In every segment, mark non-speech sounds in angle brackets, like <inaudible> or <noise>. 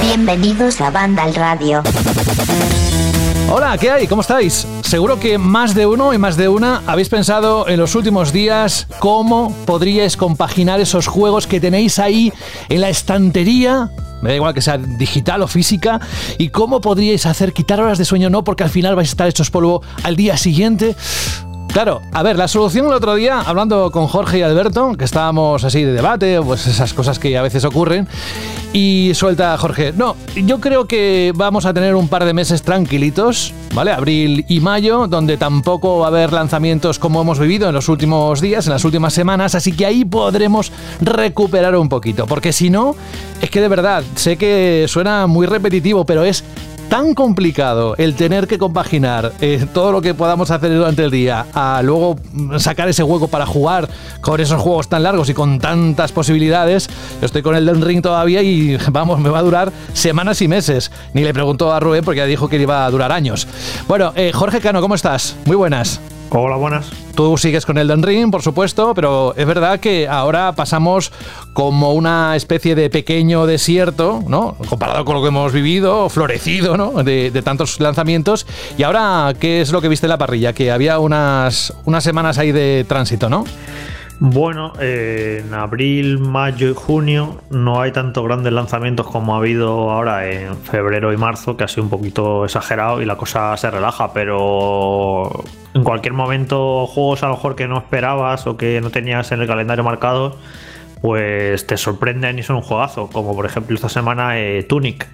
Bienvenidos a Banda al Radio. Hola, ¿qué hay? ¿Cómo estáis? Seguro que más de uno y más de una habéis pensado en los últimos días cómo podríais compaginar esos juegos que tenéis ahí en la estantería me da igual que sea digital o física, y cómo podríais hacer quitar horas de sueño, no porque al final vais a estar hechos polvo al día siguiente. Claro, a ver, la solución el otro día, hablando con Jorge y Alberto, que estábamos así de debate, pues esas cosas que a veces ocurren, y suelta Jorge, no, yo creo que vamos a tener un par de meses tranquilitos, ¿vale? Abril y mayo, donde tampoco va a haber lanzamientos como hemos vivido en los últimos días, en las últimas semanas, así que ahí podremos recuperar un poquito, porque si no, es que de verdad, sé que suena muy repetitivo, pero es tan complicado el tener que compaginar eh, todo lo que podamos hacer durante el día a luego sacar ese hueco para jugar con esos juegos tan largos y con tantas posibilidades. Estoy con el Den Ring todavía y <laughs> vamos, me va a durar semanas y meses. Ni le pregunto a Rubén porque ya dijo que iba a durar años. Bueno, eh, Jorge Cano, ¿cómo estás? Muy buenas. Hola, buenas. Tú sigues con el Den Ring, por supuesto, pero es verdad que ahora pasamos como una especie de pequeño desierto, ¿no? Comparado con lo que hemos vivido, florecido, ¿no? De, tantos lanzamientos. Y ahora, ¿qué es lo que viste en la parrilla? Que había unas, unas semanas ahí de tránsito, ¿no? Bueno, eh, en abril, mayo y junio no hay tantos grandes lanzamientos como ha habido ahora en febrero y marzo, que ha sido un poquito exagerado y la cosa se relaja, pero en cualquier momento juegos a lo mejor que no esperabas o que no tenías en el calendario marcado, pues te sorprenden y son un juegazo, como por ejemplo esta semana eh, Tunic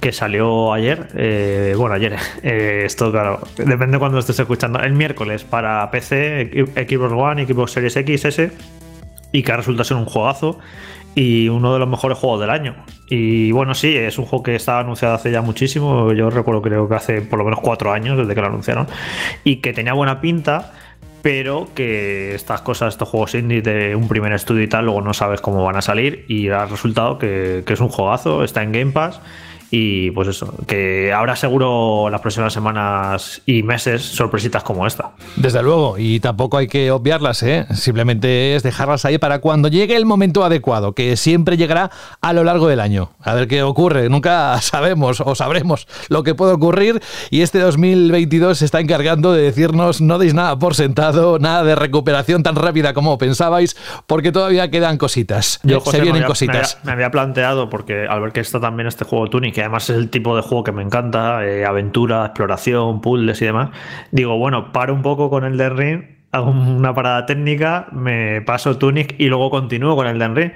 que salió ayer, eh, bueno, ayer, <laughs> eh, esto claro, depende de cuando estés escuchando, el miércoles para PC, Xbox One, Xbox Series X, S, y que resulta ser un juegazo y uno de los mejores juegos del año. Y bueno, sí, es un juego que estaba anunciado hace ya muchísimo, yo recuerdo creo que hace por lo menos cuatro años desde que lo anunciaron, y que tenía buena pinta pero que estas cosas, estos juegos indie de un primer estudio y tal, luego no sabes cómo van a salir y ha resultado que, que es un juegazo, está en Game Pass y pues eso, que habrá seguro las próximas semanas y meses sorpresitas como esta. Desde luego, y tampoco hay que obviarlas, ¿eh? simplemente es dejarlas ahí para cuando llegue el momento adecuado, que siempre llegará a lo largo del año. A ver qué ocurre, nunca <laughs> sabemos o sabremos lo que puede ocurrir y este 2022 se está encargando de decirnos no deis nada por sentado, nada de recuperación tan rápida como pensabais, porque todavía quedan cositas. Yo, se vienen cositas. Me había, planteado, porque al ver que está también este juego Tunic, además es el tipo de juego que me encanta, eh, aventura, exploración, puzzles y demás, digo, bueno, paro un poco con el Den Ring, hago una parada técnica, me paso Tunic y luego continúo con el Ring.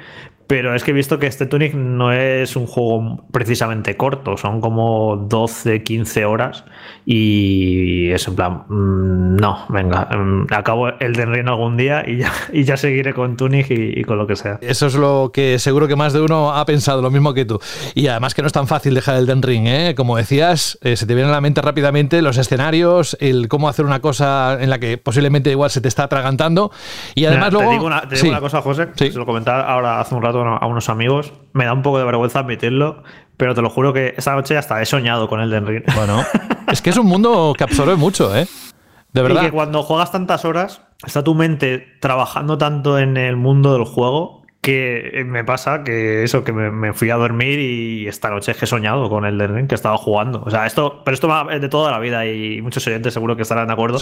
Pero es que he visto que este Tunic no es un juego precisamente corto, son como 12, 15 horas y es en plan, mm, no, venga, mm, acabo el Den Ring algún día y ya, <laughs> y ya seguiré con Tunic y, con lo que sea. Eso es lo que seguro que más de uno ha pensado, lo mismo que tú. Y además que no es tan fácil dejar el Den Ring, ¿eh? como decías, eh, se te vienen a la mente rápidamente los escenarios, el cómo hacer una cosa en la que posiblemente igual se te está atragantando y además luego... Te digo una, te digo una cosa, José, se lo comentaba ahora hace un rato a unos amigos. Me da un poco de vergüenza admitirlo, pero te lo juro que esta noche hasta he soñado con el Den Ring. Bueno, <laughs> es que es un mundo que absorbe mucho, ¿eh? De verdad. Y que cuando juegas tantas horas, está tu mente trabajando tanto en el mundo del juego que me pasa que eso, que me, fui a dormir y esta noche he soñado con el Ring que estaba jugando. O sea, esto, pero esto es de toda la vida y muchos oyentes seguro que estarán de acuerdo.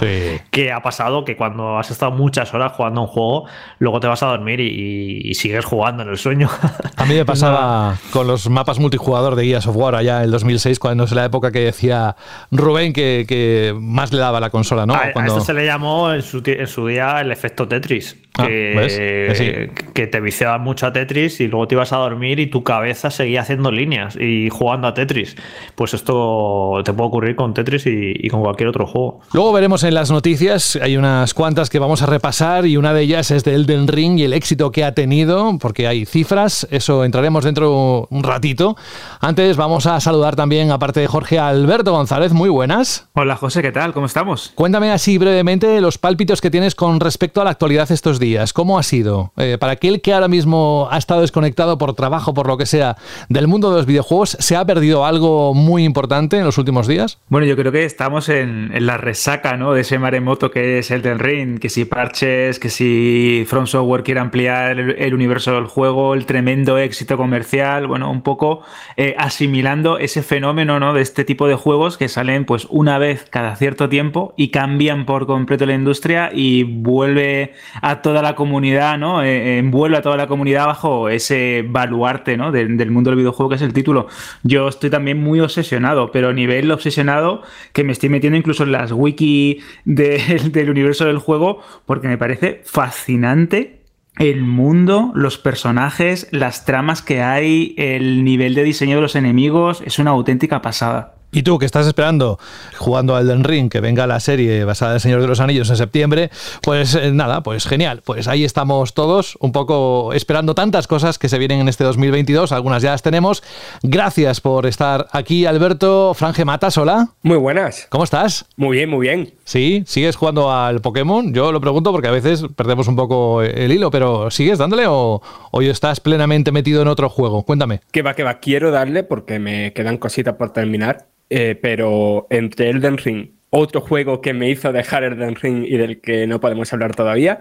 Que ha pasado que cuando has estado muchas horas jugando un juego, luego te vas a dormir y, sigues jugando en el sueño. <laughs> A mí me pasaba con los mapas multijugador de Gears of War allá en el 2006, cuando es la época que decía Rubén que, más le daba la consola, ¿no? A, esto se le llamó en su, en su día el efecto Tetris. Ah, que, que, te viciaba mucho a Tetris y luego te ibas a dormir y tu cabeza seguía haciendo líneas y jugando a Tetris. Pues esto te puede ocurrir con Tetris y, con cualquier otro juego. Luego veremos en las noticias, hay unas cuantas que vamos a repasar y una de ellas es de Elden Ring y el éxito que ha tenido, porque hay cifras, eso entraremos dentro un ratito. Antes vamos a saludar también, aparte de Jorge, a Alberto González, muy buenas. Hola José, ¿qué tal? ¿Cómo estamos? Cuéntame así brevemente los pálpitos que tienes con respecto a la actualidad estos días. ¿Cómo ha sido? Eh, para aquel que ahora mismo ha estado desconectado por trabajo, por lo que sea, del mundo de los videojuegos, ¿se ha perdido algo muy importante en los últimos días? Bueno, yo creo que estamos en, la resaca ¿no? de ese maremoto que es el del Ring, que si parches, que si From Software quiere ampliar el, universo del juego, el tremendo éxito comercial, bueno, un poco eh, asimilando ese fenómeno ¿no? de este tipo de juegos que salen pues una vez cada cierto tiempo y cambian por completo la industria y vuelve a toda la comunidad, ¿no? Eh, envuelve a toda la comunidad bajo ese baluarte, ¿no? del mundo del videojuego que es el título. Yo estoy también muy obsesionado, pero a nivel obsesionado que me estoy metiendo incluso en las wiki <laughs> del universo del juego porque me parece fascinante el mundo, los personajes, las tramas que hay, el nivel de diseño de los enemigos, es una auténtica pasada. Y tú que estás esperando, jugando al Elden Ring, que venga la serie basada en El Señor de los Anillos en septiembre, pues eh, nada, pues genial. Pues ahí estamos todos, un poco esperando tantas cosas que se vienen en este 2022, algunas ya las tenemos. Gracias por estar aquí, Alberto. Franje Matas, hola. Muy buenas. ¿Cómo estás? Muy bien, muy bien. Sí, ¿sigues jugando al Pokémon? Yo lo pregunto porque a veces perdemos un poco el hilo, pero ¿sigues dándole o estás plenamente metido en otro juego? Cuéntame. Que va, que va, quiero darle porque me quedan cositas por terminar eh, pero entre Elden Ring, otro juego que me hizo dejar Elden Ring y del que no podemos hablar todavía,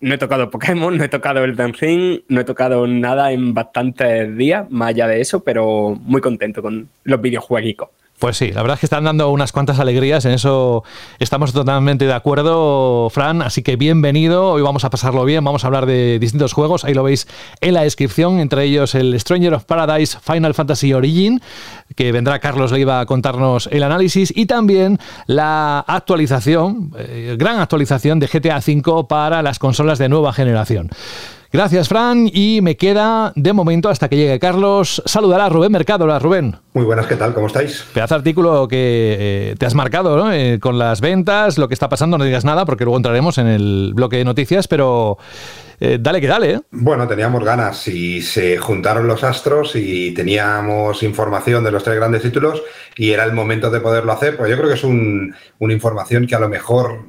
no he tocado Pokémon, no he tocado Elden Ring, no he tocado nada en bastantes días, más allá de eso, pero muy contento con los videojuegos. Pues sí, la verdad es que están dando unas cuantas alegrías, en eso estamos totalmente de acuerdo, Fran, así que bienvenido, hoy vamos a pasarlo bien, vamos a hablar de distintos juegos, ahí lo veis en la descripción, entre ellos el Stranger of Paradise Final Fantasy Origin, que vendrá Carlos Leiva a contarnos el análisis, y también la actualización, eh, gran actualización de GTA V para las consolas de nueva generación. Gracias, Fran. Y me queda, de momento, hasta que llegue Carlos, saludar a Rubén Mercado. Hola, Rubén. Muy buenas, ¿qué tal? ¿Cómo estáis? Pedazo artículo que eh, te has marcado, ¿no? Eh, con las ventas, lo que está pasando, no digas nada, porque luego entraremos en el bloque de noticias, pero... Eh, dale que dale. Bueno, teníamos ganas y se juntaron los astros y teníamos información de los tres grandes títulos y era el momento de poderlo hacer. Pues yo creo que es una información que a lo mejor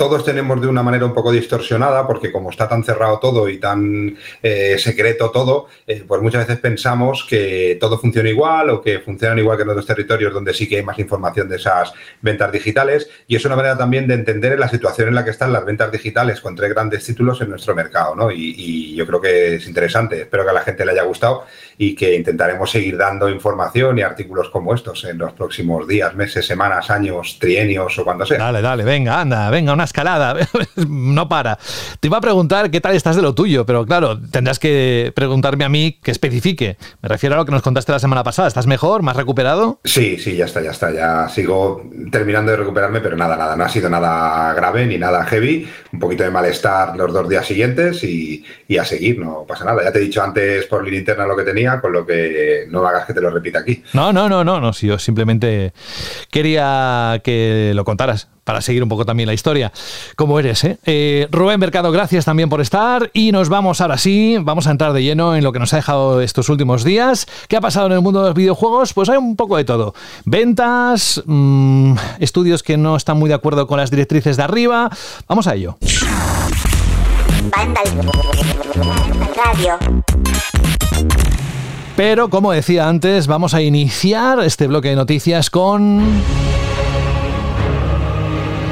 todos tenemos de una manera un poco distorsionada, porque como está tan cerrado todo y tan eh, secreto todo, eh, pues muchas veces pensamos que todo funciona igual o que funcionan igual que en otros territorios donde sí que hay más información de esas ventas digitales. Y es una manera también de entender la situación en la que están las ventas digitales con tres grandes títulos en nuestro mercado. ¿no? Y, y yo creo que es interesante. Espero que a la gente le haya gustado y que intentaremos seguir dando información y artículos como estos en los próximos días, meses, semanas, años, trienios o cuando sea. Dale, dale, venga, anda, venga, una escalada, <laughs> no para. Te iba a preguntar qué tal estás de lo tuyo, pero claro, tendrás que preguntarme a mí que especifique. Me refiero a lo que nos contaste la semana pasada. ¿Estás mejor? ¿Más recuperado? Sí, sí, ya está, ya está. Ya sigo terminando de recuperarme, pero nada, nada. No ha sido nada grave ni nada heavy. Un poquito de malestar los dos días siguientes y, a seguir, no pasa nada. Ya te he dicho antes por línea interna lo que tenía, con lo que no hagas que te lo repita aquí. No, no, no, no, no. Si yo simplemente quería que lo contaras para seguir un poco también la historia, como eres. ¿eh? ¿eh? Rubén Mercado, gracias también por estar y nos vamos ahora sí, vamos a entrar de lleno en lo que nos ha dejado estos últimos días. ¿Qué ha pasado en el mundo de los videojuegos? Pues hay un poco de todo. Ventas, mmm, estudios que no están muy de acuerdo con las directrices de arriba. Vamos a ello. Pero como decía antes, vamos a iniciar este bloque de noticias con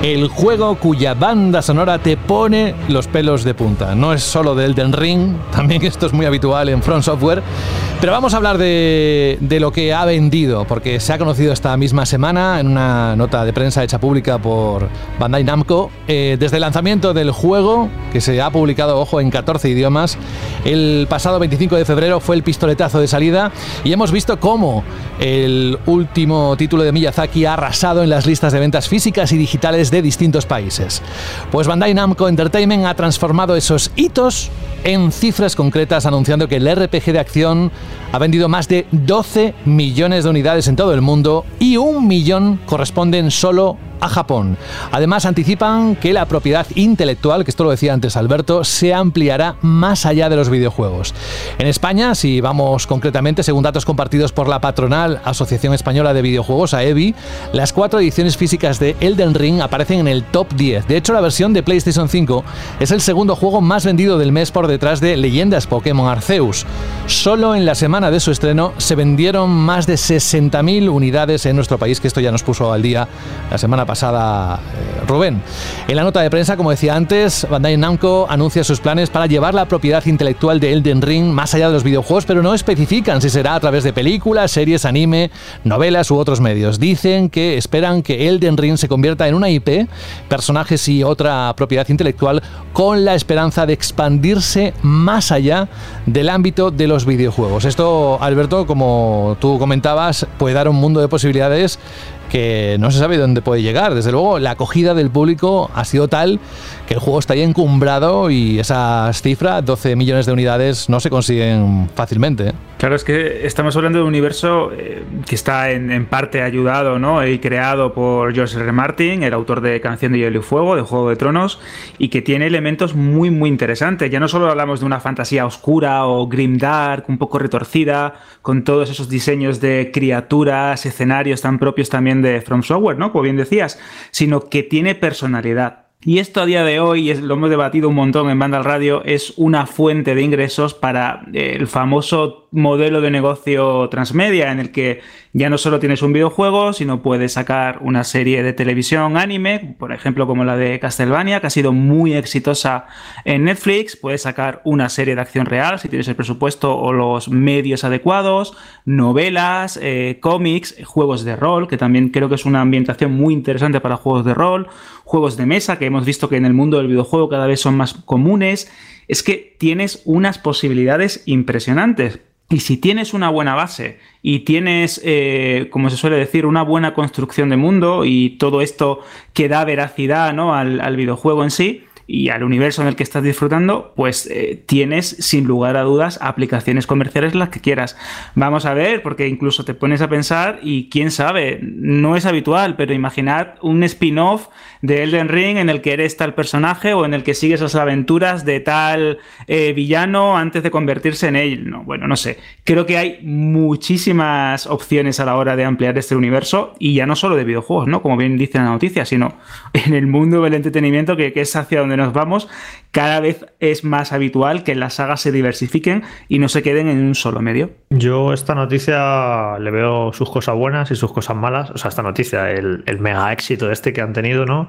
el juego cuya banda sonora te pone los pelos de punta. No es solo de Elden Ring, <laughs> también esto es muy habitual en Front Software. Pero vamos a hablar de, lo que ha vendido, porque se ha conocido esta misma semana en una nota de prensa hecha pública por Bandai Namco. Eh, desde el lanzamiento del juego, que se ha publicado, ojo, en 14 idiomas, el pasado 25 de febrero fue el pistoletazo de salida y hemos visto cómo el último título de Miyazaki ha arrasado en las listas de ventas físicas y digitales de distintos países. Pues Bandai Namco Entertainment ha transformado esos hitos en cifras concretas anunciando que el RPG de acción ha vendido más de 12 millones de unidades en todo el mundo y un millón corresponden solo a Japón. Además, anticipan que la propiedad intelectual, que esto lo decía antes Alberto, se ampliará más allá de los videojuegos. En España, si vamos concretamente, según datos compartidos por la patronal Asociación Española de Videojuegos, AEBI, las cuatro ediciones físicas de Elden Ring aparecen en el top 10. De hecho, la versión de PlayStation 5 es el segundo juego más vendido del mes por detrás de Leyendas Pokémon Arceus. Solo en la semana de su estreno se vendieron más de 60.000 unidades en nuestro país, que esto ya nos puso al día la semana pasada eh, Rubén. En la nota de prensa, como decía antes, Bandai Namco anuncia sus planes para llevar la propiedad intelectual de Elden Ring más allá de los videojuegos, pero no especifican si será a través de películas, series, anime, novelas u otros medios. Dicen que esperan que Elden Ring se convierta en una IP, personajes y otra propiedad intelectual con la esperanza de expandirse más allá del ámbito de los videojuegos. Esto, Alberto, como tú comentabas, puede dar un mundo de posibilidades que no se sabe dónde puede llegar. Desde luego, la acogida del público ha sido tal que el juego está ya encumbrado y esas cifras, 12 millones de unidades, no se consiguen fácilmente. ¿eh? Claro, es que estamos hablando de un universo eh, que está en, parte ayudado ¿no? y creado por George R. Martin, el autor de Canción de Hielo y Fuego, de Juego de Tronos, y que tiene elementos muy, muy interesantes. Ya no solo hablamos de una fantasía oscura o grimdark, un poco retorcida, con todos esos diseños de criaturas, escenarios tan propios también de From Software, ¿no? Como bien decías, sino que tiene personalidad. Y esto a día de hoy, lo hemos debatido un montón en Banda al Radio, es una fuente de ingresos para el famoso modelo de negocio transmedia en el que ya no solo tienes un videojuego, sino puedes sacar una serie de televisión anime, por ejemplo como la de Castlevania, que ha sido muy exitosa en Netflix, puedes sacar una serie de acción real si tienes el presupuesto o los medios adecuados, novelas, eh, cómics, juegos de rol, que también creo que es una ambientación muy interesante para juegos de rol, juegos de mesa, que hemos visto que en el mundo del videojuego cada vez son más comunes, es que tienes unas posibilidades impresionantes. Y si tienes una buena base y tienes, eh, como se suele decir, una buena construcción de mundo y todo esto que da veracidad ¿no? al, al videojuego en sí, y al universo en el que estás disfrutando, pues eh, tienes sin lugar a dudas aplicaciones comerciales las que quieras. Vamos a ver, porque incluso te pones a pensar y quién sabe, no es habitual, pero imaginad un spin-off de Elden Ring en el que eres tal personaje o en el que sigues las aventuras de tal eh, villano antes de convertirse en él. No, bueno, no sé. Creo que hay muchísimas opciones a la hora de ampliar este universo y ya no solo de videojuegos, ¿no? Como bien dice la noticia, sino en el mundo del entretenimiento que, que es hacia donde nos vamos, cada vez es más habitual que las sagas se diversifiquen y no se queden en un solo medio. Yo esta noticia le veo sus cosas buenas y sus cosas malas. O sea, esta noticia, el, mega éxito este que han tenido, ¿no?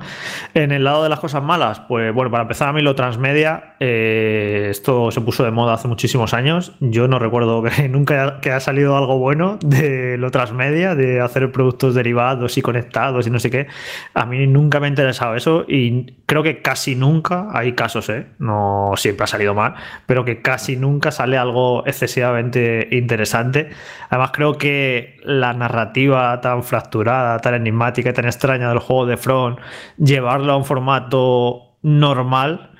En el lado de las cosas malas, pues bueno, para empezar a mí lo transmedia, eh, esto se puso de moda hace muchísimos años. Yo no recuerdo que <laughs> nunca que ha salido algo bueno de lo transmedia, de hacer productos derivados y conectados y no sé qué. A mí nunca me ha interesado eso y creo que casi nunca, hay casos no siempre ha salido mal, pero que casi nunca sale algo excesivamente interesante. Además, creo que la narrativa tan fracturada, tan enigmática y tan extraña del juego de Front, llevarlo a un formato normal,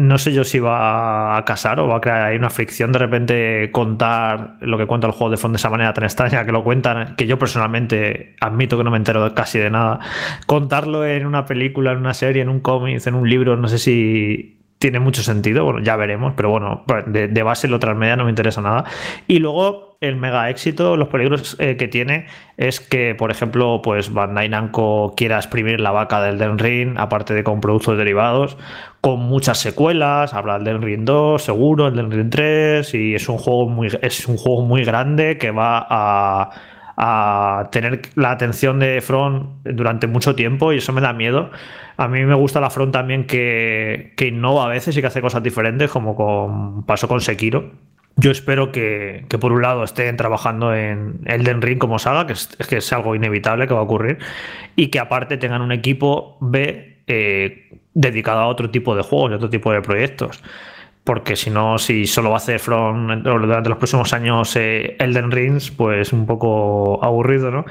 no sé yo si va a casar o va a crear ahí una fricción de repente contar lo que cuenta el juego de Front de esa manera tan extraña que lo cuentan, que yo personalmente admito que no me entero casi de nada. Contarlo en una película, en una serie, en un cómic, en un libro, no sé si tiene mucho sentido, bueno, ya veremos, pero bueno, pues, de, base lo transmedia no me interesa nada. Y luego el mega éxito, los peligros eh, que tiene es que, por ejemplo, pues Bandai Namco quiera exprimir la vaca del Den Ring, aparte de con productos derivados, con muchas secuelas, habla del Den Ring 2, seguro, el Den Ring 3, y es un juego muy, es un juego muy grande que va a a tener la atención de Front durante mucho tiempo y eso me da miedo. A mí me gusta la Front también que, que innova a veces y que hace cosas diferentes, como con, pasó con Sekiro. Yo espero que, que, por un lado estén trabajando en Elden Ring como saga, que es, que es algo inevitable que va a ocurrir, y que aparte tengan un equipo B eh, dedicado a otro tipo de juegos y otro tipo de proyectos porque si no, si solo hacer From durante los próximos años eh, Elden Rings, pues un poco aburrido, ¿no?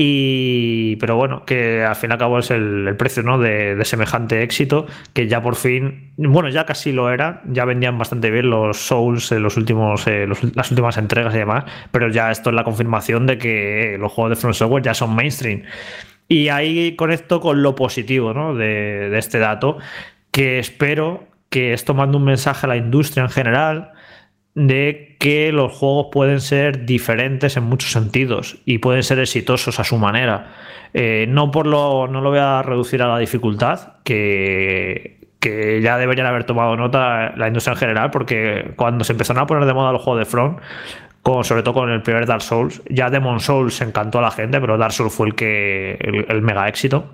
Y, pero bueno, que al fin y al cabo es el, precio ¿no? de, semejante éxito, que ya por fin, bueno, ya casi lo era, ya vendían bastante bien los Souls en los últimos, eh, las últimas entregas y demás, pero ya esto es la confirmación de que los juegos de From Software ya son mainstream. Y ahí conecto con lo positivo ¿no? de este dato, que espero que esto mande un mensaje a la industria en general de que los juegos pueden ser diferentes en muchos sentidos y pueden ser exitosos a su manera. Eh, no por lo, no lo voy a reducir a la dificultad, que, que ya deberían haber tomado nota la industria en general, porque cuando se empezaron a poner de moda los juegos de Front, con, sobre todo con el primer Dark Souls, ya Demon Souls encantó a la gente, pero Dark Souls fue el que el mega éxito.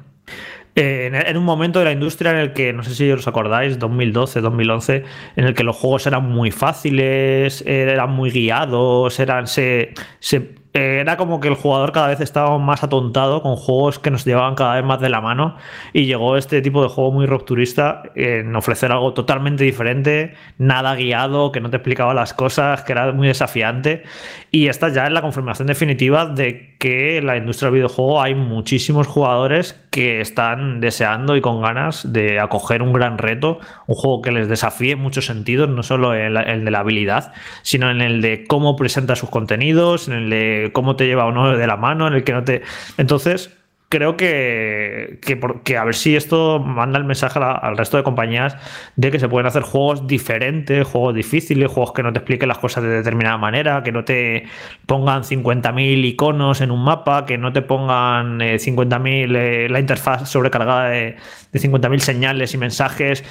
Eh, en, un momento de la industria en el que, no sé si os acordáis, 2012, 2011, en el que los juegos eran muy fáciles, eran muy guiados, eran se, se era como que el jugador cada vez estaba más atontado con juegos que nos llevaban cada vez más de la mano y llegó este tipo de juego muy rupturista en ofrecer algo totalmente diferente, nada guiado, que no te explicaba las cosas, que era muy desafiante y esta ya es la confirmación definitiva de que en la industria del videojuego hay muchísimos jugadores que están deseando y con ganas de acoger un gran reto, un juego que les desafíe en muchos sentidos, no solo el, el de la habilidad, sino en el de cómo presenta sus contenidos, en el de cómo te lleva uno de la mano, en el que no te. Entonces, creo que, que, a ver si esto manda el mensaje al resto de compañías de que se pueden hacer juegos diferentes, juegos difíciles, juegos que no te expliquen las cosas de determinada manera, que no te pongan 50.000 iconos en un mapa, que no te pongan 50.000 eh, la interfaz sobrecargada de, de 50.000 señales y mensajes.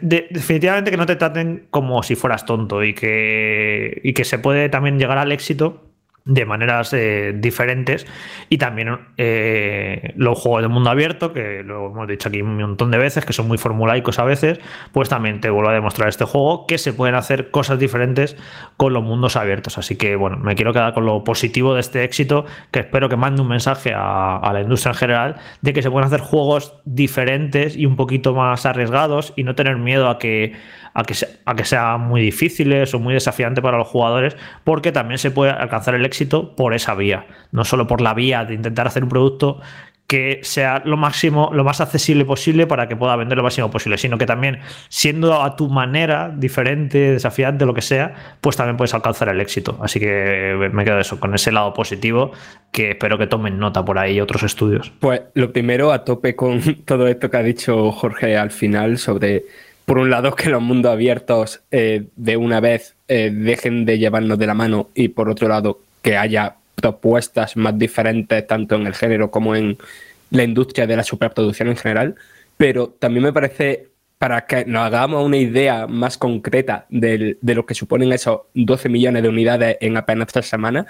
definitivamente que no te traten como si fueras tonto y que, y que se puede también llegar al éxito de maneras eh, diferentes. Y también eh, los juegos de mundo abierto que lo hemos dicho aquí un montón de veces que son muy formulaicos a veces pues también te vuelvo a demostrar este juego que se pueden hacer cosas diferentes con los mundos abiertos. Así que bueno me quiero quedar con lo positivo de este éxito que espero que mande un mensaje a, a la industria en general de que se pueden hacer juegos diferentes y un poquito más arriesgados y no tener miedo a que a que, a que sean muy difíciles o muy desafiantes para los jugadores, porque también se puede alcanzar el éxito por esa vía, no solo por la vía de intentar hacer un producto que sea lo máximo, lo más accesible posible para que pueda vender lo máximo posible, sino que también siendo a tu manera diferente, desafiante, lo que sea, pues también puedes alcanzar el éxito. Así que me quedo eso, con ese lado positivo, que espero que tomen nota por ahí otros estudios. Pues lo primero, a tope con <laughs> todo esto que ha dicho Jorge al final sobre por un lado, que los mundos abiertos eh, de una vez eh, dejen de llevarnos de la mano y por otro lado, que haya propuestas más diferentes tanto en el género como en la industria de la superproducción en general. Pero también me parece, para que nos hagamos una idea más concreta de, lo que suponen esos 12 millones de unidades en apenas tres semanas,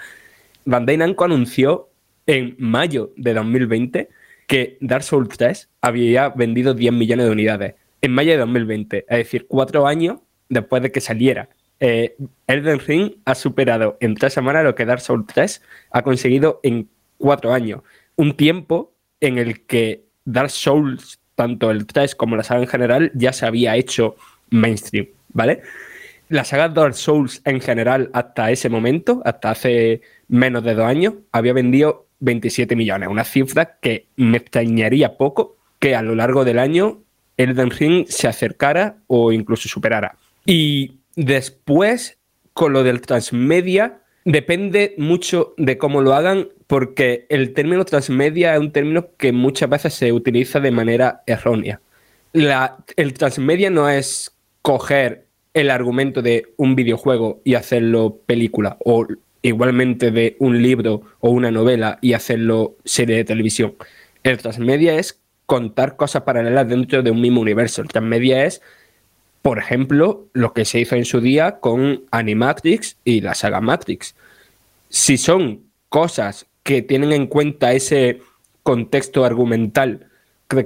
Bandai Namco anunció en mayo de 2020 que Dark Souls 3 había vendido 10 millones de unidades en mayo de 2020, es decir, cuatro años después de que saliera. Eh, Elden Ring ha superado en tres semanas lo que Dark Souls 3 ha conseguido en cuatro años. Un tiempo en el que Dark Souls, tanto el 3 como la saga en general, ya se había hecho mainstream, ¿vale? La saga Dark Souls en general hasta ese momento, hasta hace menos de dos años, había vendido 27 millones, una cifra que me extrañaría poco que a lo largo del año Elden Ring se acercara o incluso superara. Y después, con lo del transmedia, depende mucho de cómo lo hagan, porque el término transmedia es un término que muchas veces se utiliza de manera errónea. el transmedia no es coger el argumento de un videojuego y hacerlo película, o igualmente de un libro o una novela y hacerlo serie de televisión. El transmedia es contar cosas paralelas dentro de un mismo universo. El transmedia es, por ejemplo, lo que se hizo en su día con Animatrix y la saga Matrix. Si son cosas que tienen en cuenta ese contexto argumental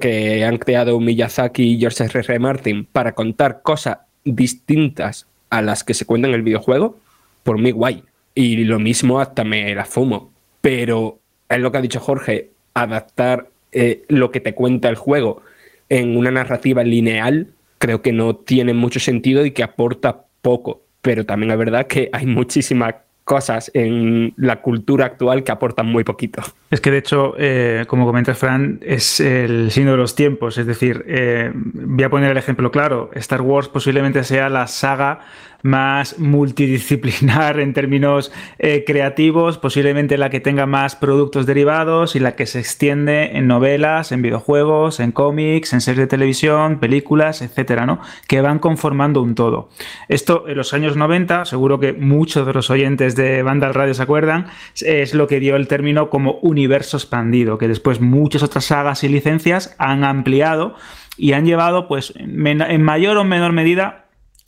que han creado Miyazaki y George R. R. Martin para contar cosas distintas a las que se cuentan en el videojuego, por mí guay. Y lo mismo hasta me la fumo. Pero es lo que ha dicho Jorge, adaptar eh, lo que te cuenta el juego en una narrativa lineal, creo que no tiene mucho sentido y que aporta poco. Pero también es verdad que hay muchísimas cosas en la cultura actual que aportan muy poquito. Es que de hecho, eh, como comentas Fran, es el signo de los tiempos. Es decir, eh, voy a poner el ejemplo claro. Star Wars posiblemente sea la saga más multidisciplinar en términos eh, creativos, posiblemente la que tenga más productos derivados y la que se extiende en novelas, en videojuegos, en cómics, en series de televisión, películas, etcétera, ¿no? Que van conformando un todo. Esto en los años 90, seguro que muchos de los oyentes de Banda Radio se acuerdan, es lo que dio el término como universo expandido, que después muchas otras sagas y licencias han ampliado y han llevado, pues, en mayor o menor medida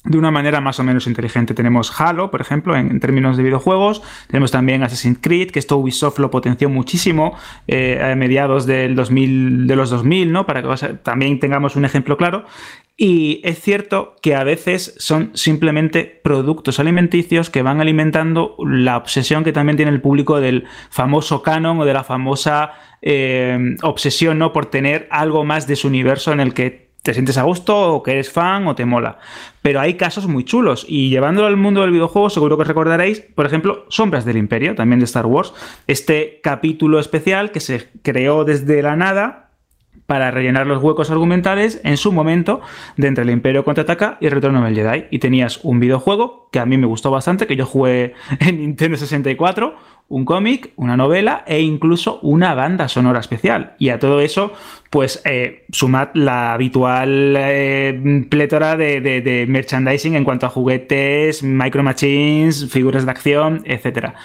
de una manera más o menos inteligente. Tenemos Halo, por ejemplo, en, términos de videojuegos. Tenemos también Assassin's Creed, que esto Ubisoft lo potenció muchísimo eh, a mediados del 2000, de los 2000, ¿no? Para que también tengamos un ejemplo claro. Y es cierto que a veces son simplemente productos alimenticios que van alimentando la obsesión que también tiene el público del famoso canon o de la famosa eh, obsesión ¿no? por tener algo más de su universo en el que te sientes a gusto o que eres fan o te mola. Pero hay casos muy chulos y llevándolo al mundo del videojuego seguro que recordaréis, por ejemplo, Sombras del Imperio, también de Star Wars, este capítulo especial que se creó desde la nada para rellenar los huecos argumentales en su momento de entre el Imperio contraataca y el Retorno del Jedi. Y tenías un videojuego que a mí me gustó bastante, que yo jugué <laughs> en Nintendo 64, un cómic, una novela e incluso una banda sonora especial. Y a todo eso, pues eh, sumad la habitual eh, plétora de, merchandising en cuanto a juguetes, micro machines, figuras de acción, etcétera.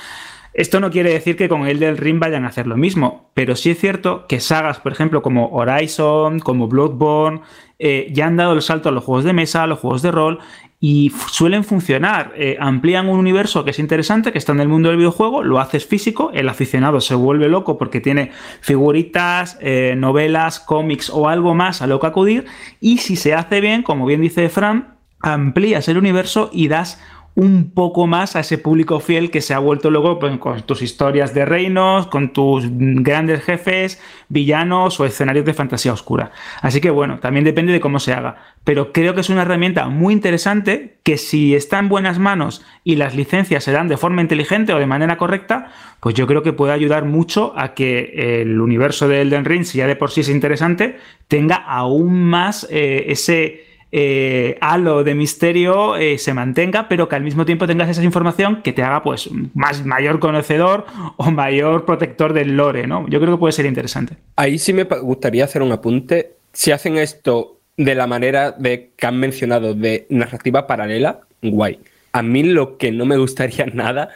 Esto no quiere decir que con el del Ring vayan a hacer lo mismo, pero sí es cierto que sagas, por ejemplo, como Horizon, como Bloodborne, eh, ya han dado el salto a los juegos de mesa, a los juegos de rol y suelen funcionar. Eh, amplían un universo que es interesante, que está en el mundo del videojuego, lo haces físico, el aficionado se vuelve loco porque tiene figuritas, eh, novelas, cómics o algo más a lo que acudir, y si se hace bien, como bien dice Fran, amplías el universo y das un poco más a ese público fiel que se ha vuelto luego pues, con tus historias de reinos, con tus grandes jefes, villanos o escenarios de fantasía oscura. Así que bueno, también depende de cómo se haga. Pero creo que es una herramienta muy interesante que si está en buenas manos y las licencias se dan de forma inteligente o de manera correcta, pues yo creo que puede ayudar mucho a que el universo de Elden Ring, si ya de por sí es interesante, tenga aún más eh, ese eh, halo de misterio eh, se mantenga, pero que al mismo tiempo tengas esa información que te haga pues más mayor conocedor o mayor protector del lore, ¿no? Yo creo que puede ser interesante. Ahí sí me gustaría hacer un apunte. Si hacen esto de la manera de que han mencionado de narrativa paralela, guay. A mí lo que no me gustaría <laughs> nada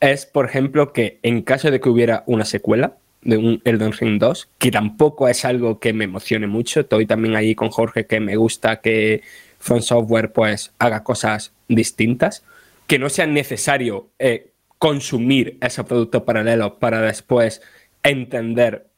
es, por ejemplo, que en caso de que hubiera una secuela, de un Elden Ring 2, que tampoco es algo que me emocione mucho. Estoy también ahí con Jorge que me gusta que From Software pues haga cosas distintas, que no sea necesario eh, consumir ese producto paralelo para después entender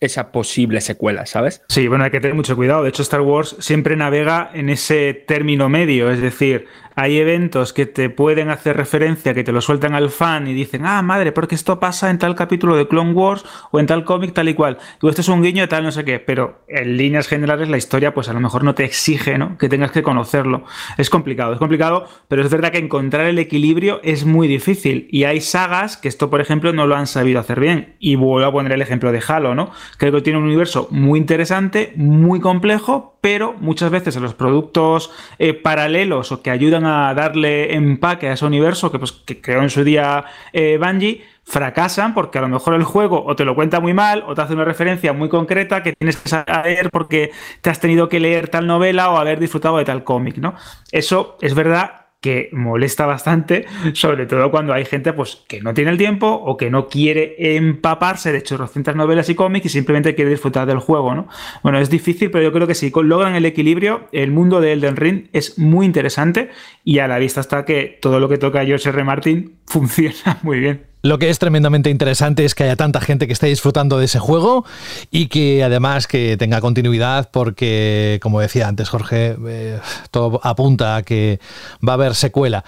esa posible secuela, ¿sabes? Sí, bueno, hay que tener mucho cuidado. De hecho, Star Wars siempre navega en ese término medio, es decir, hay eventos que te pueden hacer referencia, que te lo sueltan al fan y dicen, ah, madre, porque esto pasa en tal capítulo de Clone Wars o en tal cómic tal y cual. Y esto es un guiño de tal, no sé qué, pero en líneas generales la historia, pues a lo mejor no te exige, ¿no? Que tengas que conocerlo. Es complicado, es complicado, pero es verdad que encontrar el equilibrio es muy difícil. Y hay sagas que esto, por ejemplo, no lo han sabido hacer bien. Y vuelvo a poner el ejemplo de Halo, ¿no? Creo que tiene un universo muy interesante, muy complejo, pero muchas veces en los productos eh, paralelos o que ayudan a darle empaque a ese universo que, pues, creó en su día eh, Bungie, fracasan porque a lo mejor el juego o te lo cuenta muy mal o te hace una referencia muy concreta que tienes que saber porque te has tenido que leer tal novela o haber disfrutado de tal cómic, ¿no? Eso es verdad que molesta bastante, sobre todo cuando hay gente pues, que no tiene el tiempo o que no quiere empaparse de chorrocientas novelas y cómics y simplemente quiere disfrutar del juego, ¿no? Bueno, es difícil, pero yo creo que si logran el equilibrio, el mundo de Elden Ring es muy interesante y a la vista está que todo lo que toca George R. Martin <laughs> funciona muy bien. Lo que es tremendamente interesante es que haya tanta gente que esté disfrutando de ese juego y que además que tenga continuidad porque, como decía antes Jorge, eh, todo apunta a que va a haber secuela.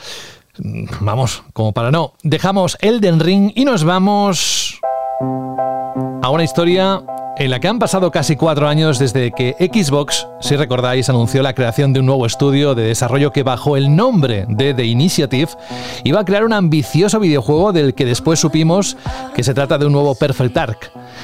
Mm, vamos, como para no. Dejamos Elden Ring y nos vamos a una historia en la que han pasado casi cuatro años desde que Xbox, si recordáis, anunció la creación de un nuevo estudio de desarrollo que bajo el nombre de The Initiative iba a crear un ambicioso videojuego del que después supimos que se trata de un nuevo Perfect Dark.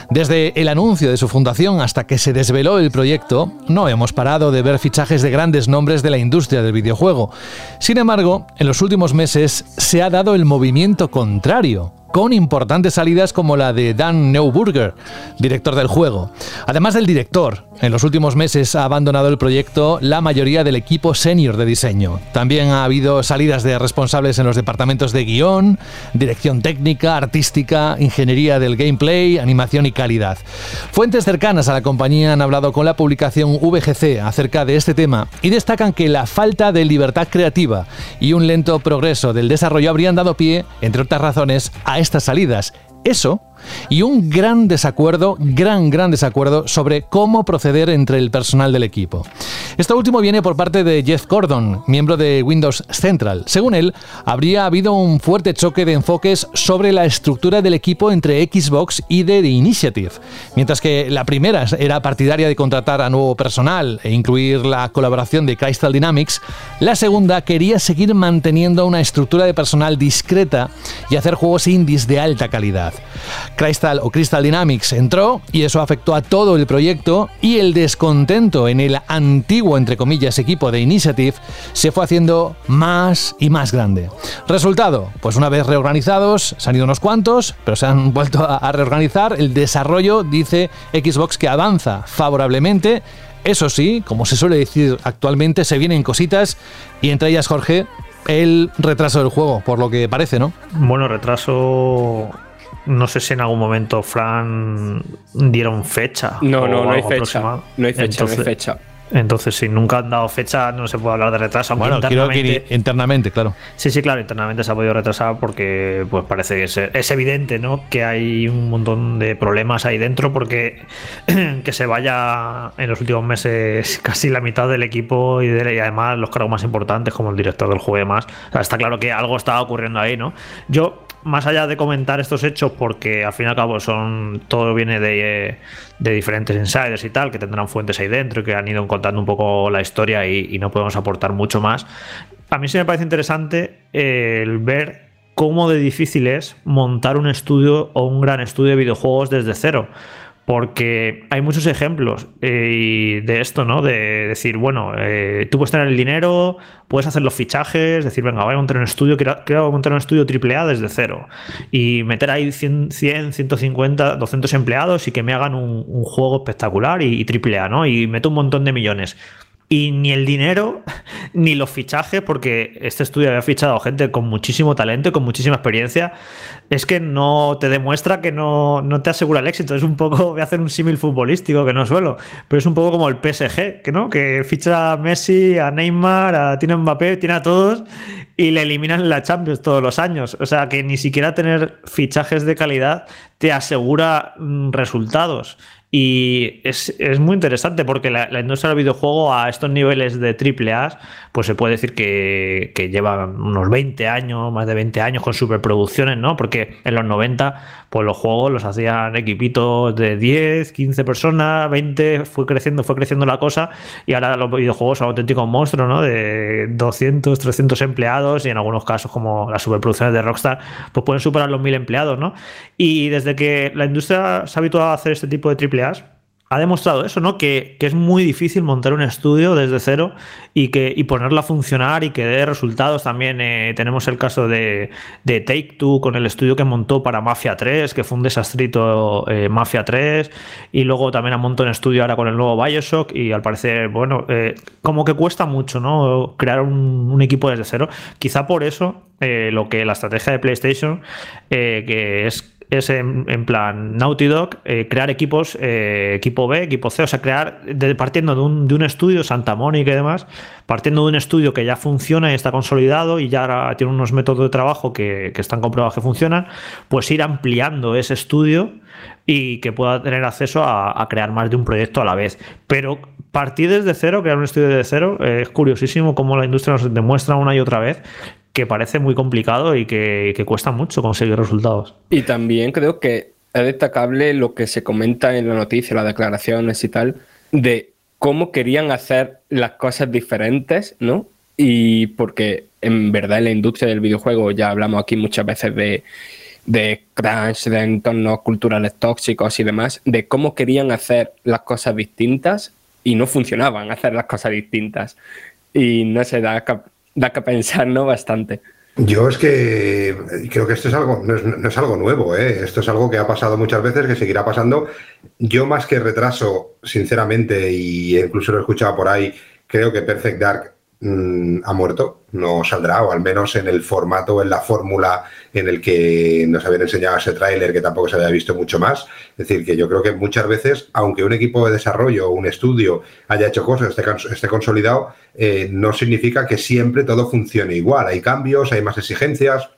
Desde el anuncio de su fundación hasta que se desveló el proyecto, no hemos parado de ver fichajes de grandes nombres de la industria del videojuego. Sin embargo, en los últimos meses se ha dado el movimiento contrario con importantes salidas como la de Dan Neuburger, director del juego. Además del director, en los últimos meses ha abandonado el proyecto la mayoría del equipo senior de diseño. También ha habido salidas de responsables en los departamentos de guion, dirección técnica, artística, ingeniería del gameplay, animación y calidad. Fuentes cercanas a la compañía han hablado con la publicación VGC acerca de este tema y destacan que la falta de libertad creativa y un lento progreso del desarrollo habrían dado pie, entre otras razones, a estas salidas. Eso y un gran desacuerdo, gran, gran desacuerdo sobre cómo proceder entre el personal del equipo. Esto último viene por parte de Jeff Gordon, miembro de Windows Central. Según él, habría habido un fuerte choque de enfoques sobre la estructura del equipo entre Xbox y The Initiative. Mientras que la primera era partidaria de contratar a nuevo personal e incluir la colaboración de Crystal Dynamics, la segunda quería seguir manteniendo una estructura de personal discreta y hacer juegos indies de alta calidad. Crystal o Crystal Dynamics entró y eso afectó a todo el proyecto y el descontento en el antiguo, entre comillas, equipo de Initiative se fue haciendo más y más grande. Resultado, pues una vez reorganizados, se han ido unos cuantos, pero se han <laughs> vuelto a reorganizar. El desarrollo dice Xbox que avanza favorablemente. Eso sí, como se suele decir actualmente, se vienen cositas y entre ellas, Jorge, el retraso del juego, por lo que parece, ¿no? Bueno, retraso no sé si en algún momento Fran dieron fecha. No, no, no hay fecha. No hay fecha, no hay fecha. Entonces, si nunca han dado fecha, no se puede hablar de retraso. Bueno, quiero que internamente, claro. Sí, sí, claro, internamente se ha podido retrasar porque pues parece que es, evidente, ¿no? Que hay un montón de problemas ahí dentro porque <clears throat> que se vaya en los últimos meses <laughs> casi la mitad del equipo y, de, y además los cargos más importantes como el director del juego y demás. O sea, está claro que algo estaba ocurriendo ahí, ¿no? Yo más allá de comentar estos hechos, porque al fin y al cabo son todo viene de, diferentes insiders y tal, que tendrán fuentes ahí dentro y que han ido contando un poco la historia y, no podemos aportar mucho más. A mí sí me parece interesante el ver cómo de difícil es montar un estudio o un gran estudio de videojuegos desde cero porque hay muchos ejemplos eh, de esto, ¿no? De decir, bueno, eh, tú puedes tener el dinero, puedes hacer los fichajes, decir, venga, voy a montar un estudio, quiero, montar un estudio AAA desde cero y meter ahí 100, 150, 200 empleados y que me hagan un, juego espectacular y, y AAA, ¿no? Y meto un montón de millones. Y ni el dinero, <laughs> ni los fichajes, porque este estudio había fichado gente con muchísimo talento, con muchísima experiencia, es que no te demuestra que no, no te asegura el éxito. Es un poco, voy a hacer un símil futbolístico que no suelo, pero es un poco como el PSG, que no, que ficha a Messi, a Neymar, a tiene Mbappé, tiene a todos y le eliminan la Champions todos los años. O sea que ni siquiera tener fichajes de calidad te asegura mm, resultados. Y es, muy interesante porque la, industria del videojuego a estos niveles de triple A, pues se puede decir que, que lleva unos 20 años, más de 20 años con superproducciones, ¿no? Porque en los 90, pues los juegos los hacían equipitos de 10, 15 personas, 20, fue creciendo, fue creciendo la cosa y ahora los videojuegos son auténticos monstruos, ¿no? De 200, 300 empleados y en algunos casos como las superproducciones de Rockstar, pues pueden superar los 1000 empleados, ¿no? Y desde que la industria se ha habituado a hacer este tipo de triple ha demostrado eso, ¿no? Que, es muy difícil montar un estudio desde cero y, que, y ponerlo a funcionar y que dé resultados. También eh, tenemos el caso de, Take Two con el estudio que montó para Mafia 3, que fue un desastrito eh, Mafia 3, y luego también ha montado un estudio ahora con el nuevo Bioshock y al parecer, bueno, eh, como que cuesta mucho, ¿no? Crear un, un equipo desde cero. Quizá por eso lo que la estrategia de PlayStation, que es es en, plan Naughty Dog, eh, crear equipos, eh, equipo B, equipo C, o sea, crear, partiendo de un, de un, estudio, Santa Mónica y demás, partiendo de un estudio que ya funciona y está consolidado y ya tiene unos métodos de trabajo que, están comprobados que funcionan, pues ir ampliando ese estudio y que pueda tener acceso a, crear más de un proyecto a la vez. Pero partir desde cero, crear un estudio desde cero, es curiosísimo cómo la industria nos demuestra una y otra vez que parece muy complicado y que, cuesta mucho conseguir resultados. Y también creo que es destacable lo que se comenta en la noticia, las declaraciones y tal, de cómo querían hacer las cosas diferentes, ¿no? Y porque en verdad en la industria del videojuego ya hablamos aquí muchas veces de, de crunch, de entornos culturales tóxicos y demás, de cómo querían hacer las cosas distintas y no funcionaban hacer las cosas distintas. Y no se da, da que pensar, ¿no? Bastante. Yo es que creo que esto es algo, no es, algo nuevo, ¿eh? esto es algo que ha pasado muchas veces, que seguirá pasando. Yo más que retraso, sinceramente, y incluso lo he escuchado por ahí, creo que Perfect Dark Mm, ha muerto, no saldrá, o al menos en el formato, en la fórmula en el que nos habían enseñado ese tráiler que tampoco se había visto mucho más. Es decir, que yo creo que muchas veces, aunque un equipo de desarrollo o un estudio haya hecho cosas, esté, consolidado, eh, no significa que siempre todo funcione igual. Hay cambios, hay más exigencias,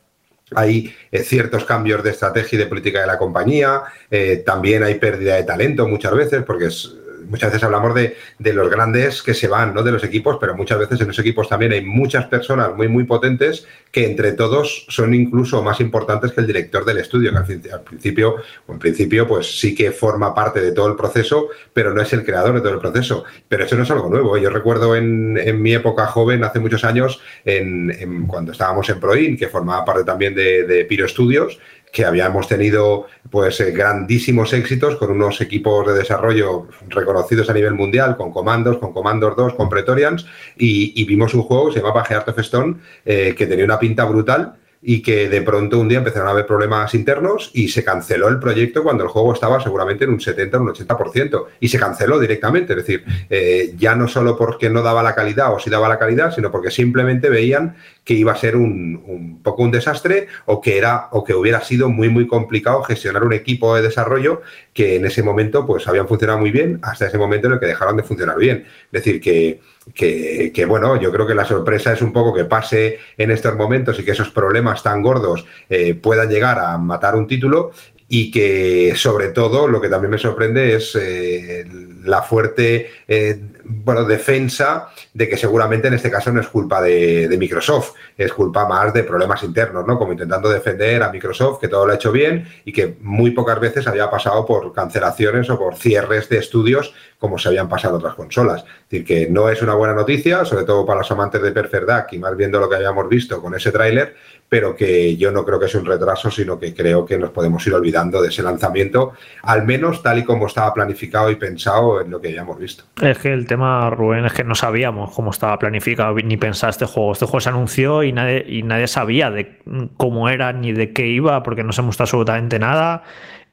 hay eh, ciertos cambios de estrategia y de política de la compañía, eh, también hay pérdida de talento muchas veces, porque es muchas veces hablamos de, los grandes que se van, ¿no? De los equipos, pero muchas veces en los equipos también hay muchas personas muy, muy potentes que entre todos son incluso más importantes que el director del estudio, que al, principio, o en principio, pues sí que forma parte de todo el proceso, pero no es el creador de todo el proceso. Pero eso no es algo nuevo. Yo recuerdo en, mi época joven, hace muchos años, en, cuando estábamos en Proin, que formaba parte también de, de Piro Studios, que habíamos tenido pues eh, grandísimos éxitos con unos equipos de desarrollo reconocidos a nivel mundial, con Comandos, con Commandos 2, con Pretorians, y, vimos un juego que se llamaba Heart of Stone, eh, que tenía una pinta brutal y que de pronto un día empezaron a haber problemas internos y se canceló el proyecto cuando el juego estaba seguramente en un 70 o un 80% y se canceló directamente. Es decir, eh, ya no solo porque no daba la calidad o sí daba la calidad, sino porque simplemente veían que iba a ser un, un, poco un desastre o que era o que hubiera sido muy muy complicado gestionar un equipo de desarrollo que en ese momento pues habían funcionado muy bien hasta ese momento en el que dejaron de funcionar bien. Es decir, que que, bueno, yo creo que la sorpresa es un poco que pase en estos momentos y que esos problemas tan gordos eh, puedan llegar a matar un título y que sobre todo lo que también me sorprende es eh, la fuerte eh, bueno, defensa de que seguramente en este caso no es culpa de, Microsoft, es culpa más de problemas internos, ¿no? Como intentando defender a Microsoft, que todo lo ha hecho bien y que muy pocas veces había pasado por cancelaciones o por cierres de estudios como se habían pasado otras consolas. Es decir, que no es una buena noticia, sobre todo para los amantes de Perfect Dark y más viendo lo que habíamos visto con ese tráiler, pero que yo no creo que sea un retraso, sino que creo que nos podemos ir olvidando de ese lanzamiento, al menos tal y como estaba planificado y pensado en lo que hayamos visto. Es que el tema, Rubén, es que no sabíamos cómo estaba planificado ni pensar este juego. Este juego se anunció y nadie, y nadie sabía de cómo era ni de qué iba, porque no se mostró absolutamente nada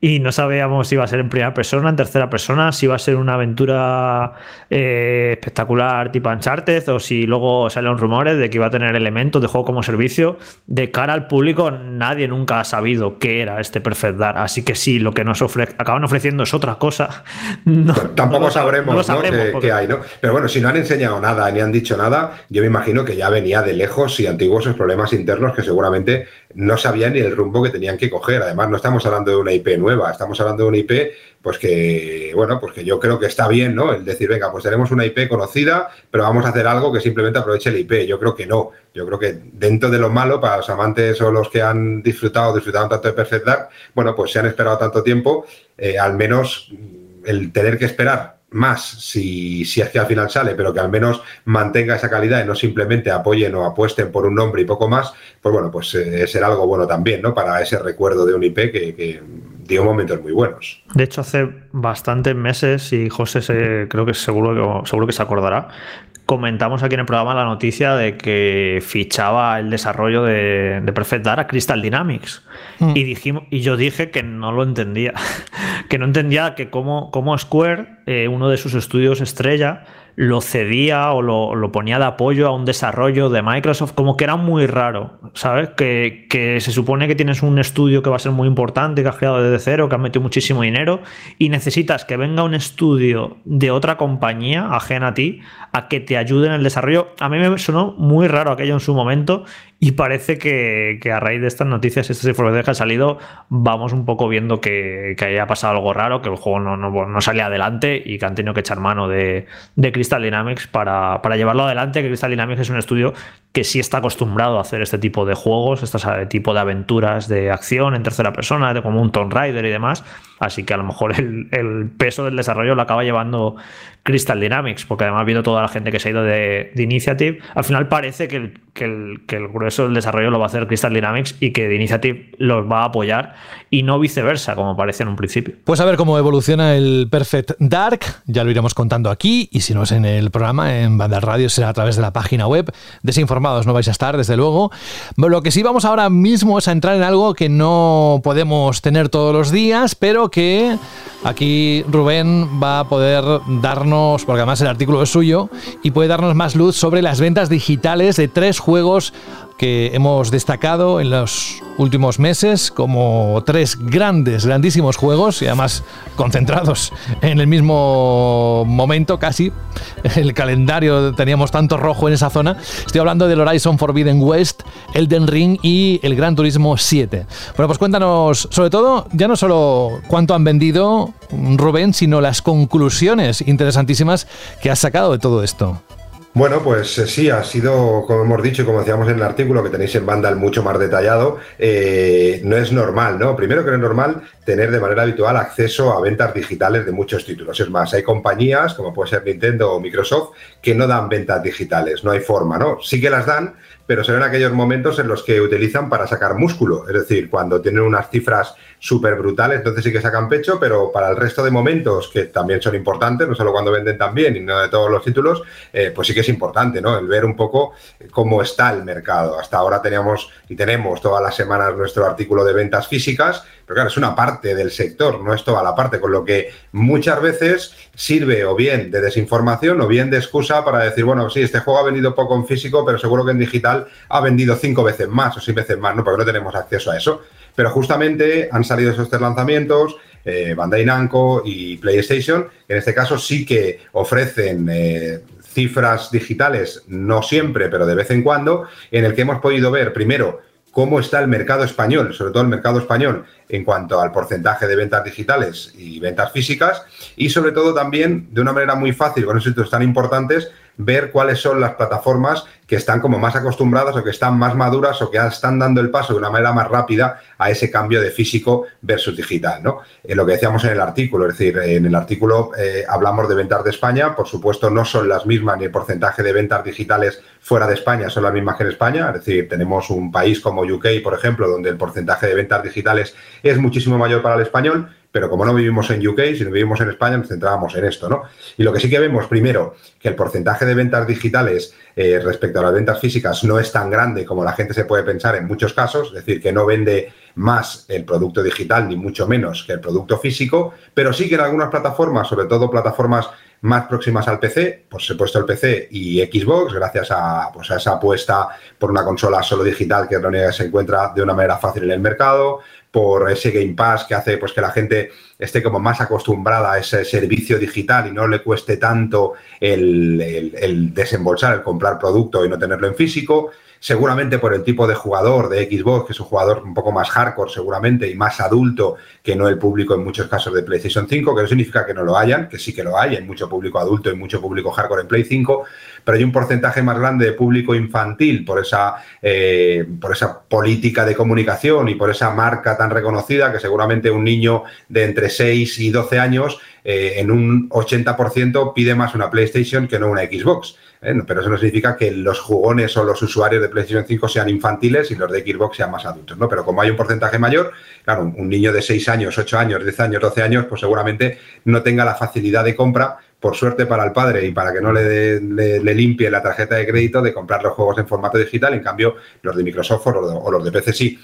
y no sabíamos si iba a ser en primera persona, en tercera persona, si iba a ser una aventura eh, espectacular tipo Uncharted o si luego salieron rumores de que iba a tener elementos de juego como servicio. De cara al público, nadie nunca ha sabido qué era este Perfect Dark. Así que sí, lo que nos acaban ofreciendo es otra cosa. tampoco sabremos, qué, hay, ¿no? Pero bueno, si no han enseñado nada ni han dicho nada, yo me imagino que ya venía de lejos y antiguos problemas internos que seguramente no sabían ni el rumbo que tenían que coger. Además, no estamos hablando de una IP nueva, estamos hablando de una IP, pues que, bueno, pues que yo creo que está bien, ¿no? El decir, venga, pues tenemos una IP conocida, pero vamos a hacer algo que simplemente aproveche la IP. Yo creo que no. Yo creo que dentro de lo malo, para los amantes o los que han disfrutado, disfrutado tanto de Perfect Dark, bueno, pues se han esperado tanto tiempo, eh, al menos el tener que esperar más si, si, es que al final sale, pero que al menos mantenga esa calidad y no simplemente apoyen o apuesten por un nombre y poco más, pues bueno, pues eh, será algo bueno también, ¿no? Para ese recuerdo de un IP que, dio momentos muy buenos. De hecho, hace bastantes meses, y José se, creo que seguro, seguro que se acordará, comentamos aquí en el programa la noticia de que fichaba el desarrollo de, Perfect Dark a Crystal Dynamics. Mm. Y, dijimos, y yo dije que no lo entendía. <laughs> que no entendía que como, como Square, eh, uno de sus estudios estrella, lo cedía o lo, ponía de apoyo a un desarrollo de Microsoft, como que era muy raro, ¿sabes? Que, que, se supone que tienes un estudio que va a ser muy importante, que has creado desde cero, que has metido muchísimo dinero, y necesitas que venga un estudio de otra compañía ajena a ti a que te ayude en el desarrollo. A mí me sonó muy raro aquello en su momento Y parece que, a raíz de estas noticias, estas informaciones que han salido, vamos un poco viendo que, haya pasado algo raro, que el juego no, no, sale adelante y que han tenido que echar mano de, Crystal Dynamics para, para, llevarlo adelante. Que Crystal Dynamics es un estudio que sí está acostumbrado a hacer este tipo de juegos, este tipo de aventuras de acción en tercera persona, de como un Tomb Raider y demás. Así que a lo mejor el, peso del desarrollo lo acaba llevando Crystal Dynamics, porque además viendo toda la gente que se ha ido de, Initiative, al final parece que el, grueso del desarrollo lo va a hacer Crystal Dynamics y que Initiative los va a apoyar y no viceversa, como parece en un principio. Pues a ver cómo evoluciona el Perfect Dark, ya lo iremos contando aquí y si no es en el programa, en Banda Radio será a través de la página web. No vais a estar, desde luego. Lo que sí vamos ahora mismo es a entrar en algo que no podemos tener todos los días, pero que aquí Rubén va a poder darnos porque además el artículo es suyo, y puede darnos más luz sobre las ventas digitales de tres juegos que hemos destacado en los últimos meses como tres grandes, grandísimos juegos y además concentrados en el mismo momento casi. El calendario teníamos tanto rojo en esa zona. Estoy hablando del Horizon Forbidden West, Elden Ring y el Gran Turismo 7. Bueno, pues cuéntanos, sobre todo, ya no solo cuánto han vendido, Rubén, sino las conclusiones interesantísimas que has sacado de todo esto. Bueno, pues eh, sí, ha sido, como hemos dicho y como decíamos en el artículo que tenéis en Vandal mucho más detallado, eh, no es normal, ¿no? Primero que no es normal tener de manera habitual acceso a ventas digitales de muchos títulos. Es más, hay compañías, como puede ser Nintendo o Microsoft, que no dan ventas digitales, no hay forma, ¿no? Sí que las dan, pero son aquellos momentos en los que utilizan para sacar músculo, es decir, cuando tienen unas cifras súper brutales, entonces sí que sacan pecho, pero para el resto de momentos, que también son importantes, no solo cuando venden tan bien y no de todos los títulos, eh, pues sí que es importante, ¿no? El ver un poco cómo está el mercado. Hasta ahora teníamos y tenemos todas las semanas nuestro artículo de ventas físicas, pero claro, es una parte del sector, no es toda la parte, con lo que muchas veces sirve o bien de desinformación o bien de excusa para decir, bueno, sí, este juego ha vendido poco en físico, pero seguro que en digital ha vendido cinco veces más o seis veces más, ¿no? Porque no tenemos acceso a eso. Pero justamente han salido esos tres lanzamientos, eh, Bandai Namco y PlayStation, que en este caso sí que ofrecen eh, cifras digitales, no siempre, pero de vez en cuando, en el que hemos podido ver primero cómo está el mercado español, sobre todo el mercado español, en cuanto al porcentaje de ventas digitales y ventas físicas, y sobre todo también, de una manera muy fácil, con esos sitios tan importantes, ver cuáles son las plataformas que están como más acostumbradas o que están más maduras o que están dando el paso de una manera más rápida a ese cambio de físico versus digital. ¿no? Eh, lo que decíamos en el artículo, es decir, en el artículo eh, hablamos de ventas de España, por supuesto no son las mismas ni el porcentaje de ventas digitales fuera de España son las mismas que en España, es decir, tenemos un país como UK, por ejemplo, donde el porcentaje de ventas digitales es muchísimo mayor para el español, pero como no vivimos en UK, si no vivimos en España, nos centrábamos en esto, ¿no? Y lo que sí que vemos, primero, que el porcentaje de ventas digitales eh, respecto a las ventas físicas no es tan grande como la gente se puede pensar en muchos casos, es decir, que no vende más el producto digital, ni mucho menos que el producto físico, pero sí que en algunas plataformas, sobre todo plataformas más próximas al PC, pues he puesto el PC y Xbox, gracias a, pues a esa apuesta por una consola solo digital que es la única que se encuentra de una manera fácil en el mercado, por ese Game Pass que hace pues que la gente esté como más acostumbrada a ese servicio digital y no le cueste tanto el, el desembolsar, el comprar producto y no tenerlo en físico seguramente por el tipo de jugador de Xbox, que es un jugador un poco más hardcore seguramente y más adulto que no el público en muchos casos de PlayStation 5, que no significa que no lo hayan, que sí que lo hay, hay mucho público adulto y mucho público hardcore en Play 5, pero hay un porcentaje más grande de público infantil por esa, eh, por esa política de comunicación y por esa marca tan reconocida que seguramente un niño de entre 6 y 12 años eh, en un 80% pide más una PlayStation que no una Xbox. Pero eso no significa que los jugones o los usuarios de PlayStation 5 sean infantiles y los de Xbox sean más adultos, ¿no? Pero como hay un porcentaje mayor, claro, un niño de 6 años, 8 años, 10 años, 12 años, pues seguramente no tenga la facilidad de compra, por suerte para el padre y para que no le, le, limpie la tarjeta de crédito de comprar los juegos en formato digital, en cambio los de Microsoft o los de PC sí.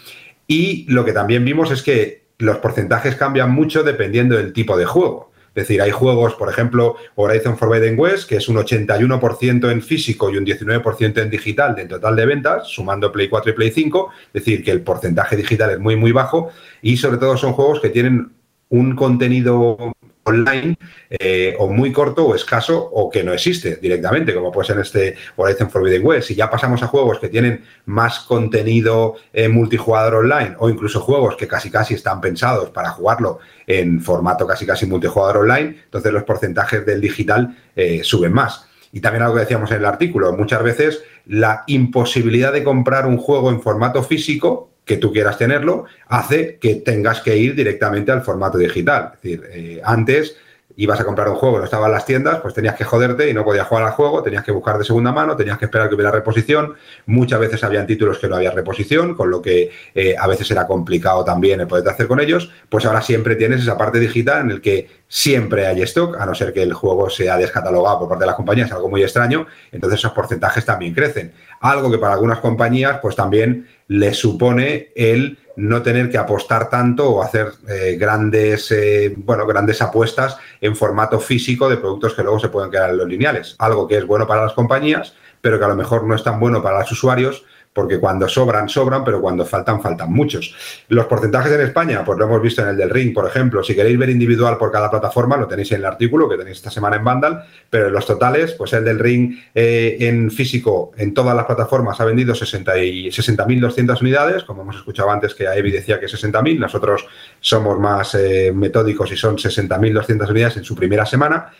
Y lo que también vimos es que los porcentajes cambian mucho dependiendo del tipo de juego. Es decir, hay juegos, por ejemplo, Horizon Forbidden West, que es un 81% en físico y un 19% en digital del total de ventas, sumando Play 4 y Play 5, es decir, que el porcentaje digital es muy, muy bajo y sobre todo son juegos que tienen un contenido online eh, o muy corto o escaso o que no existe directamente, como puede ser este Horizon Forbidden West. Si ya pasamos a juegos que tienen más contenido eh, multijugador online o incluso juegos que casi casi están pensados para jugarlo en formato casi casi multijugador online, entonces los porcentajes del digital eh, suben más. Y también algo que decíamos en el artículo, muchas veces la imposibilidad de comprar un juego en formato físico que tú quieras tenerlo, hace que tengas que ir directamente al formato digital. Es decir, eh, antes ibas a comprar un juego, no estaba en las tiendas, pues tenías que joderte y no podías jugar al juego, tenías que buscar de segunda mano, tenías que esperar que hubiera reposición. Muchas veces habían títulos que no había reposición, con lo que eh, a veces era complicado también el poder hacer con ellos. Pues ahora siempre tienes esa parte digital en el que siempre hay stock, a no ser que el juego sea descatalogado por parte de las compañías, algo muy extraño, entonces esos porcentajes también crecen. Algo que para algunas compañías, pues también le supone el no tener que apostar tanto o hacer eh, grandes, eh, bueno, grandes apuestas en formato físico de productos que luego se pueden quedar en los lineales. Algo que es bueno para las compañías, pero que a lo mejor no es tan bueno para los usuarios porque cuando sobran, sobran, pero cuando faltan, faltan muchos. Los porcentajes en España, pues lo hemos visto en el del Ring, por ejemplo. Si queréis ver individual por cada plataforma, lo tenéis en el artículo que tenéis esta semana en Vandal, pero en los totales, pues el del Ring eh, en físico, en todas las plataformas, ha vendido 60.200 unidades, como hemos escuchado antes que Evi decía que 60.000, nosotros somos más eh, metódicos y son 60.200 unidades en su primera semana.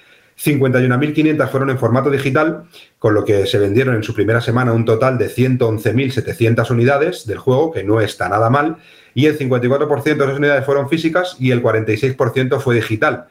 51.500 fueron en formato digital, con lo que se vendieron en su primera semana un total de 111.700 unidades del juego, que no está nada mal, y el 54% de esas unidades fueron físicas y el 46% fue digital,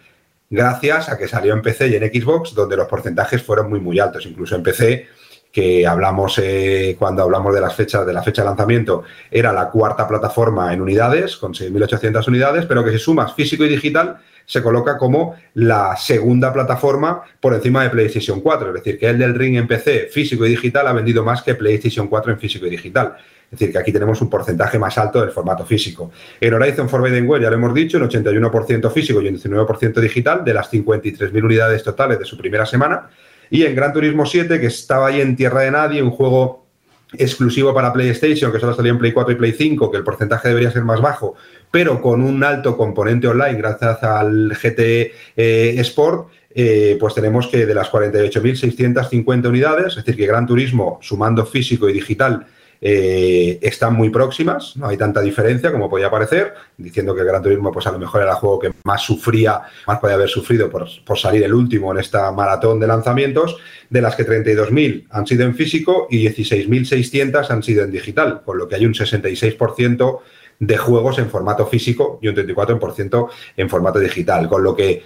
gracias a que salió en PC y en Xbox, donde los porcentajes fueron muy, muy altos. Incluso en PC, que hablamos eh, cuando hablamos de las fechas, de la fecha de lanzamiento, era la cuarta plataforma en unidades, con 6.800 unidades, pero que si sumas físico y digital, se coloca como la segunda plataforma por encima de PlayStation 4. Es decir, que el del Ring en PC físico y digital ha vendido más que PlayStation 4 en físico y digital. Es decir, que aquí tenemos un porcentaje más alto del formato físico. En Horizon Forbidden West, ya lo hemos dicho, el 81% físico y un 19% digital de las 53.000 unidades totales de su primera semana. Y en Gran Turismo 7, que estaba ahí en tierra de nadie, un juego exclusivo para PlayStation, que solo salía en Play 4 y Play 5, que el porcentaje debería ser más bajo, pero con un alto componente online gracias al GT eh, Sport, eh, pues tenemos que de las 48.650 unidades, es decir, que Gran Turismo, sumando físico y digital, eh, están muy próximas, no hay tanta diferencia como podía parecer, diciendo que el Gran Turismo pues a lo mejor era el juego que más sufría, más podía haber sufrido por, por salir el último en esta maratón de lanzamientos, de las que 32.000 han sido en físico y 16.600 han sido en digital, con lo que hay un 66% de juegos en formato físico y un 34% en formato digital, con lo que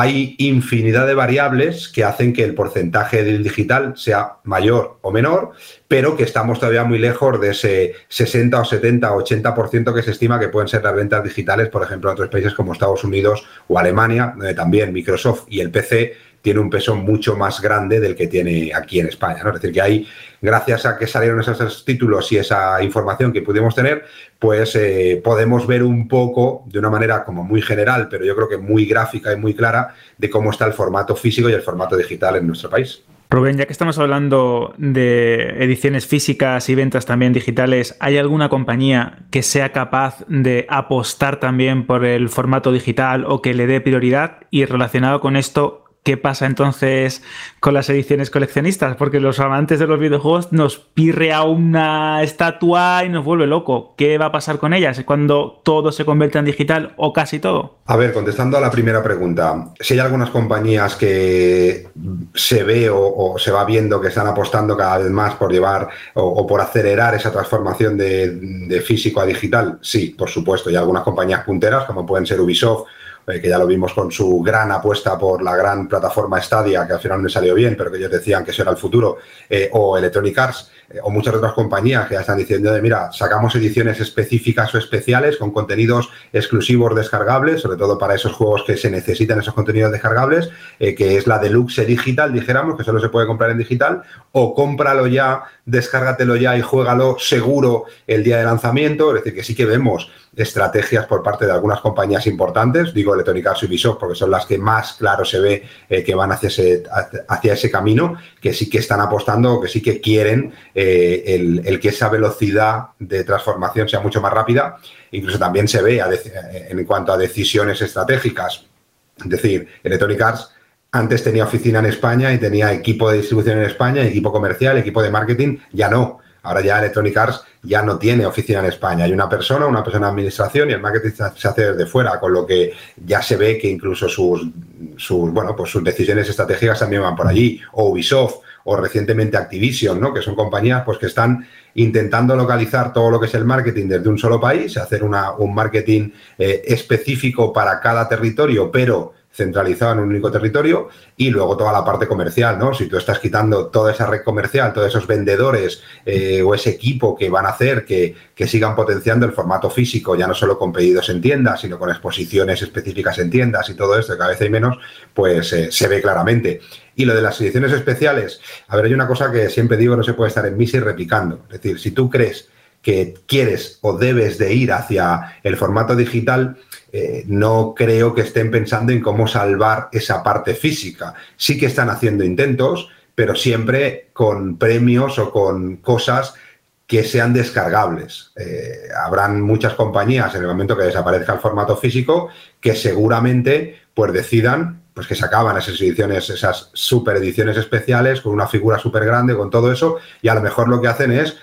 hay infinidad de variables que hacen que el porcentaje del digital sea mayor o menor, pero que estamos todavía muy lejos de ese 60 o 70 o 80% que se estima que pueden ser las ventas digitales, por ejemplo, en otros países como Estados Unidos o Alemania, donde también Microsoft y el PC tiene un peso mucho más grande del que tiene aquí en España. Es decir, que hay, gracias a que salieron esos títulos y esa información que pudimos tener, pues eh, podemos ver un poco, de una manera como muy general, pero yo creo que muy gráfica y muy clara, de cómo está el formato físico y el formato digital en nuestro país. Rubén, ya que estamos hablando de ediciones físicas y ventas también digitales, ¿hay alguna compañía que sea capaz de apostar también por el formato digital o que le dé prioridad? Y relacionado con esto, ¿Qué pasa entonces con las ediciones coleccionistas? Porque los amantes de los videojuegos nos pirrea una estatua y nos vuelve loco. ¿Qué va a pasar con ellas cuando todo se convierte en digital o casi todo? A ver, contestando a la primera pregunta, si hay algunas compañías que se ve o, se va viendo que están apostando cada vez más por llevar o, por acelerar esa transformación de, de físico a digital, sí, por supuesto. Hay algunas compañías punteras como pueden ser Ubisoft eh, que ya lo vimos con su gran apuesta por la gran plataforma Stadia, que al final no salió bien, pero que ellos decían que eso era el futuro, eh, o Electronic Arts, eh, o muchas otras compañías que ya están diciendo de, mira, sacamos ediciones específicas o especiales con contenidos exclusivos descargables, sobre todo para esos juegos que se necesitan esos contenidos descargables, que es la Deluxe Digital, dijéramos, que solo se puede comprar en digital, o cómpralo ya, descárgatelo ya y juégalo seguro el día de lanzamiento, es decir, que sí que vemos estrategias por parte de algunas compañías importantes, digo Electronic y Ubisoft porque son las que más claro se ve eh, que van hacia ese, hacia ese camino, que sí que están apostando, que sí que quieren eh, el, que esa velocidad de transformación sea mucho más rápida. Incluso también se ve en cuanto a decisiones estratégicas Es decir, Electronic Arts antes tenía oficina en España y tenía equipo de distribución en España, equipo comercial, equipo de marketing, ya no. Ahora ya Electronic Arts ya no tiene oficina en España. Hay una persona, una persona de administración y el marketing se hace desde fuera, con lo que ya se ve que incluso sus, sus, bueno, pues sus decisiones estratégicas también van por allí. O Ubisoft o recientemente Activision, ¿no? que son compañías pues, que están intentando localizar todo lo que es el marketing desde un solo país, hacer un marketing eh, específico para cada territorio, pero centralizado en un único territorio y luego toda la parte comercial, ¿no? Si tú estás quitando toda esa red comercial, todos esos vendedores eh, o ese equipo que van a hacer que, sigan potenciando el formato físico, ya no solo con pedidos en tiendas, sino con exposiciones específicas en tiendas y todo esto, cada vez hay menos, pues eh, se ve claramente. Y lo de las ediciones especiales, a ver, hay una cosa que siempre digo, no se puede estar en misa y replicando. Es decir, si tú crees que quieres o debes de ir hacia el formato digital, eh, no creo que estén pensando en cómo salvar esa parte física. Sí que están haciendo intentos, pero siempre con premios o con cosas que sean descargables. Eh, habrán muchas compañías en el momento que desaparezca el formato físico que seguramente pues decidan pues que sacaban esas ediciones, esas super ediciones especiales con una figura súper grande, con todo eso, y a lo mejor lo que hacen es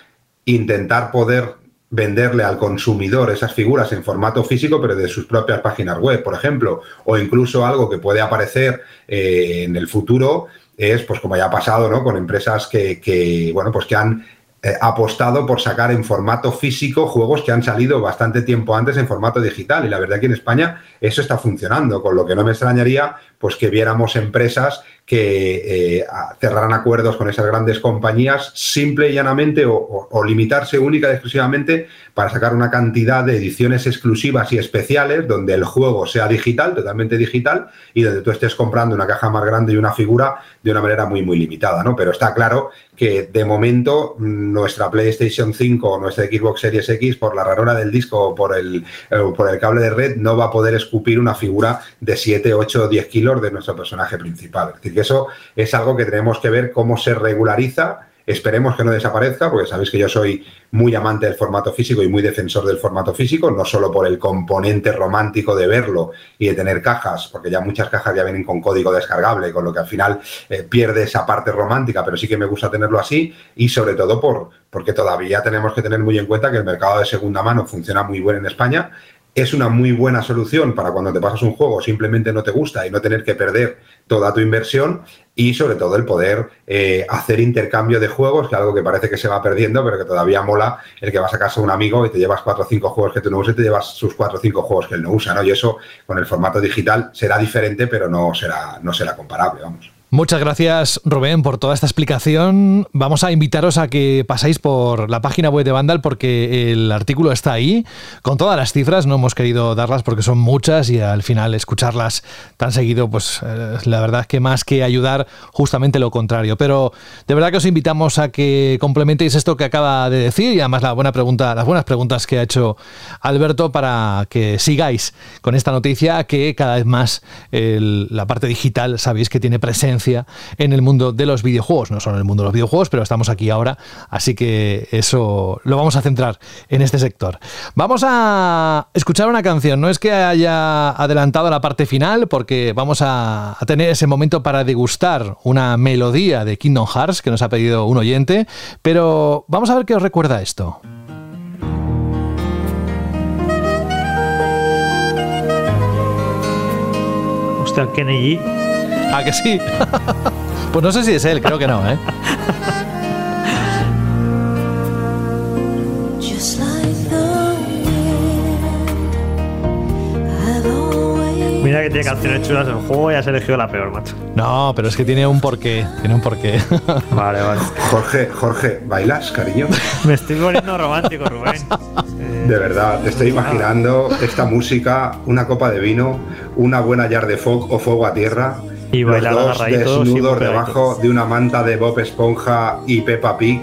intentar poder venderle al consumidor esas figuras en formato físico, pero de sus propias páginas web, por ejemplo, o incluso algo que puede aparecer eh, en el futuro es, pues como ya ha pasado, ¿no? Con empresas que, que bueno, pues que han eh, apostado por sacar en formato físico juegos que han salido bastante tiempo antes en formato digital. Y la verdad que en España eso está funcionando, con lo que no me extrañaría pues que viéramos empresas que eh, cerraran acuerdos con esas grandes compañías simple y llanamente o, limitarse única y exclusivamente para sacar una cantidad de ediciones exclusivas y especiales donde el juego sea digital, totalmente digital, y donde tú estés comprando una caja más grande y una figura de una manera muy, muy limitada, ¿no? Pero está claro que de momento nuestra PlayStation 5 o nuestra Xbox Series X, por la rarura del disco o por el, eh, por el cable de red, no va a poder escupir una figura de 7, 8 o 10 kilos de nuestro personaje principal. Es decir, que eso es algo que tenemos que ver cómo se regulariza. Esperemos que no desaparezca, porque sabéis que yo soy muy amante del formato físico y muy defensor del formato físico, no solo por el componente romántico de verlo y de tener cajas, porque ya muchas cajas ya vienen con código descargable, con lo que al final eh, pierde esa parte romántica, pero sí que me gusta tenerlo así, y sobre todo por, porque todavía tenemos que tener muy en cuenta que el mercado de segunda mano funciona muy bien en España es una muy buena solución para cuando te pasas un juego simplemente no te gusta y no tener que perder toda tu inversión y sobre todo el poder eh, hacer intercambio de juegos, que es algo que parece que se va perdiendo, pero que todavía mola el que vas a casa a un amigo y te llevas cuatro o cinco juegos que tú no usas y te llevas sus cuatro o cinco juegos que él no usa, ¿no? Y eso con el formato digital será diferente, pero no será, no será comparable, vamos. Muchas gracias, Rubén, por toda esta explicación. Vamos a invitaros a que pasáis por la página web de Vandal porque el artículo está ahí con todas las cifras. No hemos querido darlas porque son muchas y al final escucharlas tan seguido, pues eh, la verdad es que más que ayudar, justamente lo contrario. Pero de verdad que os invitamos a que complementéis esto que acaba de decir y además la buena pregunta, las buenas preguntas que ha hecho Alberto para que sigáis con esta noticia que cada vez más la parte digital sabéis que tiene presencia en el mundo de los videojuegos. No solo en el mundo de los videojuegos, pero estamos aquí ahora, así que eso lo vamos a centrar en este sector. Vamos a escuchar una canción, no es que haya adelantado la parte final, porque vamos a, tener ese momento para degustar una melodía de Kingdom Hearts que nos ha pedido un oyente, pero vamos a ver qué os recuerda esto. Kenny ¿A que sí? <laughs> pues no sé si es él, creo que no, ¿eh? Mira que tiene canciones chulas en el juego y has elegido la peor, macho. No, pero es que tiene un porqué. Tiene un porqué. <laughs> Vale, vale. Jorge, Jorge, ¿bailas, cariño? Me estoy poniendo romántico, Rubén. De verdad, te estoy imaginando esta música, una copa de vino, una buena yard de fuego o fuego a tierra y los dos desnudos debajo de una manta de Bob Esponja y Peppa Pig,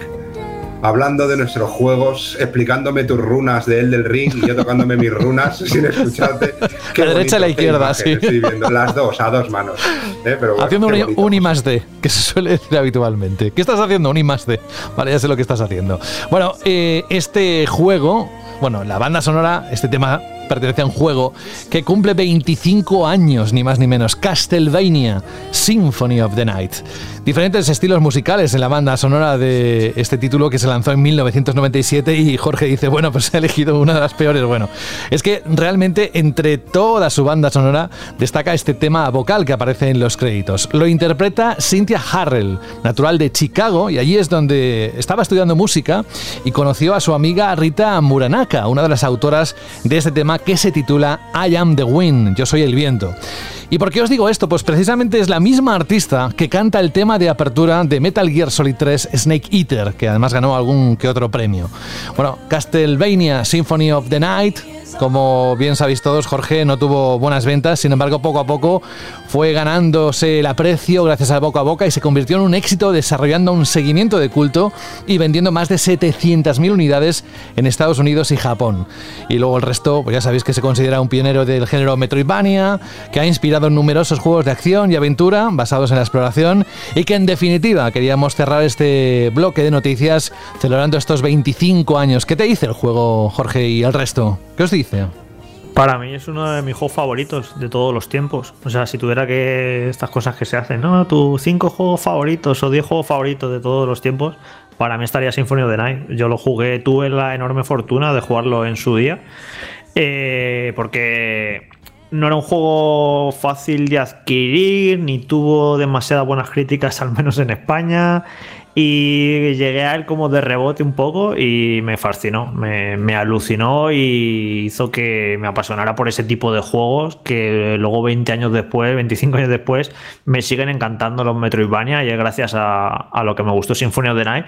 hablando de nuestros juegos, explicándome tus runas de Elden Ring y yo tocándome mis runas <laughs> sin escucharte. <laughs> la derecha y la izquierda, sí. Estoy viendo, las dos, a dos manos. ¿eh? haciendo un, I más D, que se suele decir habitualmente. ¿Qué estás haciendo? Un I más D. Vale, ya sé lo que estás haciendo. Bueno, eh, este juego bueno, la banda sonora, este tema pertenece a un juego que cumple 25 años, ni más ni menos, Castlevania Symphony of the Night. Diferentes estilos musicales en la banda sonora de este título que se lanzó en 1997 y Jorge dice, bueno, pues he elegido una de las peores. Bueno, es que realmente entre toda su banda sonora destaca este tema vocal que aparece en los créditos. Lo interpreta Cynthia Harrell, natural de Chicago, y allí es donde estaba estudiando música y conoció a su amiga Rita Muranaka, una de las autoras de este tema que se titula I Am the Wind, Yo soy el viento. ¿Y por qué os digo esto? Pues precisamente es la misma artista que canta el tema de apertura de Metal Gear Solid 3 Snake Eater, que además ganó algún que otro premio. Bueno, Castlevania Symphony of the Night como bien sabéis todos, Jorge no tuvo buenas ventas, sin embargo, poco a poco fue ganándose el aprecio gracias al boca a boca y se convirtió en un éxito desarrollando un seguimiento de culto y vendiendo más de 700.000 unidades en Estados Unidos y Japón. Y luego el resto, pues ya sabéis que se considera un pionero del género Metroidvania, que ha inspirado numerosos juegos de acción y aventura basados en la exploración y que en definitiva queríamos cerrar este bloque de noticias celebrando estos 25 años. ¿Qué te dice el juego, Jorge, y el resto? ¿Qué os dice? Para mí es uno de mis juegos favoritos de todos los tiempos. O sea, si tuviera que estas cosas que se hacen, ¿no? Tus cinco juegos favoritos o diez juegos favoritos de todos los tiempos, para mí estaría Symphony of the Night. Yo lo jugué, tuve la enorme fortuna de jugarlo en su día. Eh, porque no era un juego fácil de adquirir, ni tuvo demasiadas buenas críticas, al menos en España. Y llegué a él como de rebote un poco y me fascinó, me, alucinó y hizo que me apasionara por ese tipo de juegos que luego 20 años después, 25 años después, me siguen encantando los Metroidvania y es gracias a, lo que me gustó Symphony of the Night.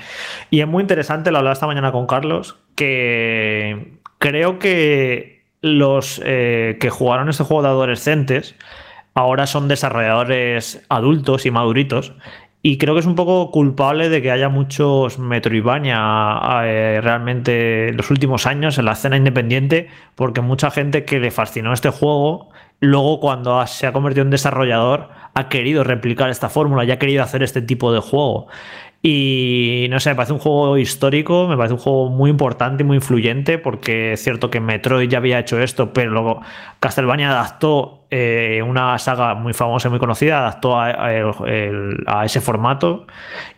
Y es muy interesante, lo hablaba esta mañana con Carlos, que creo que los eh, que jugaron este juego de adolescentes ahora son desarrolladores adultos y maduritos y creo que es un poco culpable de que haya muchos Metroidvania eh, realmente en los últimos años en la escena independiente, porque mucha gente que le fascinó este juego, luego cuando se ha convertido en desarrollador, ha querido replicar esta fórmula y ha querido hacer este tipo de juego. Y no sé, me parece un juego histórico, me parece un juego muy importante y muy influyente, porque es cierto que Metroid ya había hecho esto, pero luego Castlevania adaptó eh, una saga muy famosa y muy conocida, adaptó a, ese formato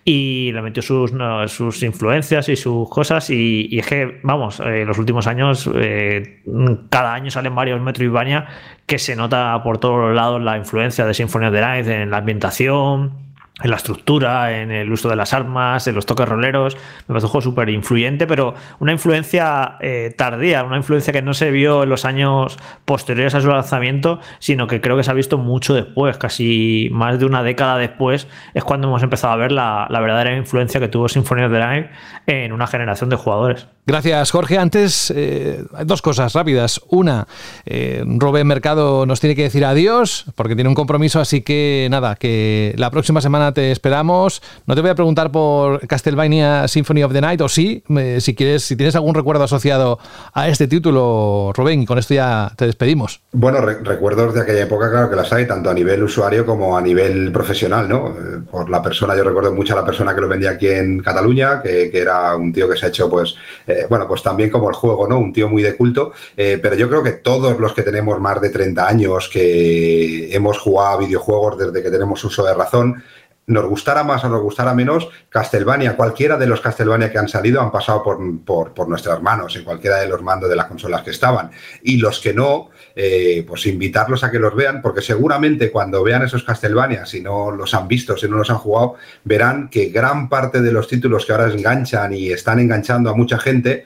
y le metió sus, sus influencias y sus cosas. Y, es que, vamos, en eh, los últimos años, eh, cada año salen varios Metroidvania que se nota por todos lados la influencia de Symphony of the Night en la ambientación en la estructura, en el uso de las armas, en los toques roleros. Me parece un juego súper influyente, pero una influencia eh, tardía, una influencia que no se vio en los años posteriores a su lanzamiento, sino que creo que se ha visto mucho después, casi más de una década después, es cuando hemos empezado a ver la, verdadera influencia que tuvo Symphony of the Night en una generación de jugadores. Gracias, Jorge. Antes, eh, dos cosas rápidas. Una, eh, Robert Mercado nos tiene que decir adiós porque tiene un compromiso, así que nada, que la próxima semana te esperamos. No te voy a preguntar por Castlevania Symphony of the Night, o sí, si quieres, si tienes algún recuerdo asociado a este título, Rubén, y con esto ya te despedimos. Bueno, recuerdos de aquella época, claro que las hay, tanto a nivel usuario como a nivel profesional, ¿no? Eh, por la persona, yo recuerdo mucho a la persona que lo vendía aquí en Cataluña, que, era un tío que se ha hecho, pues, eh, bueno, pues también como el juego, ¿no? Un tío muy de culto, eh, pero yo creo que todos los que tenemos más de 30 años, que hemos jugado videojuegos desde que tenemos uso de razón, nos gustara más o nos gustara menos, Castlevania, cualquiera de los Castlevania que han salido han pasado por, por, nuestras manos, en cualquiera de los mandos de las consolas que estaban. Y los que no, eh, pues invitarlos a que los vean, porque seguramente cuando vean esos Castlevania, si no los han visto, si no los han jugado, verán que gran parte de los títulos que ahora enganchan y están enganchando a mucha gente,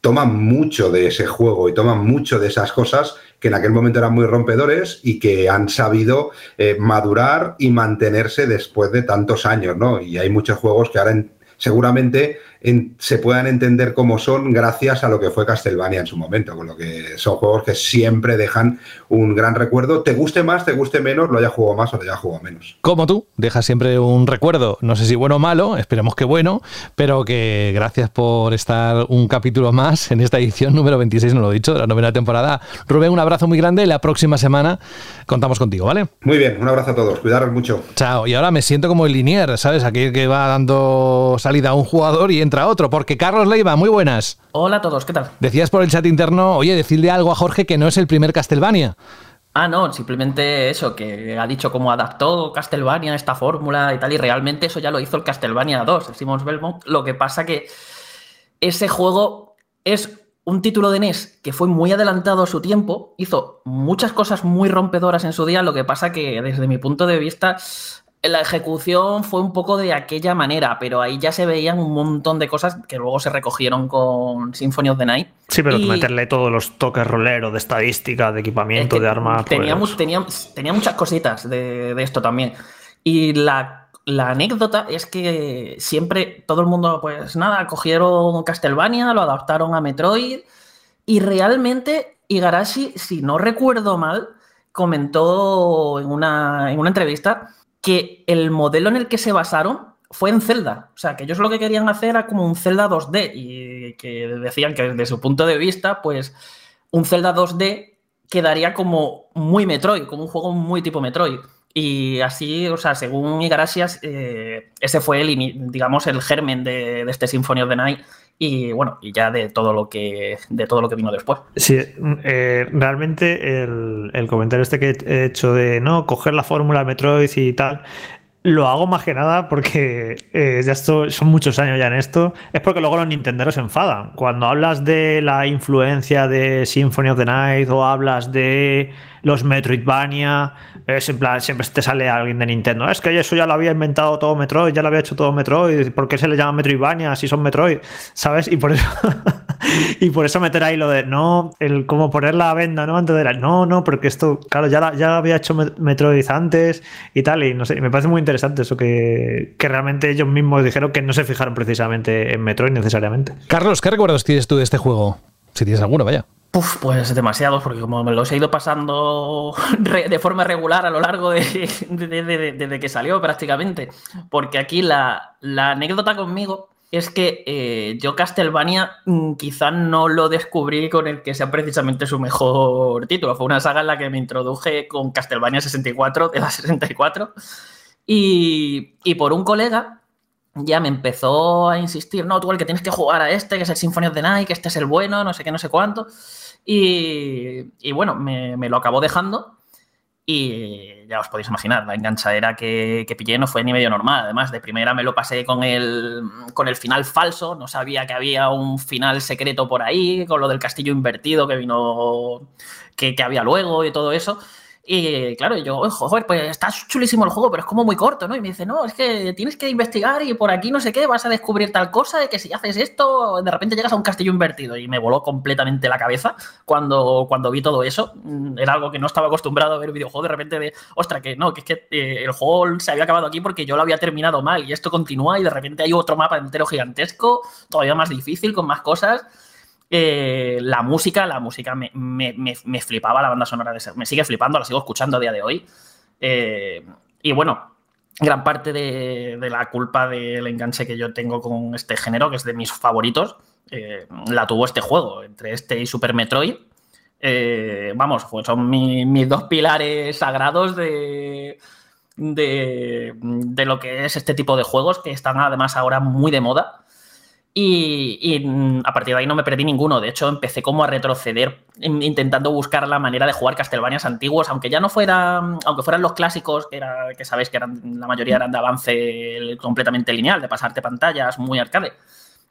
toman mucho de ese juego y toman mucho de esas cosas que en aquel momento eran muy rompedores y que han sabido eh, madurar y mantenerse después de tantos años, ¿no? Y hay muchos juegos que ahora seguramente se puedan entender como son gracias a lo que fue Castlevania en su momento, con lo que son juegos que siempre dejan un gran recuerdo, te guste más, te guste menos, lo haya jugado más o lo haya jugado menos. Como tú, deja siempre un recuerdo, no sé si bueno o malo, esperemos que bueno, pero que gracias por estar un capítulo más en esta edición número 26, no lo he dicho, de la novena temporada. Rubén, un abrazo muy grande, la próxima semana contamos contigo, ¿vale? Muy bien, un abrazo a todos, cuidaros mucho. Chao, y ahora me siento como el linier, ¿sabes? Aquí que va dando salida un jugador y entra otro, porque Carlos Leiva, muy buenas. Hola a todos, ¿qué tal? Decías por el chat interno, oye, decirle algo a Jorge que no es el primer Castlevania. Ah, no, simplemente eso, que ha dicho cómo adaptó Castlevania esta fórmula y tal, y realmente eso ya lo hizo el Castlevania 2, decimos Belmont. Lo que pasa que ese juego es un título de NES que fue muy adelantado a su tiempo, hizo muchas cosas muy rompedoras en su día, lo que pasa que desde mi punto de vista la ejecución fue un poco de aquella manera, pero ahí ya se veían un montón de cosas que luego se recogieron con Symphony of the Night. Sí, pero meterle todos los toques rolero de estadística, de equipamiento, de armas. Tenía, pues- tenía, muchas cositas de, esto también. Y la, la, anécdota es que siempre todo el mundo, pues nada, cogieron Castlevania, lo adaptaron a Metroid y realmente Igarashi, si no recuerdo mal, comentó en una, en una entrevista que el modelo en el que se basaron fue en Zelda. O sea, que ellos lo que querían hacer era como un Zelda 2D y que decían que desde su punto de vista, pues un Zelda 2D quedaría como muy Metroid, como un juego muy tipo Metroid. Y así, o sea, según Igarasias, eh, ese fue el, digamos, el germen de, este Symphony of the Night y bueno, y ya de todo lo que, de todo lo que vino después. Sí, eh, realmente el, el, comentario este que he hecho de no coger la fórmula Metroid y tal, lo hago más que nada porque eh, ya esto, son muchos años ya en esto. Es porque luego los Nintenderos se enfadan. Cuando hablas de la influencia de Symphony of the Night o hablas de los Metroidvania, es en plan, siempre te sale alguien de Nintendo. Es que eso ya lo había inventado todo Metroid, ya lo había hecho todo Metroid. ¿Por qué se le llama Metroidvania si son Metroid? ¿Sabes? Y por eso, <laughs> y por eso meter ahí lo de no, el como poner la venda, ¿no? Antes de la. No, no, porque esto, claro, ya, ya había hecho Metroid antes y tal. Y no sé, me parece muy interesante eso que, que realmente ellos mismos dijeron que no se fijaron precisamente en Metroid necesariamente. Carlos, ¿qué recuerdos tienes tú de este juego? Si tienes alguno, vaya pues demasiados, porque como me los he ido pasando <laughs> de forma regular a lo largo de, desde que salió prácticamente. Porque aquí la, anécdota conmigo es que eh, yo Castlevania mm, quizá no lo descubrí con el que sea precisamente su mejor título. Fue una saga en la que me introduje con Castlevania 64 de la 64. Y, y por un colega ya me empezó a insistir, no, tú el que tienes que jugar a este, que es el Symphony of the Night, que este es el bueno, no sé qué, no sé cuánto. Y, bueno, me, lo acabó dejando. Y ya os podéis imaginar, la enganchadera que, que pillé no fue ni medio normal. Además, de primera me lo pasé con el, con el final falso. No sabía que había un final secreto por ahí, con lo del castillo invertido que vino, que, que había luego y todo eso. Y claro, yo, joder, pues está chulísimo el juego, pero es como muy corto, ¿no? Y me dice, no, es que tienes que investigar y por aquí no sé qué, vas a descubrir tal cosa, de que si haces esto, de repente llegas a un castillo invertido. Y me voló completamente la cabeza cuando, cuando vi todo eso. Mm, era algo que no estaba acostumbrado a ver videojuegos de repente de, ostra, que no, que es que eh, el juego se había acabado aquí porque yo lo había terminado mal y esto continúa y de repente hay otro mapa entero gigantesco, todavía más difícil, con más cosas. Eh, la música, la música me, flipaba la banda sonora de ese. Me sigue flipando, la sigo escuchando a día de hoy. Eh, y bueno, gran parte de, la culpa del enganche que yo tengo con este género, que es de mis favoritos, eh, la tuvo este juego, entre este y Super Metroid. vamos, pues son mis dos pilares sagrados de, de, de, lo que es este tipo de juegos, que están además ahora muy de moda. Y, mm, a partir de ahí no me perdí ninguno. De hecho, empecé como a retroceder intentando buscar la manera de jugar Castlevanias antiguos, aunque ya no fueran, aunque fueran los clásicos, que, era, que sabéis que eran, la mayoría eran de avance completamente lineal, de pasarte pantallas, muy arcade.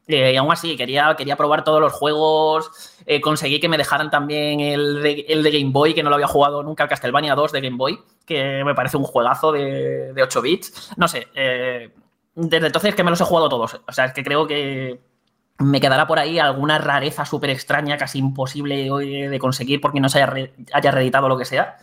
Eh, y aún así, quería, quería probar todos los juegos. Eh, conseguí que me dejaran también el de, el de, Game Boy, que no lo había jugado nunca, el Castlevania 2 de Game Boy, que me parece un juegazo de, de 8 bits. No sé, eh, desde entonces que me los he jugado todos. O sea, es que creo que me quedará por ahí alguna rareza súper extraña, casi imposible de conseguir porque no se haya, haya reeditado lo que sea.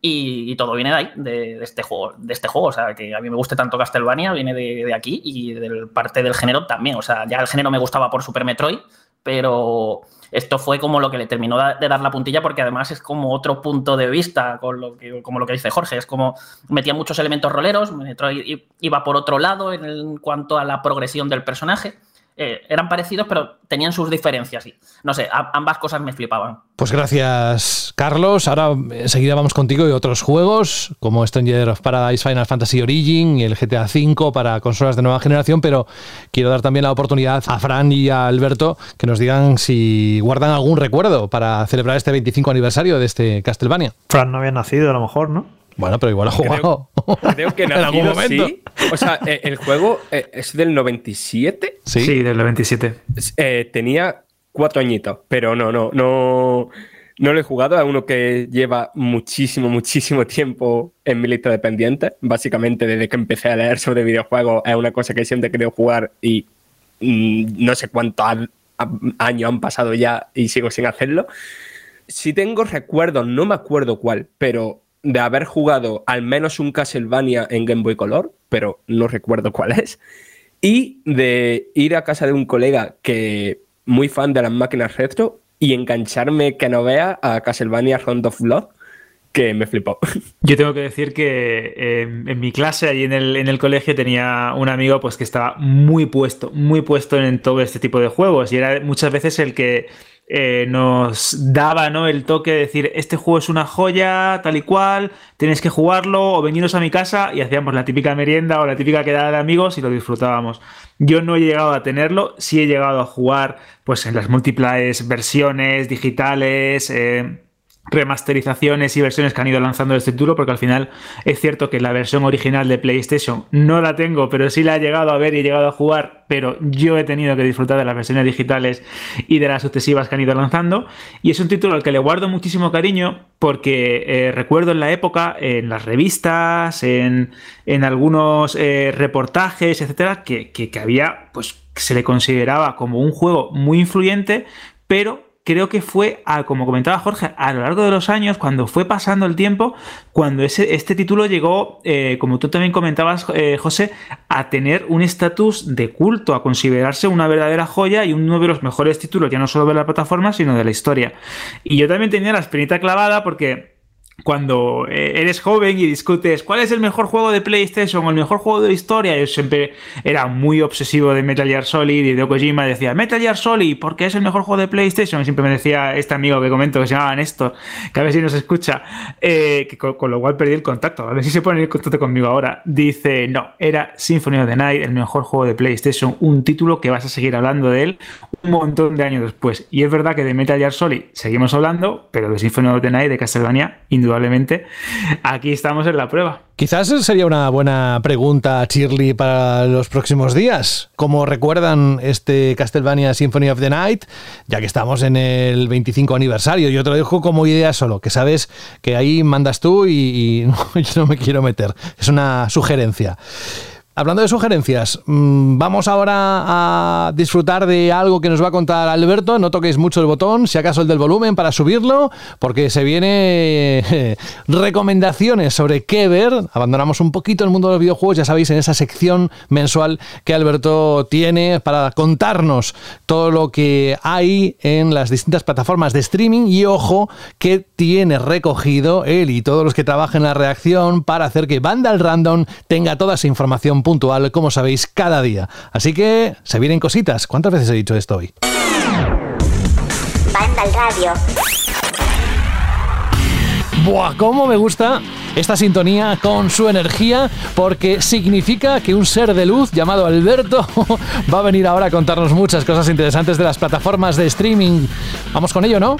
Y, todo viene de ahí, de, este juego, de este juego. O sea, que a mí me guste tanto Castlevania, viene de, aquí y de parte del género también. O sea, ya el género me gustaba por Super Metroid, pero esto fue como lo que le terminó de dar la puntilla porque además es como otro punto de vista, con lo que, como lo que dice Jorge, es como metía muchos elementos roleros, iba por otro lado en, cuanto a la progresión del personaje. Eh, eran parecidos, pero tenían sus diferencias. Y, no sé, ambas cosas me flipaban. Pues gracias, Carlos. Ahora enseguida vamos contigo y otros juegos, como Stranger of Paradise Final Fantasy Origin y el GTA V para consolas de nueva generación, pero quiero dar también la oportunidad a Fran y a Alberto que nos digan si guardan algún recuerdo para celebrar este 25 aniversario de este Castlevania. Fran no había nacido, a lo mejor, ¿no? Bueno, pero igual ha jugado. Creo, que <laughs> en algún momento. Sí. O sea, eh, el juego eh, es del 97. Sí, sí del 97. Eh, tenía cuatro añitos, pero no, no, no. No lo he jugado, a uno que lleva muchísimo, muchísimo tiempo en mi lista de pendientes. Básicamente, desde que empecé a leer sobre videojuegos, es una cosa que siempre he querido jugar y mm, no sé cuántos años han pasado ya y sigo sin hacerlo. Si tengo recuerdos, no me acuerdo cuál, pero de haber jugado al menos un Castlevania en Game Boy Color, pero no recuerdo cuál es, y de ir a casa de un colega que muy fan de las máquinas retro y engancharme que no vea a Castlevania Round of Blood, que me flipó. <laughs> Yo tengo que decir que eh, en mi clase, allí en el, en el, colegio, tenía un amigo pues, que estaba muy puesto, muy puesto en todo este tipo de juegos y era muchas veces el que eh, nos daba ¿no? el toque de decir, este juego es una joya, tal y cual, tienes que jugarlo o veniros a mi casa y hacíamos la típica merienda o la típica quedada de amigos y lo disfrutábamos. Yo no he llegado a tenerlo, sí he llegado a jugar pues en las múltiples versiones digitales. Eh, remasterizaciones y versiones que han ido lanzando de este título, porque al final es cierto que la versión original de PlayStation no la tengo, pero sí la he llegado a ver y llegado a jugar, pero yo he tenido que disfrutar de las versiones digitales y de las sucesivas que han ido lanzando. Y es un título al que le guardo muchísimo cariño porque eh, recuerdo en la época, en las revistas, en, algunos eh, reportajes, etcétera, que, que, que había, pues, que se le consideraba como un juego muy influyente, pero creo que fue, como comentaba Jorge, a lo largo de los años, cuando fue pasando el tiempo, cuando ese, este título llegó, eh, como tú también comentabas, eh, José, a tener un estatus de culto, a considerarse una verdadera joya y uno de los mejores títulos, ya no solo de la plataforma, sino de la historia. Y yo también tenía la espinita clavada porque cuando eh, eres joven y discutes cuál es el mejor juego de PlayStation o el mejor juego de la historia, yo siempre era muy obsesivo de Metal Gear Solid y de Kojima decía Metal Gear Solid porque es el mejor juego de PlayStation. Y siempre me decía este amigo que comento que se llamaba Néstor, que a ver si nos escucha, eh, que con, lo cual perdí el contacto. A ver si se pone en contacto conmigo ahora. Dice: No, era Symphony of the Night, el mejor juego de PlayStation, un título que vas a seguir hablando de él un montón de años después. Y es verdad que de Metal Gear Solid seguimos hablando, pero de Symphony of the Night, de Castlevania, aquí estamos en la prueba. Quizás sería una buena pregunta, Shirley, para los próximos días. ¿Cómo recuerdan este Castlevania Symphony of the Night? Ya que estamos en el 25 aniversario. Yo te lo dejo como idea solo, que sabes que ahí mandas tú y, y <laughs> yo no me quiero meter. Es una sugerencia. Hablando de sugerencias, mm, vamos ahora a disfrutar de algo que nos va a contar Alberto. No toquéis mucho el botón, si acaso el del volumen, para subirlo, porque se viene <laughs> recomendaciones sobre qué ver. Abandonamos un poquito el mundo de los videojuegos, ya sabéis, en esa sección mensual que Alberto tiene para contarnos todo lo que hay en las distintas plataformas de streaming y ojo que tiene recogido él y todos los que trabajan en la reacción para hacer que Vandal Random tenga toda esa información puntual, como sabéis, cada día. Así que se vienen cositas. ¿Cuántas veces he dicho esto hoy? Banda al radio. ¡Buah! ¿Cómo me gusta esta sintonía con su energía? Porque significa que un ser de luz llamado Alberto <laughs> va a venir ahora a contarnos muchas cosas interesantes de las plataformas de streaming. Vamos con ello, ¿no?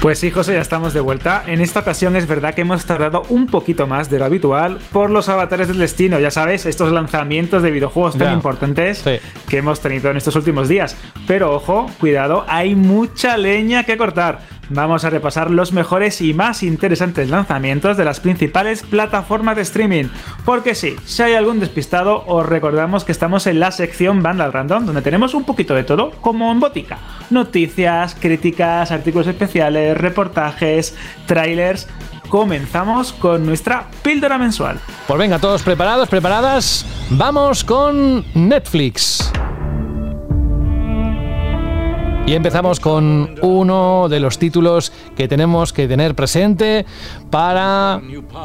Pues sí, José, ya estamos de vuelta. En esta ocasión es verdad que hemos tardado un poquito más de lo habitual por los avatares del destino. Ya sabes, estos lanzamientos de videojuegos tan importantes que hemos tenido en estos últimos días. Pero ojo, cuidado, hay mucha leña que cortar. Vamos a repasar los mejores y más interesantes lanzamientos de las principales plataformas de streaming. Porque sí, si hay algún despistado, os recordamos que estamos en la sección Vandal Random, donde tenemos un poquito de todo, como en botica. Noticias, críticas, artículos especiales, reportajes, trailers. Comenzamos con nuestra píldora mensual. Pues venga, todos preparados, preparadas. Vamos con Netflix. Y empezamos con uno de los títulos que tenemos que tener presente para,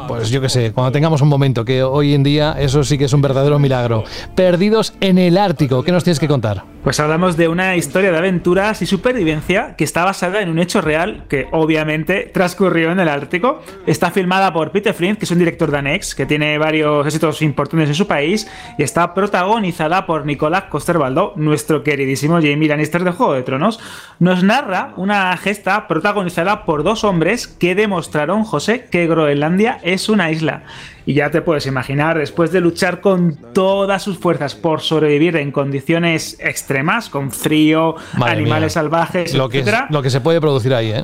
pues yo qué sé, cuando tengamos un momento, que hoy en día eso sí que es un verdadero milagro. Perdidos en el Ártico, ¿qué nos tienes que contar? Pues hablamos de una historia de aventuras y supervivencia que está basada en un hecho real que obviamente transcurrió en el Ártico. Está filmada por Peter Flint, que es un director danés que tiene varios éxitos importantes en su país y está protagonizada por Nicolás Coster-Waldau, nuestro queridísimo Jamie Lannister de Juego de Tronos. Nos narra una gesta protagonizada por dos hombres que demostraron, José, que Groenlandia es una isla. Y ya te puedes imaginar, después de luchar con todas sus fuerzas por sobrevivir en condiciones extremas, con frío, animales salvajes, lo que, lo que se puede producir ahí, ¿eh?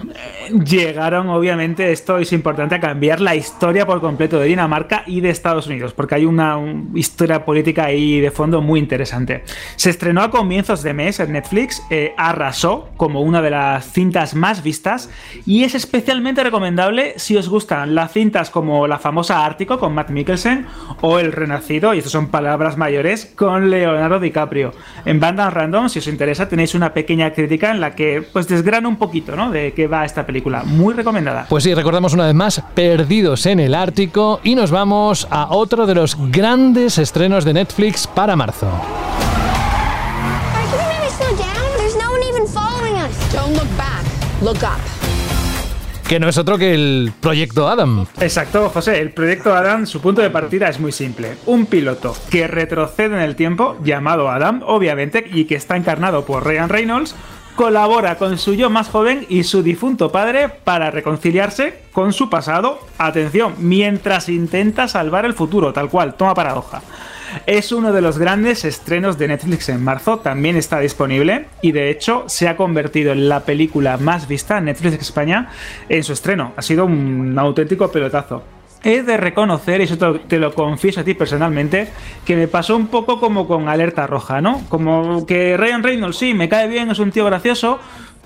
Llegaron, obviamente, esto es importante, a cambiar la historia por completo de Dinamarca y de Estados Unidos, porque hay una, historia política ahí de fondo muy interesante. Se estrenó a comienzos de mes en Netflix, eh, arrasó como una de las cintas más vistas y es especialmente recomendable si os gustan las cintas como la famosa Ártico, Matt Mikkelsen o El Renacido, y estas son palabras mayores, con Leonardo DiCaprio. En Banda Random, si os interesa, tenéis una pequeña crítica en la que pues desgrana un poquito, ¿no? De qué va esta película. Muy recomendada. Pues sí, recordamos una vez más, Perdidos en el Ártico, y nos vamos a otro de los grandes estrenos de Netflix para marzo. Look up que no es otro que el proyecto Adam. Exacto, José. El proyecto Adam, su punto de partida es muy simple. Un piloto que retrocede en el tiempo, llamado Adam, obviamente, y que está encarnado por Ryan Reynolds, colabora con su yo más joven y su difunto padre para reconciliarse con su pasado, atención, mientras intenta salvar el futuro, tal cual, toma paradoja. Es uno de los grandes estrenos de Netflix en marzo, también está disponible y de hecho se ha convertido en la película más vista en Netflix España en su estreno. Ha sido un auténtico pelotazo. He de reconocer, y eso te lo, confieso a ti personalmente, que me pasó un poco como con Alerta Roja, ¿no? Como que Ryan Reynolds sí, me cae bien, es un tío gracioso,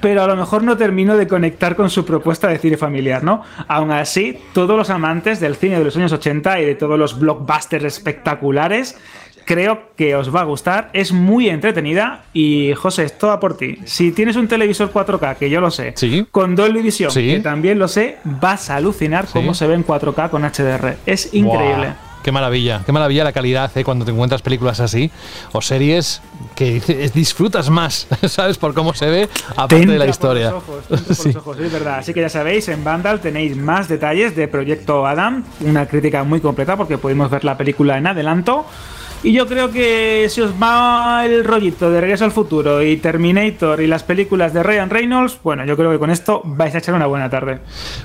pero a lo mejor no termino de conectar con su propuesta de cine familiar, ¿no? Aún así, todos los amantes del cine de los años 80 y de todos los blockbusters espectaculares, creo que os va a gustar. Es muy entretenida y, José, es toda por ti. Si tienes un televisor 4K, que yo lo sé, con Dolby Vision, que también lo sé, vas a alucinar cómo se ve en 4K con HDR. Es increíble. Qué maravilla, qué maravilla la calidad ¿eh? cuando te encuentras películas así o series que disfrutas más, <laughs> ¿sabes? Por cómo se ve, aparte de la historia. <laughs> sí. es verdad. Así que ya sabéis, en Vandal tenéis más detalles de Proyecto Adam, una crítica muy completa porque podemos ver la película en adelanto. Y yo creo que si os va el rollito de Regreso al Futuro y Terminator y las películas de Ryan Reynolds, bueno, yo creo que con esto vais a echar una buena tarde.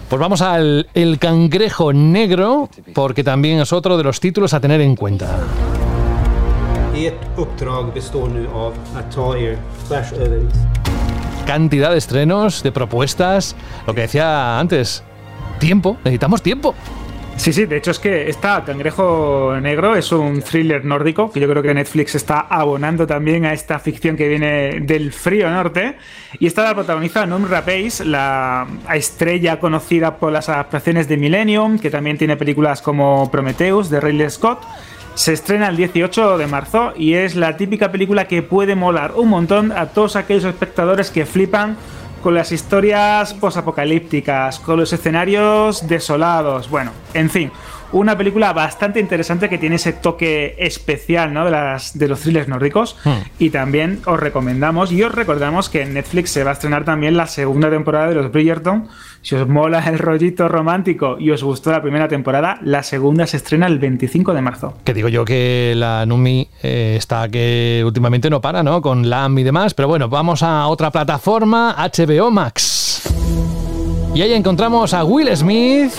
Pues vamos al El Cangrejo Negro, porque también es otro de los títulos a tener en cuenta. Cantidad de estrenos, de propuestas, lo que decía antes, tiempo, necesitamos tiempo. Sí, sí, de hecho es que esta Cangrejo Negro es un thriller nórdico que yo creo que Netflix está abonando también a esta ficción que viene del frío norte. Y esta la protagoniza Numra Pace, la estrella conocida por las adaptaciones de Millennium, que también tiene películas como Prometheus de Ridley Scott. Se estrena el 18 de marzo y es la típica película que puede molar un montón a todos aquellos espectadores que flipan con las historias posapocalípticas, con los escenarios desolados, bueno, en fin, una película bastante interesante que tiene ese toque especial ¿no? de, las, de los thrillers nórdicos. Hmm. Y también os recomendamos y os recordamos que en Netflix se va a estrenar también la segunda temporada de los Bridgerton. Si os mola el rollito romántico y os gustó la primera temporada, la segunda se estrena el 25 de marzo. Que digo yo que la Numi eh, está que últimamente no para, ¿no? Con LAM y demás. Pero bueno, vamos a otra plataforma, HBO Max. Y ahí encontramos a Will Smith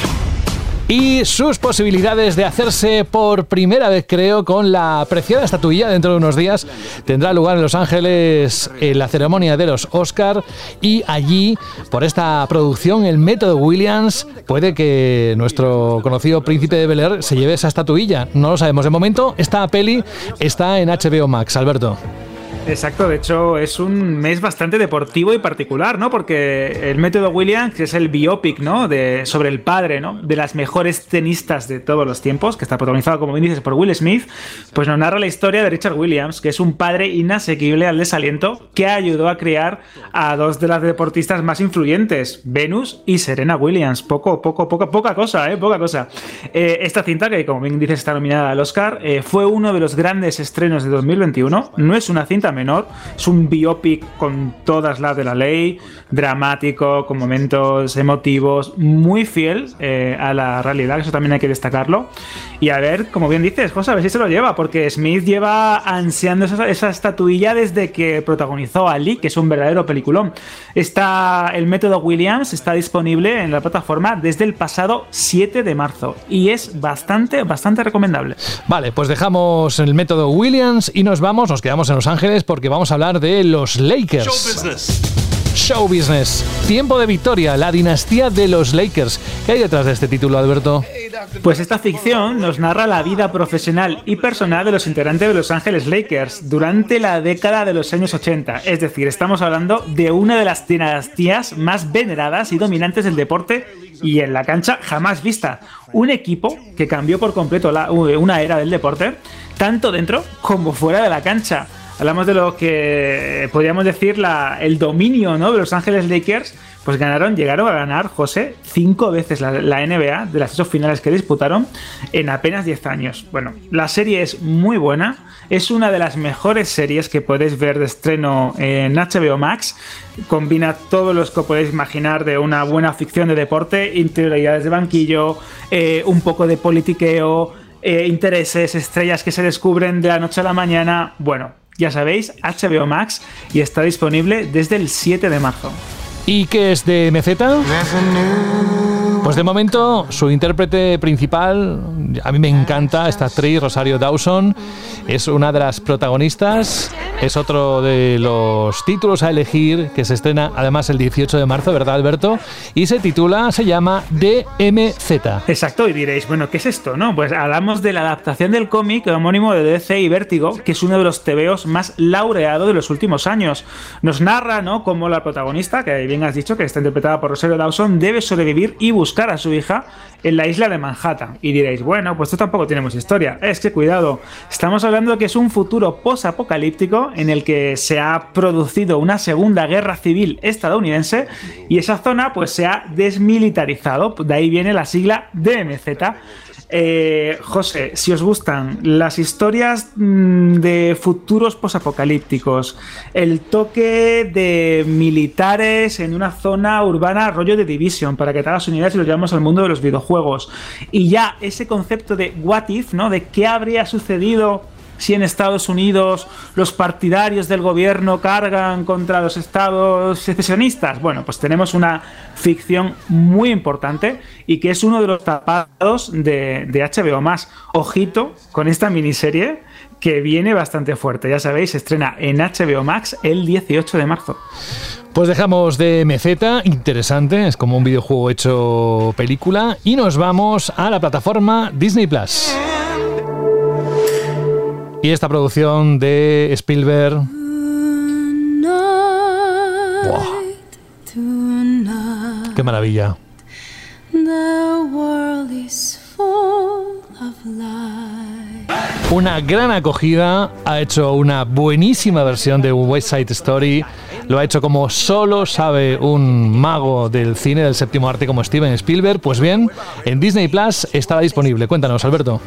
y sus posibilidades de hacerse por primera vez, creo, con la apreciada estatuilla dentro de unos días. Tendrá lugar en Los Ángeles en la ceremonia de los Oscar y allí, por esta producción, el método Williams, puede que nuestro conocido príncipe de Bel Air se lleve esa estatuilla. No lo sabemos. De momento, esta peli está en HBO Max, Alberto. Exacto, de hecho es un mes bastante deportivo y particular, ¿no? Porque el método Williams, que es el biopic, ¿no? De, sobre el padre, ¿no? De las mejores tenistas de todos los tiempos, que está protagonizado, como bien dices, por Will Smith, pues nos narra la historia de Richard Williams, que es un padre inasequible al desaliento que ayudó a criar a dos de las deportistas más influyentes, Venus y Serena Williams. Poco, poco, poca, poca cosa, ¿eh? Poca cosa. Eh, esta cinta, que como bien dices está nominada al Oscar, eh, fue uno de los grandes estrenos de 2021. No es una cinta menor. Es un biopic con todas las de la ley, dramático, con momentos emotivos, muy fiel eh, a la realidad, eso también hay que destacarlo. Y a ver, como bien dices, José, a ver si se lo lleva, porque Smith lleva ansiando esa, esa estatuilla desde que protagonizó a Lee, que es un verdadero peliculón. Está el método Williams, está disponible en la plataforma desde el pasado 7 de marzo y es bastante, bastante recomendable. Vale, pues dejamos el método Williams y nos vamos, nos quedamos en Los Ángeles porque vamos a hablar de los Lakers. Show business. Show Business. Tiempo de victoria, la dinastía de los Lakers. ¿Qué hay detrás de este título, Alberto? Pues esta ficción nos narra la vida profesional y personal de los integrantes de Los Ángeles Lakers durante la década de los años 80. Es decir, estamos hablando de una de las dinastías más veneradas y dominantes del deporte y en la cancha jamás vista. Un equipo que cambió por completo la, una era del deporte, tanto dentro como fuera de la cancha. Hablamos de lo que podríamos decir la, el dominio ¿no? de Los Ángeles Lakers. Pues ganaron, llegaron a ganar, José, cinco veces la, NBA de las ocho finales que disputaron en apenas 10 años. Bueno, la serie es muy buena, es una de las mejores series que podéis ver de estreno en HBO Max. Combina todos los que podéis imaginar de una buena ficción de deporte, interioridades de banquillo, eh, un poco de politiqueo, eh, intereses, estrellas que se descubren de la noche a la mañana. Bueno, ya sabéis, HBO Max y está disponible desde el 7 de marzo. ¿Y qué es de MZ? Pues de momento su intérprete principal, a mí me encanta esta actriz, Rosario Dawson, es una de las protagonistas, es otro de los títulos a elegir que se estrena además el 18 de marzo, ¿verdad Alberto? Y se titula, se llama DMZ. Exacto, y diréis, bueno, ¿qué es esto? No, pues hablamos de la adaptación del cómic homónimo de DC y Vértigo, que es uno de los TVOs más laureados de los últimos años. Nos narra, ¿no?, cómo la protagonista, que bien has dicho, que está interpretada por Rosario Dawson, debe sobrevivir y buscar a su hija en la isla de Manhattan. Y diréis, bueno, pues esto tampoco tiene mucha historia. Es que cuidado, estamos hablando que es un futuro post-apocalíptico en el que se ha producido una segunda guerra civil estadounidense y esa zona pues se ha desmilitarizado. De ahí viene la sigla DMZ. Eh, José, si os gustan las historias mm, de futuros posapocalípticos, el toque de militares en una zona urbana rollo de Division, para que te hagas unidades y lo llevamos al mundo de los videojuegos, y ya ese concepto de what if, ¿no? De qué habría sucedido si en Estados Unidos los partidarios del gobierno cargan contra los estados secesionistas. Bueno, pues tenemos una ficción muy importante y que es uno de los tapados de, de HBO más. Ojito con esta miniserie que viene bastante fuerte. Ya sabéis, estrena en HBO Max el 18 de marzo. Pues dejamos de MZ, interesante, es como un videojuego hecho película, y nos vamos a la plataforma Disney Plus. Y esta producción de Spielberg. Buah. ¡Qué maravilla! Una gran acogida, ha hecho una buenísima versión de West Side Story, lo ha hecho como solo sabe un mago del cine del séptimo arte como Steven Spielberg. Pues bien, en Disney Plus estará disponible. Cuéntanos, Alberto.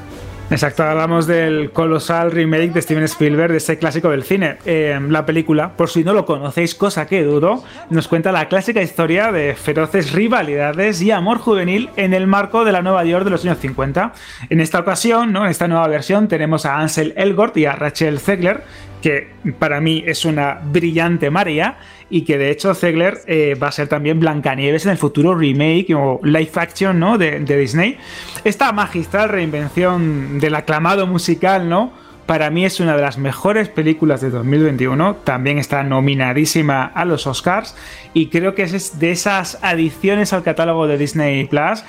Exacto, hablamos del colosal remake de Steven Spielberg, de ese clásico del cine. Eh, la película, por si no lo conocéis, cosa que dudo, nos cuenta la clásica historia de feroces rivalidades y amor juvenil en el marco de la Nueva York de los años 50. En esta ocasión, ¿no? en esta nueva versión, tenemos a Ansel Elgort y a Rachel Zegler, que para mí es una brillante María y que de hecho Zegler eh, va a ser también Blancanieves en el futuro remake o live action ¿no? de, de Disney. Esta magistral reinvención del aclamado musical, ¿no? Para mí es una de las mejores películas de 2021. También está nominadísima a los Oscars. Y creo que es de esas adiciones al catálogo de Disney Plus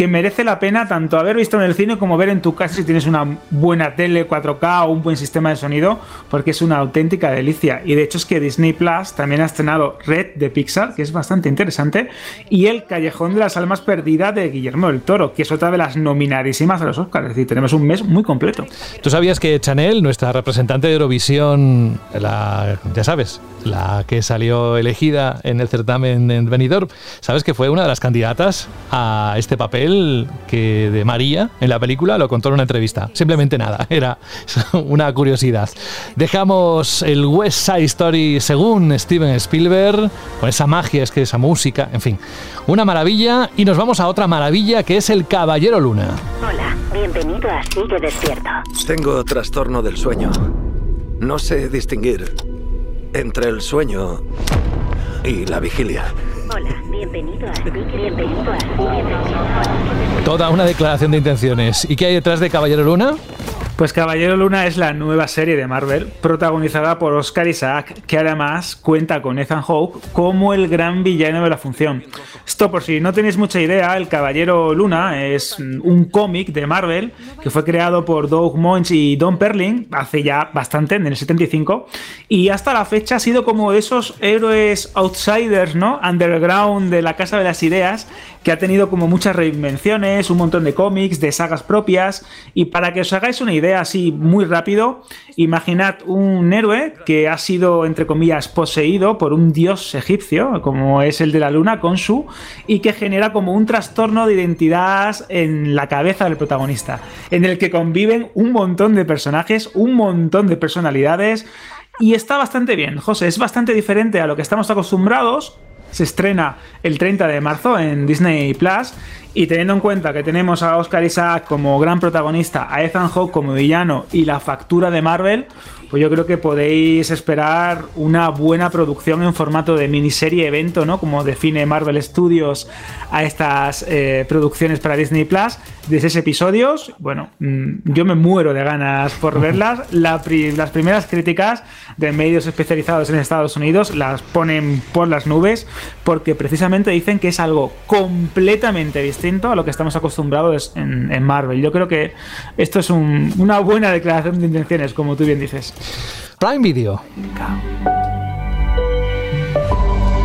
que merece la pena tanto haber visto en el cine como ver en tu casa si tienes una buena tele 4K o un buen sistema de sonido, porque es una auténtica delicia. Y de hecho es que Disney Plus también ha estrenado Red de Pixar, que es bastante interesante, y El Callejón de las Almas Perdidas de Guillermo del Toro, que es otra de las nominadísimas a los Oscars. Es decir, tenemos un mes muy completo. ¿Tú sabías que Chanel nuestra representante de Eurovisión, la, ya sabes, la que salió elegida en el certamen en Benidorm, sabes que fue una de las candidatas a este papel que de María en la película lo contó en una entrevista. Simplemente nada, <laughs> era una curiosidad. Dejamos el West Side Story según Steven Spielberg, con esa magia, es que esa música, en fin, una maravilla y nos vamos a otra maravilla que es el Caballero Luna. Hola, bienvenido a Sigue Despierto. Tengo trastorno del sueño. No sé distinguir entre el sueño y la vigilia. Hola, bienvenido a Bienvenido a. Toda una declaración de intenciones. ¿Y qué hay detrás de Caballero Luna? Pues Caballero Luna es la nueva serie de Marvel protagonizada por Oscar Isaac, que además cuenta con Ethan Hawke como el gran villano de la función. Esto por si no tenéis mucha idea, el Caballero Luna es un cómic de Marvel que fue creado por Doug Moench y Don Perlin hace ya bastante, en el 75, y hasta la fecha ha sido como esos héroes outsiders, ¿no? Underground de la Casa de las Ideas, que ha tenido como muchas reinvenciones, un montón de cómics, de sagas propias, y para que os hagáis una idea así muy rápido, imaginad un héroe que ha sido, entre comillas, poseído por un dios egipcio, como es el de la luna, Khonshu, y que genera como un trastorno de identidad en la cabeza del protagonista, en el que conviven un montón de personajes, un montón de personalidades, y está bastante bien, José, es bastante diferente a lo que estamos acostumbrados, se estrena el 30 de marzo en Disney Plus. Y teniendo en cuenta que tenemos a Oscar Isaac como gran protagonista, a Ethan Hawke como villano y la factura de Marvel, pues yo creo que podéis esperar una buena producción en formato de miniserie evento, ¿no? Como define Marvel Studios a estas eh, producciones para Disney Plus, de seis episodios. Bueno, mm, yo me muero de ganas por <laughs> verlas. La pri- las primeras críticas de medios especializados en Estados Unidos las ponen por las nubes porque precisamente dicen que es algo completamente distinto a lo que estamos acostumbrados en, en Marvel. Yo creo que esto es un- una buena declaración de intenciones, como tú bien dices. Prime Video.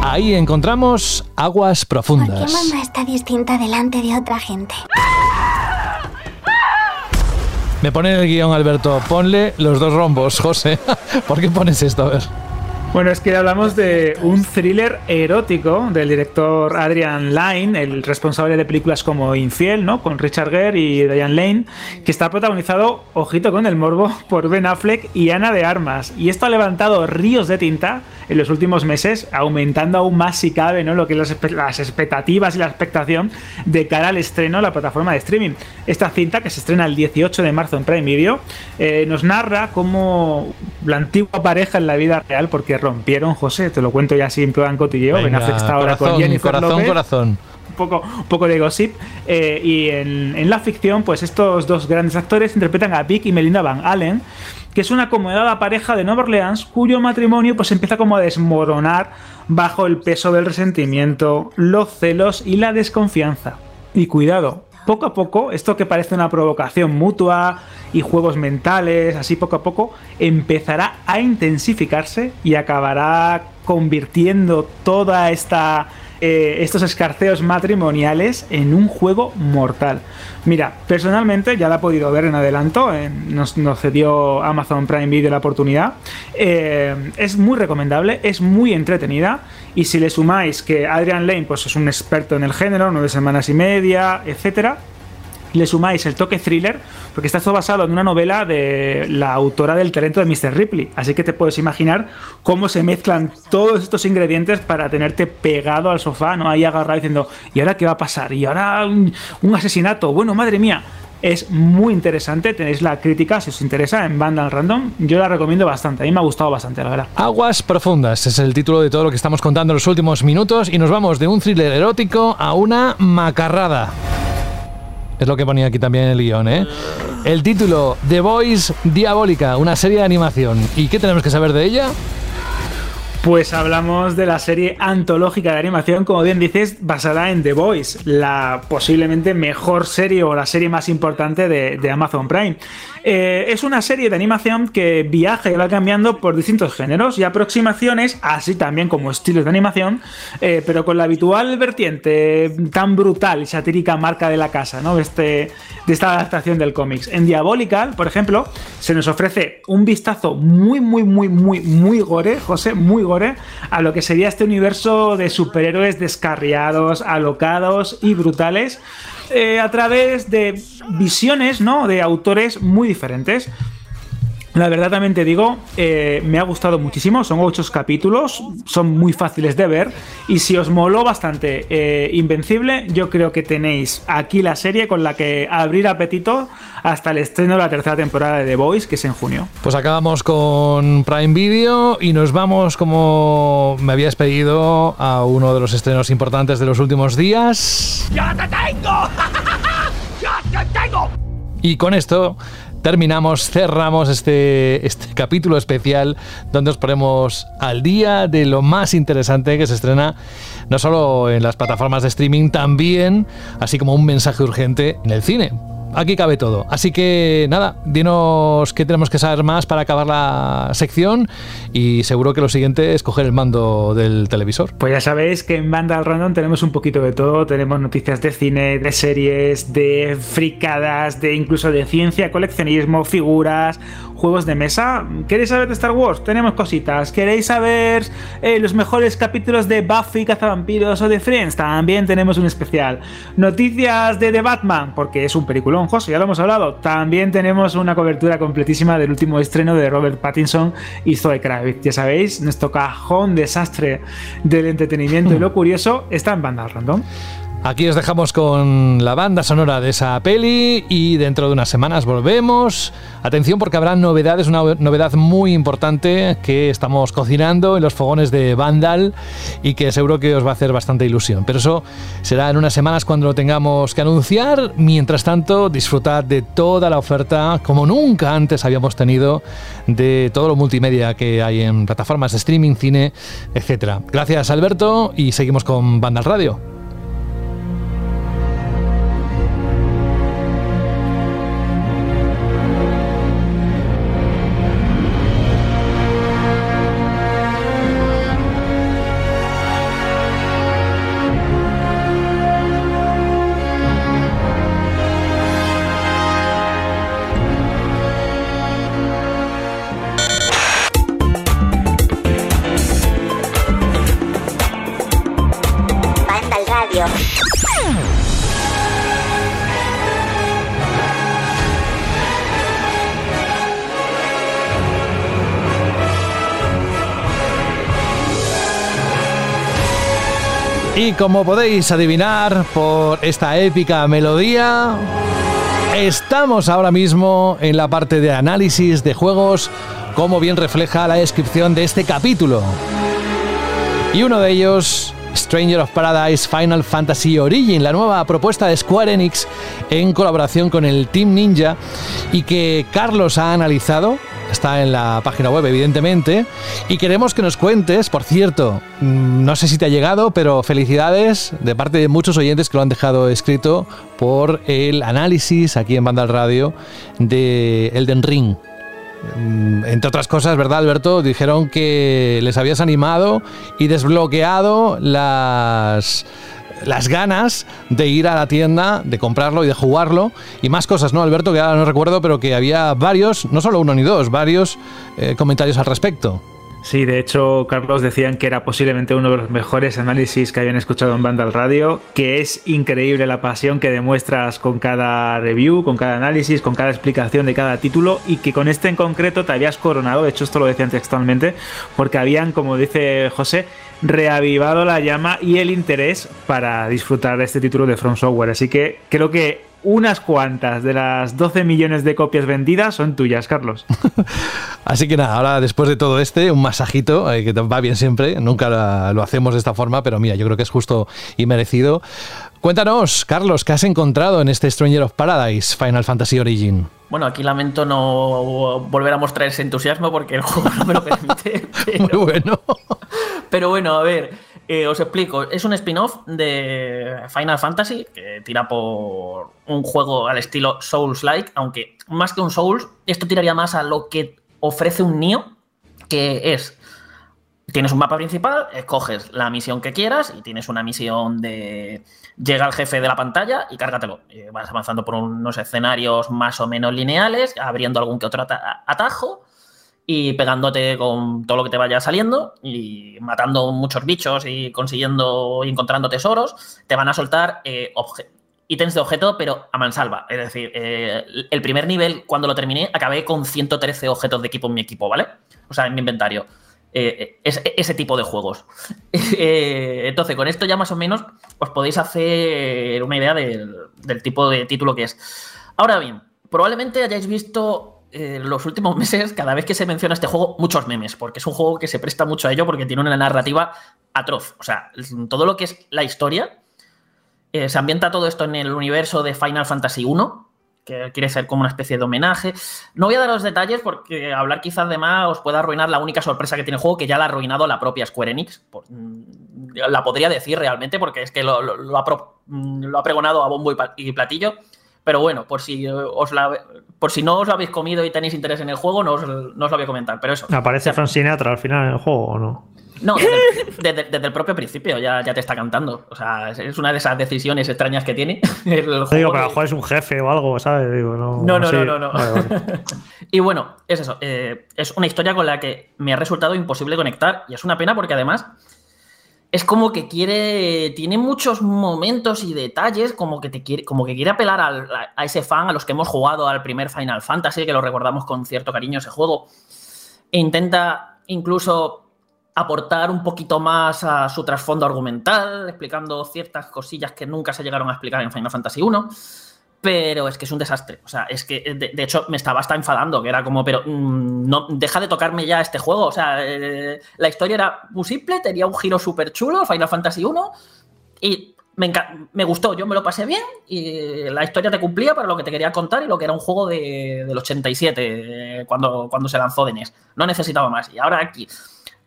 Ahí encontramos aguas ¿Por qué profundas. mamá está distinta delante de otra gente? Me pone en el guion, Alberto, ponle los dos rombos, José. <laughs> ¿Por qué pones esto? A ver. Bueno, es que hablamos de un thriller erótico del director Adrian Lyne, el responsable de películas como Infiel, ¿no? Con Richard Gere y Diane Lane, que está protagonizado, ojito con el morbo, <laughs> por Ben Affleck y Ana de Armas. Y esto ha levantado ríos de tinta en los últimos meses, aumentando aún más si cabe, ¿no? Lo que es las, las expectativas y la expectación de cara al estreno a la plataforma de streaming. Esta cinta, que se estrena el 18 de marzo en Prime Video, eh, nos narra cómo la antigua pareja en la vida real, porque rompieron, José, te lo cuento ya así en plan cotilleo, Ben Venga, Affleck está ahora con corazón, Jennifer corazón, López corazón. un poco, un poco de gossip. eh, y en, en la ficción, pues estos dos grandes actores interpretan a Vic y Melinda Van Allen, que es una acomodada pareja de Nueva Orleans cuyo matrimonio pues empieza como a desmoronar bajo el peso del resentimiento, los celos y la desconfianza. Y cuidado, poco a poco, esto que parece una provocación mutua y juegos mentales, así poco a poco, empezará a intensificarse y acabará convirtiendo toda esta eh, estos escarceos matrimoniales en un juego mortal. Mira, personalmente ya la he podido ver en adelanto, nos, nos cedió Amazon Prime Video la oportunidad. Eh, es muy recomendable, es muy entretenida y si le sumáis que Adrian Lane pues, es un experto en el género, nueve semanas y media, etcétera, le sumáis el toque thriller, porque está todo basado en una novela de la autora del talento de Mr. Ripley. Así que te puedes imaginar cómo se mezclan todos estos ingredientes para tenerte pegado al sofá, ¿no? Ahí agarrado diciendo, ¿y ahora qué va a pasar? ¿Y ahora un, asesinato? Bueno, madre mía. Es muy interesante, tenéis la crítica si os interesa en Vandal Random. Yo la recomiendo bastante, a mí me ha gustado bastante, la verdad. Aguas profundas es el título de todo lo que estamos contando en los últimos minutos y nos vamos de un thriller erótico a una macarrada. Es lo que ponía aquí también el guion, ¿eh? El título, The Voice Diabólica, una serie de animación. ¿Y qué tenemos que saber de ella? Pues hablamos de la serie antológica de animación, como bien dices, basada en The Voice, la posiblemente mejor serie o la serie más importante de, Amazon Prime. Eh, es una serie de animación que viaja y va cambiando por distintos géneros y aproximaciones, así también como estilos de animación, eh, pero con la habitual vertiente tan brutal y satírica marca de la casa, ¿no? Este, de esta adaptación del cómics. En Diabolical, por ejemplo, se nos ofrece un vistazo muy, muy, muy, muy, muy gore, José, muy gore, a lo que sería este universo de superhéroes descarriados, alocados y brutales. Eh, a través de visiones ¿no? de autores muy diferentes. La verdad también te digo, eh, me ha gustado muchísimo, son ocho capítulos, son muy fáciles de ver y si os moló bastante eh, Invencible, yo creo que tenéis aquí la serie con la que abrir apetito hasta el estreno de la tercera temporada de The Voice, que es en junio. Pues acabamos con Prime Video y nos vamos, como me habías pedido, a uno de los estrenos importantes de los últimos días. ¡Ya te tengo! <laughs> ¡Ya te tengo! Y con esto terminamos, cerramos este, este <laughs> capítulo especial donde os ponemos al día de lo más interesante que se estrena no solo en las plataformas de streaming, también, así como un mensaje urgente en el cine aquí cabe todo. Así que nada, dinos qué tenemos que saber más para acabar la sección y seguro que lo siguiente es coger el mando del televisor. Pues ya sabéis que en Banda al Random tenemos un poquito de todo, tenemos noticias de cine, de series, de fricadas, de incluso de ciencia, coleccionismo, figuras, juegos de mesa. ¿Queréis saber de Star Wars? Tenemos cositas. ¿Queréis saber eh, los mejores capítulos de Buffy, Cazavampiros o de Friends? También tenemos un especial. Noticias de The Batman, porque es un peliculón, Ya lo hemos hablado. También tenemos una cobertura completísima del último estreno de Robert Pattinson y Zoe Kravitz. Ya sabéis, nuestro cajón desastre del entretenimiento y lo <laughs> curioso está en banda random. Aquí os dejamos con la banda sonora de esa peli y dentro de unas semanas volvemos. Atención porque habrá novedades, una novedad muy importante que estamos cocinando en los fogones de Vandal y que seguro que os va a hacer bastante ilusión. Pero eso será en unas semanas cuando lo tengamos que anunciar. Mientras tanto, disfrutad de toda la oferta como nunca antes habíamos tenido de todo lo multimedia que hay en plataformas de streaming, cine, etc. Gracias Alberto y seguimos con Vandal Radio. Como podéis adivinar por esta épica melodía, estamos ahora mismo en la parte de análisis de juegos, como bien refleja la descripción de este capítulo. Y uno de ellos, Stranger of Paradise Final Fantasy Origin, la nueva propuesta de Square Enix en colaboración con el Team Ninja y que Carlos ha analizado está en la página web, evidentemente. Y queremos que nos cuentes, por cierto, mm, no sé si te ha llegado, pero felicidades de parte de muchos oyentes que lo han dejado escrito por el análisis aquí en Banda Radio de Elden Ring. Mm, entre otras cosas, ¿verdad, Alberto? Dijeron que les habías animado y desbloqueado las las ganas de ir a la tienda, de comprarlo y de jugarlo. Y más cosas, ¿no, Alberto? Que ahora no recuerdo, pero que había varios, no solo uno ni dos, varios eh, comentarios al respecto. Sí, de hecho, Carlos decían que era posiblemente uno de los mejores análisis que habían escuchado en Banda Radio, que es increíble la pasión que demuestras con cada review, con cada análisis, con cada explicación de cada título y que con este en concreto te habías coronado, de hecho esto lo decían textualmente, porque habían, como dice José, reavivado la llama y el interés para disfrutar de este título de From Software. Así que creo que unas cuantas de las 12 millones de copias vendidas son tuyas, Carlos. <laughs> Así que nada, ahora después de todo este, un masajito, eh, que va bien siempre, nunca lo hacemos de esta forma, pero mira, yo creo que es justo y merecido. Cuéntanos, Carlos, ¿qué has encontrado en este Stranger of Paradise Final Fantasy Origin? Bueno, aquí lamento no volver a mostrar ese entusiasmo porque el juego no me lo permite. <laughs> Muy bueno. <laughs> Pero bueno, a ver, eh, os explico. Es un spin-off de Final Fantasy que tira por un juego al estilo Souls-like, aunque más que un Souls, esto tiraría más a lo que ofrece un Nioh, que es tienes un mapa principal, escoges la misión que quieras y tienes una misión de llega al jefe de la pantalla y cárgatelo. Y vas avanzando por unos escenarios más o menos lineales, abriendo algún que otro ata- atajo y pegándote con todo lo que te vaya saliendo y matando muchos bichos y consiguiendo y encontrando tesoros. Te van a soltar eh, ítems de objeto, pero a mansalva. Es decir, eh, el primer nivel, cuando lo terminé, acabé con 113 objetos de equipo en mi equipo, ¿vale? O sea, en mi inventario. Eh, es, ese tipo de juegos. <laughs> Eh, entonces, con esto ya más o menos os podéis hacer una idea del, del tipo de título que es. Ahora bien, probablemente hayáis visto eh, los últimos <laughs> meses, cada vez que se menciona este juego, muchos memes, porque es un juego que se presta mucho a ello porque tiene una narrativa atroz. O sea, todo lo que es la historia, eh, se ambienta todo esto en el universo de Final Fantasy 1, que quiere ser como una especie de homenaje. No voy a dar los detalles porque hablar quizás de más os pueda arruinar la única sorpresa que tiene el juego, que ya la ha arruinado la propia Square Enix. Mm, la podría decir realmente porque es que lo, lo- ha, pro- mm, lo ha pregonado a bombo y platillo. Pero bueno, por si, os la- por si no os lo habéis comido y tenéis interés en el juego, no os, no os lo voy a comentar. Pero eso. ¿Aparece Frank Sinatra al final en el juego o no? No, desde, desde- desde el propio principio ya, ya te está cantando. O sea, es- una de esas decisiones extrañas que tiene <laughs> el juego. Te digo, pero a que- es un jefe o algo, ¿sabes? Digo, no, No, no, sí. no, no, no. Vale, vale. <laughs> y bueno, es eso. eh, es una historia con la que me ha resultado imposible conectar. Y es una pena porque además es como que quiere. Tiene muchos momentos y detalles, como que te quiere, como que quiere apelar a ese fan, a los que hemos jugado al primer Final Fantasy, que lo recordamos con cierto cariño ese juego. E intenta incluso aportar un poquito más a su trasfondo argumental, explicando ciertas cosillas que nunca se llegaron a explicar en Final Fantasy 1 pero es que es un desastre. O sea, es que de, de hecho me estaba hasta enfadando, que era como, pero mm, no, deja de tocarme ya este juego. O sea, eh, la historia era muy simple, tenía un giro súper chulo, Final Fantasy 1, y me, me gustó, yo me lo pasé bien, y la historia te cumplía para lo que te quería contar y lo que era un juego de, del 87, eh, cuando, cuando se lanzó de NES. No necesitaba más. Y ahora aquí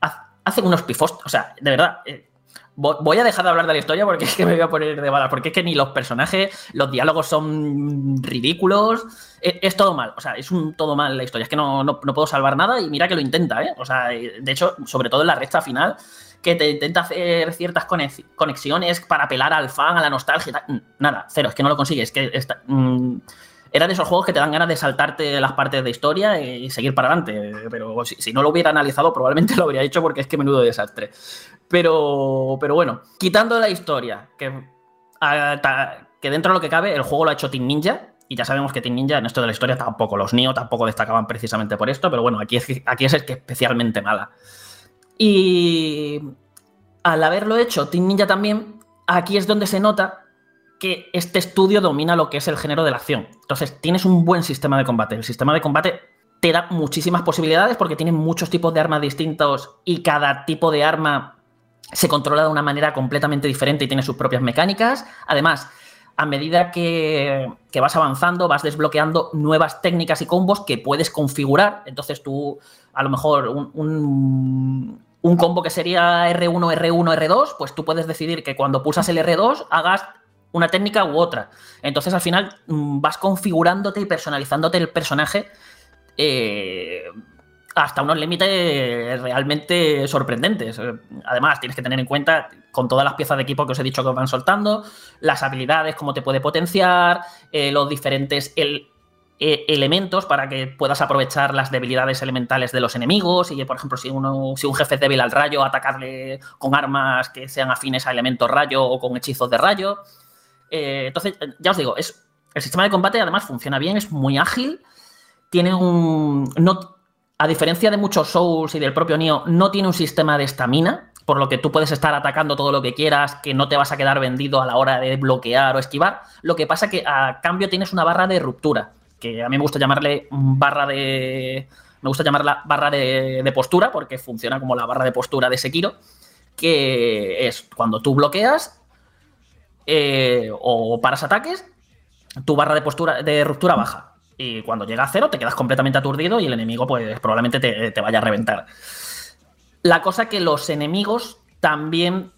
ha- hacen unos pifos, o sea, de verdad. eh, Voy a dejar de hablar de la historia porque <laughs> es que me voy a poner de bala. Porque es que ni los personajes, los diálogos son ridículos. Es, es todo mal. O sea, es un todo mal la historia. Es que no, no- no puedo salvar nada y mira que lo intenta, ¿eh? O sea, eh, de hecho, sobre todo en la recta final, que te intenta hacer ciertas conex- conexiones para apelar al fan, a la nostalgia. y tal. Nada, cero. Es que no lo consigue. Es que está- mm, era de esos juegos que te dan ganas de saltarte las partes de historia y seguir para adelante. Pero si, no lo hubiera analizado, probablemente <laughs> lo habría hecho porque es que menudo desastre. Pero, pero bueno, quitando la historia, que, a- ta- que dentro de lo que cabe, el juego lo ha hecho Team Ninja. Y ya sabemos que Team Ninja en esto de la historia tampoco, los Nio tampoco destacaban precisamente por esto, pero bueno, aquí es, aquí es el que especialmente mala. Y al haberlo hecho Team Ninja también, aquí es donde se nota que este estudio domina lo que es el género de la acción. Entonces, tienes un buen sistema de combate. El sistema de combate te da muchísimas posibilidades porque tiene muchos tipos de armas distintos y cada tipo de arma se controla de una manera completamente diferente y tiene sus propias mecánicas. Además, a medida que, vas avanzando, vas desbloqueando nuevas técnicas y combos que puedes configurar. Entonces tú, a lo mejor, un, un- un combo que sería R1, R1, R2, pues tú puedes decidir que cuando pulsas el R2 hagas una técnica u otra. Entonces al final mm, vas configurándote y personalizándote el personaje eh, hasta unos límites realmente sorprendentes. Eh, Además, tienes que tener en cuenta, con todas las piezas de equipo que os he dicho que os van soltando, las habilidades, cómo te puede potenciar, eh, los diferentes eh, elementos para que puedas aprovechar las debilidades elementales de los enemigos. Y, por ejemplo, si, uno, si un jefe es débil al rayo, atacarle con armas que sean afines a elementos rayo o con hechizos de rayo. Eh, entonces, eh, ya os digo, es, el sistema de combate además funciona bien, es muy ágil, tiene un... No, a diferencia de muchos Souls y del propio Nioh, no tiene un sistema de estamina, por lo que tú puedes estar atacando todo lo que quieras, que no te vas a quedar vendido a la hora de bloquear o esquivar. Lo que pasa que a cambio tienes una barra de ruptura, que a mí me gusta llamarle barra de... Me gusta llamarla barra de, de postura, porque funciona como la barra de postura de Sekiro, que es cuando tú bloqueas eh, o paras ataques, tu barra de postura de ruptura baja. Y cuando llega a cero, te quedas completamente aturdido y el enemigo, pues probablemente te, te vaya a reventar. La cosa que los enemigos también,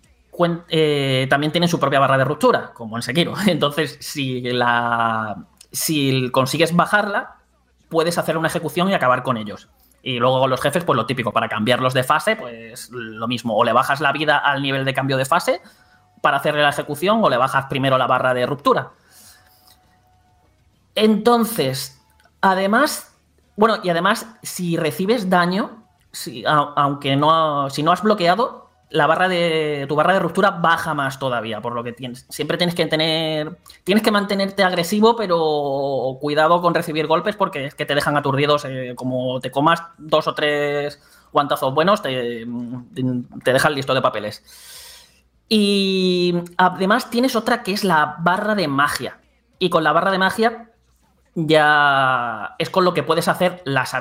eh, también tienen su propia barra de ruptura, como en Sekiro. <laughs> Entonces, si, la, si consigues bajarla, puedes hacer una ejecución y acabar con ellos. Y luego los jefes, pues lo típico, para cambiarlos de fase, pues lo mismo, o le bajas la vida al nivel de cambio de fase para hacerle la ejecución, o le bajas primero la barra de ruptura. Entonces, además, bueno, y además, si recibes daño, si, aunque no, si no has bloqueado, la barra de tu barra de ruptura baja más todavía, por lo que tienes, siempre tienes que tener tienes que mantenerte agresivo, pero cuidado con recibir golpes porque es que te dejan aturdidos, eh, como te comas dos o tres guantazos buenos, te, te dejan listo de papeles. Y además tienes otra que es la barra de magia. Y con la barra de magia ya es con lo que puedes hacer las,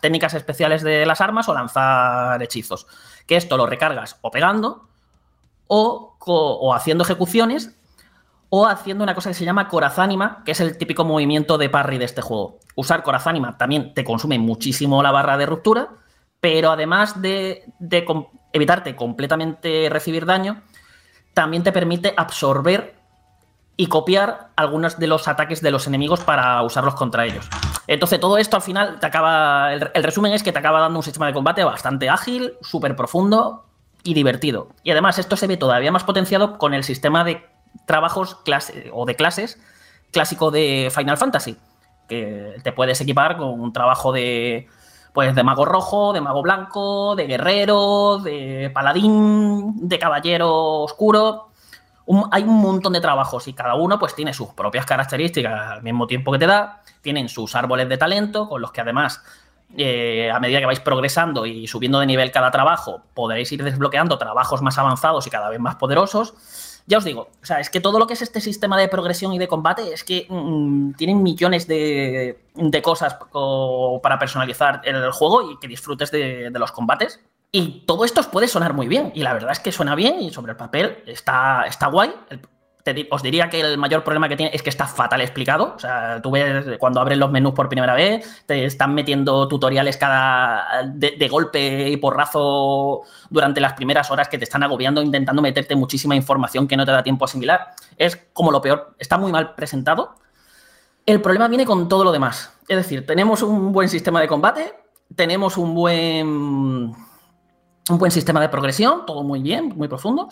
técnicas especiales de las armas o lanzar hechizos que esto lo recargas o pegando o, haciendo ejecuciones o haciendo una cosa que se llama corazánima, que es el típico movimiento de parry de este juego. Usar corazánima también te consume muchísimo la barra de ruptura, pero además de, evitarte completamente recibir daño, también te permite absorber y copiar algunos de los ataques de los enemigos para usarlos contra ellos. Entonces, todo esto al final te acaba. El, resumen es que te acaba dando un sistema de combate bastante ágil, súper profundo y divertido. Y además, esto se ve todavía más potenciado con el sistema de trabajos clase, o de clases clásico de Final Fantasy. Que te puedes equipar con un trabajo de. Pues de mago rojo, de mago blanco, de guerrero, de paladín, de caballero oscuro hay un montón de trabajos y cada uno pues tiene sus propias características al mismo tiempo que te da, tienen sus árboles de talento con los que además eh, a medida que vais progresando y subiendo de nivel cada trabajo podréis ir desbloqueando trabajos más avanzados y cada vez más poderosos. Ya os digo, o sea, es que todo lo que es este sistema de progresión y de combate es que mm, tienen millones de, cosas para personalizar el juego y que disfrutes de los combates. Y todo esto os puede sonar muy bien. Y la verdad es que suena bien y sobre el papel está, está guay. Os diría que el mayor problema que tiene es que está fatal explicado. O sea, tú ves cuando abres los menús por primera vez, te están metiendo tutoriales cada de, golpe y porrazo durante las primeras horas que te están agobiando, intentando meterte muchísima información que no te da tiempo a asimilar. Es como lo peor. Está muy mal presentado. El problema viene con todo lo demás. Es decir, tenemos un buen sistema de combate, tenemos un buen un buen sistema de progresión, todo muy bien, muy profundo.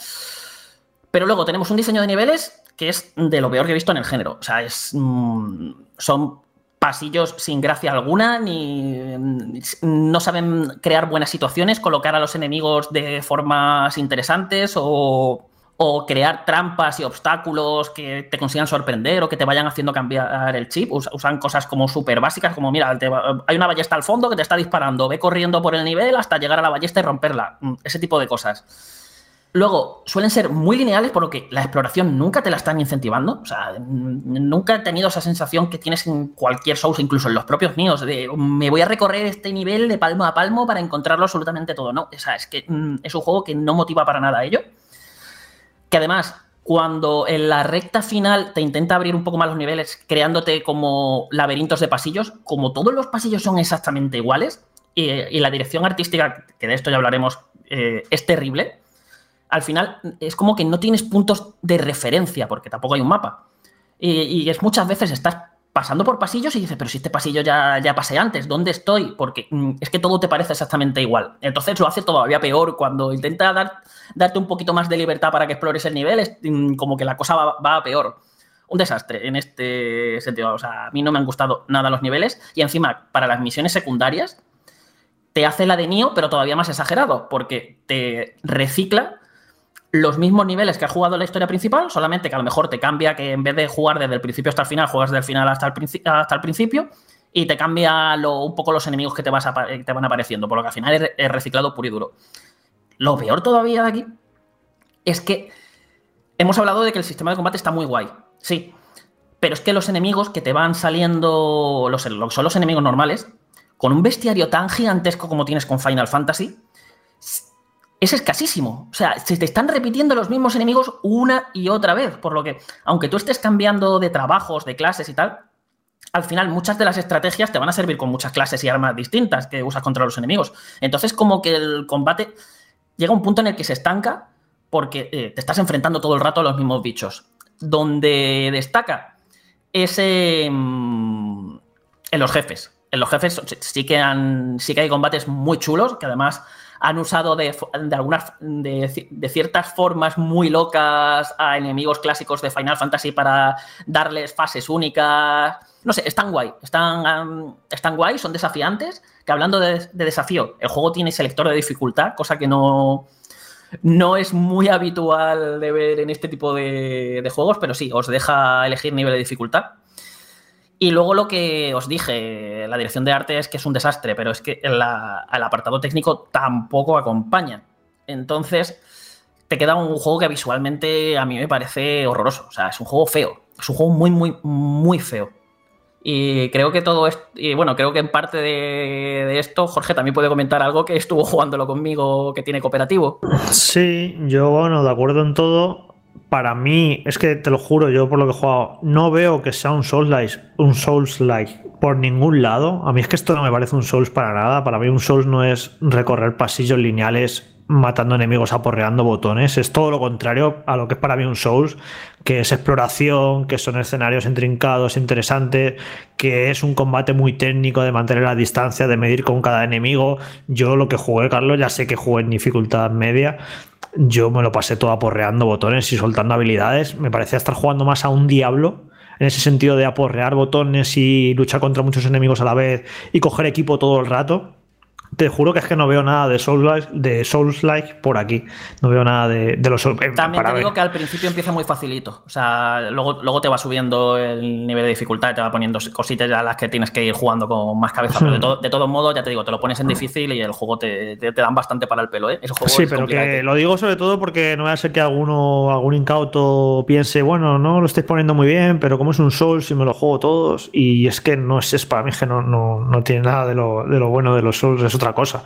Pero luego tenemos un diseño de niveles que es de lo peor que he visto en el género. O sea, es, mm, son pasillos sin gracia alguna, ni no saben crear buenas situaciones, colocar a los enemigos de formas interesantes o o crear trampas y obstáculos que te consigan sorprender o que te vayan haciendo cambiar el chip. usan cosas como súper básicas, como mira, hay una ballesta al fondo que te está disparando, ve corriendo por el nivel hasta llegar a la ballesta y romperla. Mm, ese tipo de cosas. Luego, suelen ser muy lineales, por lo que la exploración nunca te la están incentivando. O sea, nunca he tenido esa sensación que tienes en cualquier Souls, incluso en los propios míos, de me voy a recorrer este nivel de palmo a palmo para encontrarlo absolutamente todo. No, o sea, es que es un juego que no motiva para nada ello que además cuando en la recta final te intenta abrir un poco más los niveles, creándote como laberintos de pasillos, como todos los pasillos son exactamente iguales, y, la dirección artística, que de esto ya hablaremos, eh, es terrible, al final es como que no tienes puntos de referencia, porque tampoco hay un mapa. Y, es muchas veces estás pasando por pasillos y dices, pero si este pasillo ya, ya pasé antes, ¿dónde estoy? Porque mm, es que todo te parece exactamente igual. Entonces lo hace todavía peor cuando intenta dar, darte un poquito más de libertad para que explores el nivel, es mm, como que la cosa va, a peor. Un desastre en este sentido. O sea, a mí no me han gustado nada los niveles y encima para las misiones secundarias te hace la de Nio, pero todavía más exagerado, porque te recicla los mismos niveles que has jugado en la historia principal, solamente que a lo mejor te cambia que en vez de jugar desde el principio hasta el final, juegas desde el final hasta el, hasta el principio y te cambia un poco los enemigos que te, vas te van apareciendo, por lo que al final es reciclado puro y duro. Lo peor todavía de aquí es que hemos hablado de que el sistema de combate está muy guay, sí, pero es que los enemigos que te van saliendo, son los enemigos normales, con un bestiario tan gigantesco como tienes con Final Fantasy, es escasísimo. O sea, se te están repitiendo los mismos enemigos una y otra vez. Por lo que, aunque tú estés cambiando de trabajos, de clases y tal, al final muchas de las estrategias te van a servir con muchas clases y armas distintas que usas contra los enemigos. Entonces, como que el combate llega a un punto en el que se estanca porque eh, te estás enfrentando todo el rato a los mismos bichos. Donde destaca es en los jefes. En los jefes sí que, han, sí que hay combates muy chulos, que además han usado de, algunas de, ciertas formas muy locas a enemigos clásicos de Final Fantasy para darles fases únicas. No sé, están guay, están, están guay, son desafiantes. Que hablando de, desafío, el juego tiene selector de dificultad, cosa que no, no es muy habitual de ver en este tipo de, de juegos, pero sí, os deja elegir nivel de dificultad. Y luego lo que os dije, la dirección de arte es que es un desastre, pero es que el, apartado técnico tampoco acompaña. Entonces, te queda un juego que visualmente a mí me parece horroroso. O sea, es un juego feo. Es un juego muy, muy, muy feo. Y creo que todo esto, y bueno, creo que en parte de, de, esto, Jorge también puede comentar algo que estuvo <laughs> jugándolo conmigo que tiene cooperativo. Sí, yo, bueno, de acuerdo en todo para mí, es que te lo juro, yo por lo que he jugado, no veo que sea un Souls-like un Souls -like por ningún lado. A mí es que esto no me parece un Souls para nada. Para mí un Souls no es recorrer pasillos lineales matando enemigos, aporreando botones. Es todo lo contrario a lo que es para mí un Souls, que es exploración, que son escenarios intrincados, interesantes, que es un combate muy técnico de mantener la distancia, de medir con cada enemigo. Yo lo que jugué, Carlos, ya sé que jugué en dificultad media yo me lo pasé todo aporreando botones y soltando habilidades. Me parecía estar jugando más a un diablo en ese sentido de aporrear botones y luchar contra muchos enemigos a la vez y coger equipo todo el rato. Te juro que es que no veo nada de Souls-like de Souls -like por aquí. No veo nada de, de los eh, También te digo que al principio empieza muy facilito. O sea, luego, luego te va subiendo el nivel de dificultad, te va poniendo cositas a las que tienes que ir jugando con más cabeza. Pero de, <laughs> todos modos, ya te digo, te lo pones en difícil y el juego te, te, dan bastante para el pelo, ¿eh? sí, pero que lo digo sobre todo porque no va a ser que alguno, algún incauto piense, bueno, no lo estáis poniendo muy bien, pero como es un Souls y me lo juego todos. Y es que no es, es para mí que no, no, no tiene nada de lo, de lo bueno de los Souls. Es otra cosa.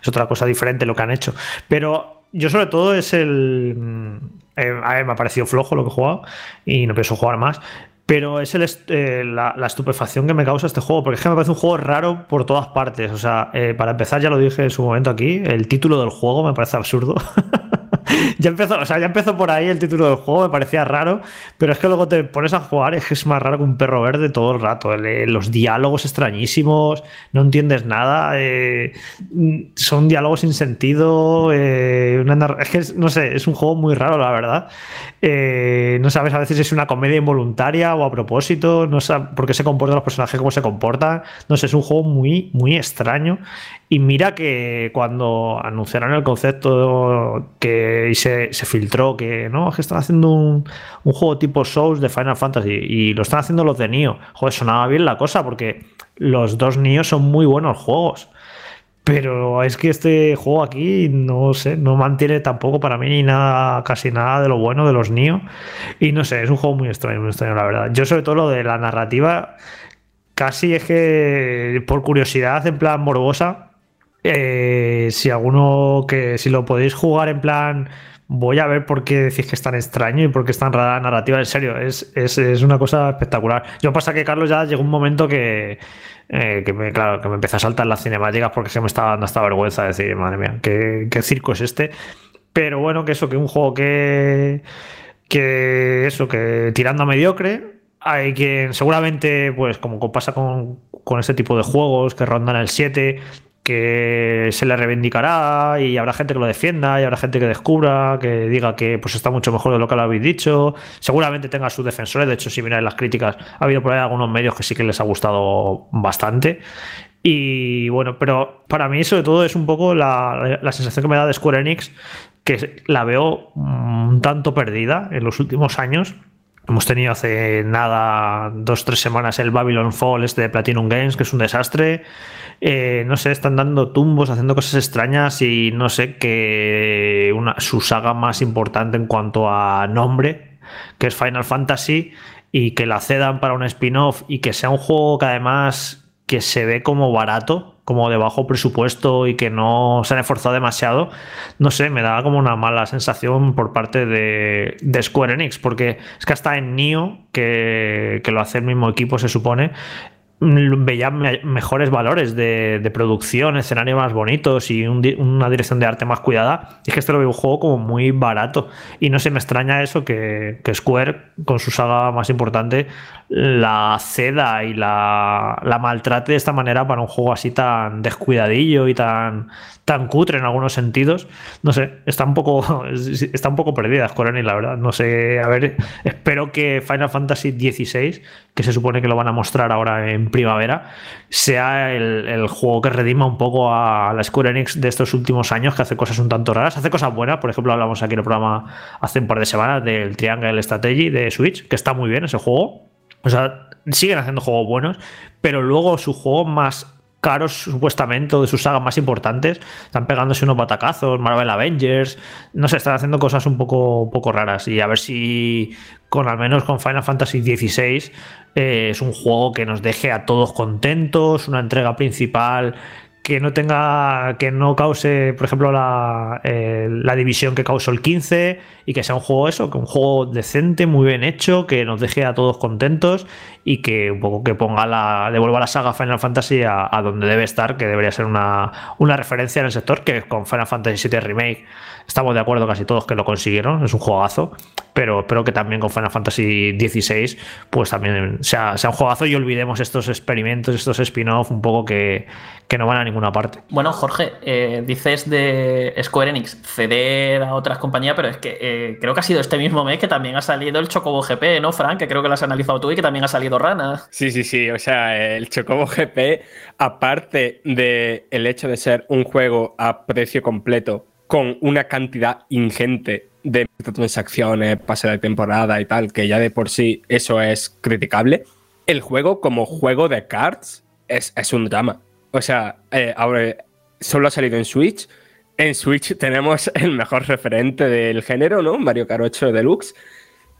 Es otra cosa diferente lo que han hecho. Pero yo sobre todo es el... Mm, eh, a mí me ha parecido flojo lo que he jugado y no pienso jugar más. Pero es el, eh, la, estupefacción que me causa este juego, porque es que me parece un juego raro por todas partes. O sea, eh, para empezar, ya lo dije en su momento aquí, el título del juego me parece absurdo. <laughs> ya empezó, o sea, ya empezó por ahí el título del juego, me parecía raro, pero es que luego te pones a jugar, es que es más raro que un perro verde todo el rato. Los diálogos extrañísimos, no entiendes nada, eh, son diálogos sin sentido. Eh, es que no sé, es un juego muy raro, la verdad. Eh, no sabes a veces si es una comedia involuntaria o a propósito, no sabes por qué se comportan los personajes, cómo se comportan. No sé, es un juego muy, muy extraño. Y mira que cuando anunciaron el concepto que se, filtró que no, que están haciendo un, juego tipo Souls de Final Fantasy y lo están haciendo los de Nio. Joder, sonaba bien la cosa porque los dos Nio son muy buenos juegos. Pero es que este juego aquí no sé, no mantiene tampoco para mí ni nada, casi nada de lo bueno de los Nio. Y no sé, es un juego muy extraño, muy extraño, la verdad. Yo, sobre todo, lo de la narrativa, casi es que por curiosidad, en plan morbosa, eh, si alguno que si lo podéis jugar en plan voy a ver por qué decís que es tan extraño y por qué es tan rara narrativa. En serio, es, una cosa espectacular. Yo pasa que Carlos ya llegó un momento que, eh, que me, claro, que me empezó a saltar las cinemáticas porque se me estaba dando esta vergüenza de decir, madre mía, ¿qué, circo es este? Pero bueno, que eso, que un juego que, que eso, que tirando a mediocre, hay quien seguramente, pues como pasa con, con este tipo de juegos que rondan el 7, que se le reivindicará y habrá gente que lo defienda y habrá gente que descubra, que diga que pues está mucho mejor de lo que lo habéis dicho. Seguramente tenga sus defensores, de hecho si miráis las críticas, ha habido por ahí algunos medios que sí que les ha gustado bastante. Y bueno, pero para mí sobre todo es un poco la, la sensación que me da de Square Enix, que la veo un tanto perdida en los últimos años. Hemos tenido hace nada, dos, tres semanas, el Babylon Fall este de Platinum Games, que es un desastre. Eh, no sé, están dando tumbos, haciendo cosas extrañas y no sé que una, su saga más importante en cuanto a nombre, que es Final Fantasy, y que la cedan para un spin-off y que sea un juego que además que se ve como barato, como de bajo presupuesto y que no se han esforzado demasiado, no sé, me da como una mala sensación por parte de, Square Enix, porque es que hasta en Nio, que, lo hace el mismo equipo, se supone, veía mejores valores de, producción, escenarios más bonitos y una dirección de arte más cuidada. Es que este lo veo un juego como muy barato. Y no se me extraña eso que, Square, con su saga más importante, la ceda y la, la, maltrate de esta manera para un juego así tan descuidadillo y tan, tan cutre en algunos sentidos. No sé, está un poco, <laughs> está un poco perdida Square Enix, la verdad. No sé, a ver, espero que Final Fantasy XVI, que se supone que lo van a mostrar ahora en primavera, sea el, juego que redima un poco a la Square Enix de estos últimos años, que hace cosas un tanto raras, hace cosas buenas. Por ejemplo, hablamos aquí en el programa hace un par de semanas del Triangle Strategy de Switch, que está muy bien ese juego. O sea, siguen haciendo juegos buenos, pero luego su juego más caros supuestamente o de sus sagas más importantes están pegándose unos batacazos Marvel Avengers no sé están haciendo cosas un poco, poco raras. Y a ver si con al menos con Final Fantasy XVI eh, es un juego que nos deje a todos contentos una entrega principal que no tenga, que no cause, por ejemplo, la, eh, la, división que causó el 15 y que sea un juego eso, que un juego decente, muy bien hecho, que nos deje a todos contentos y que un poco que ponga la, devuelva la saga Final Fantasy a, donde debe estar, que debería ser una, una, referencia en el sector, que con Final Fantasy VII Remake estamos de acuerdo casi todos que lo consiguieron, es un juegazo, pero espero que también con Final Fantasy XVI pues también sea, sea un juegazo y olvidemos estos experimentos, estos spin-off un poco que, que no van a ninguna parte. Bueno, Jorge, eh, dices de Square Enix ceder a otras compañías, pero es que eh, creo que ha sido este mismo mes que también ha salido el Chocobo GP, ¿no, Frank? Que creo que lo has analizado tú y que también ha salido Rana. Sí, sí, sí. O sea, el Chocobo GP, aparte del el hecho de ser un juego a precio completo con una cantidad ingente de transacciones, pase de temporada y tal, que ya de por sí eso es criticable, el juego como juego de cards es, es un drama. O sea, eh, ahora solo ha salido en Switch. En Switch <laughs> tenemos el mejor referente del género, ¿no? Mario Kart 8 Deluxe.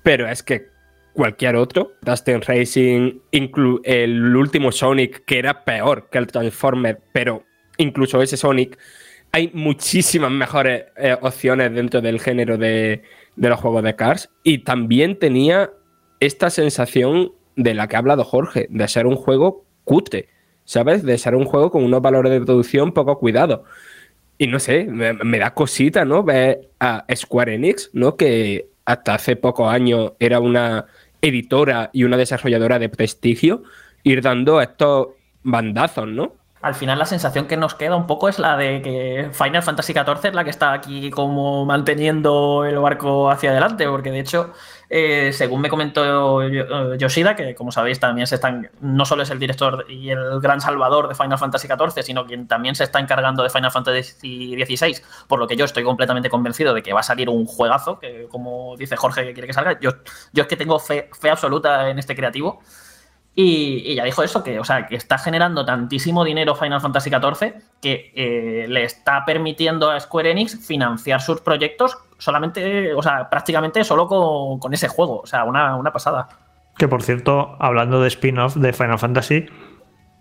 Pero es que cualquier otro, Dustin Racing, el último Sonic, que era peor que el Transformer, pero incluso ese Sonic, hay muchísimas mejores eh, opciones dentro del género de, los juegos de Cars. Y también tenía esta sensación de la que ha hablado Jorge, de ser un juego cutre ¿sabes? De ser un juego con unos valores de producción poco cuidados. Y no sé, me, da cosita, ¿no? Ver a Square Enix, ¿no? Que hasta hace pocos años era una editora y una desarrolladora de prestigio, ir dando estos bandazos, ¿no? Al final la sensación que nos queda un poco es la de que Final Fantasy XIV es la que está aquí como manteniendo el barco hacia adelante, porque de hecho eh, según me comentó eh, Yoshida, que como sabéis también se están, no solo es el director y el gran salvador de Final Fantasy XIV, sino quien también se está encargando de Final Fantasy XVI, por lo que yo estoy completamente convencido de que va a salir un juegazo, que como dice Jorge que quiere que salga, yo, yo es que tengo fe, fe absoluta en este creativo. Y, ya dijo eso, que, o sea, que está generando tantísimo dinero Final Fantasy XIV que eh, le está permitiendo a Square Enix financiar sus proyectos solamente, o sea, prácticamente solo con, ese juego. O sea, una, una pasada. Que por cierto, hablando de spin-off de Final Fantasy,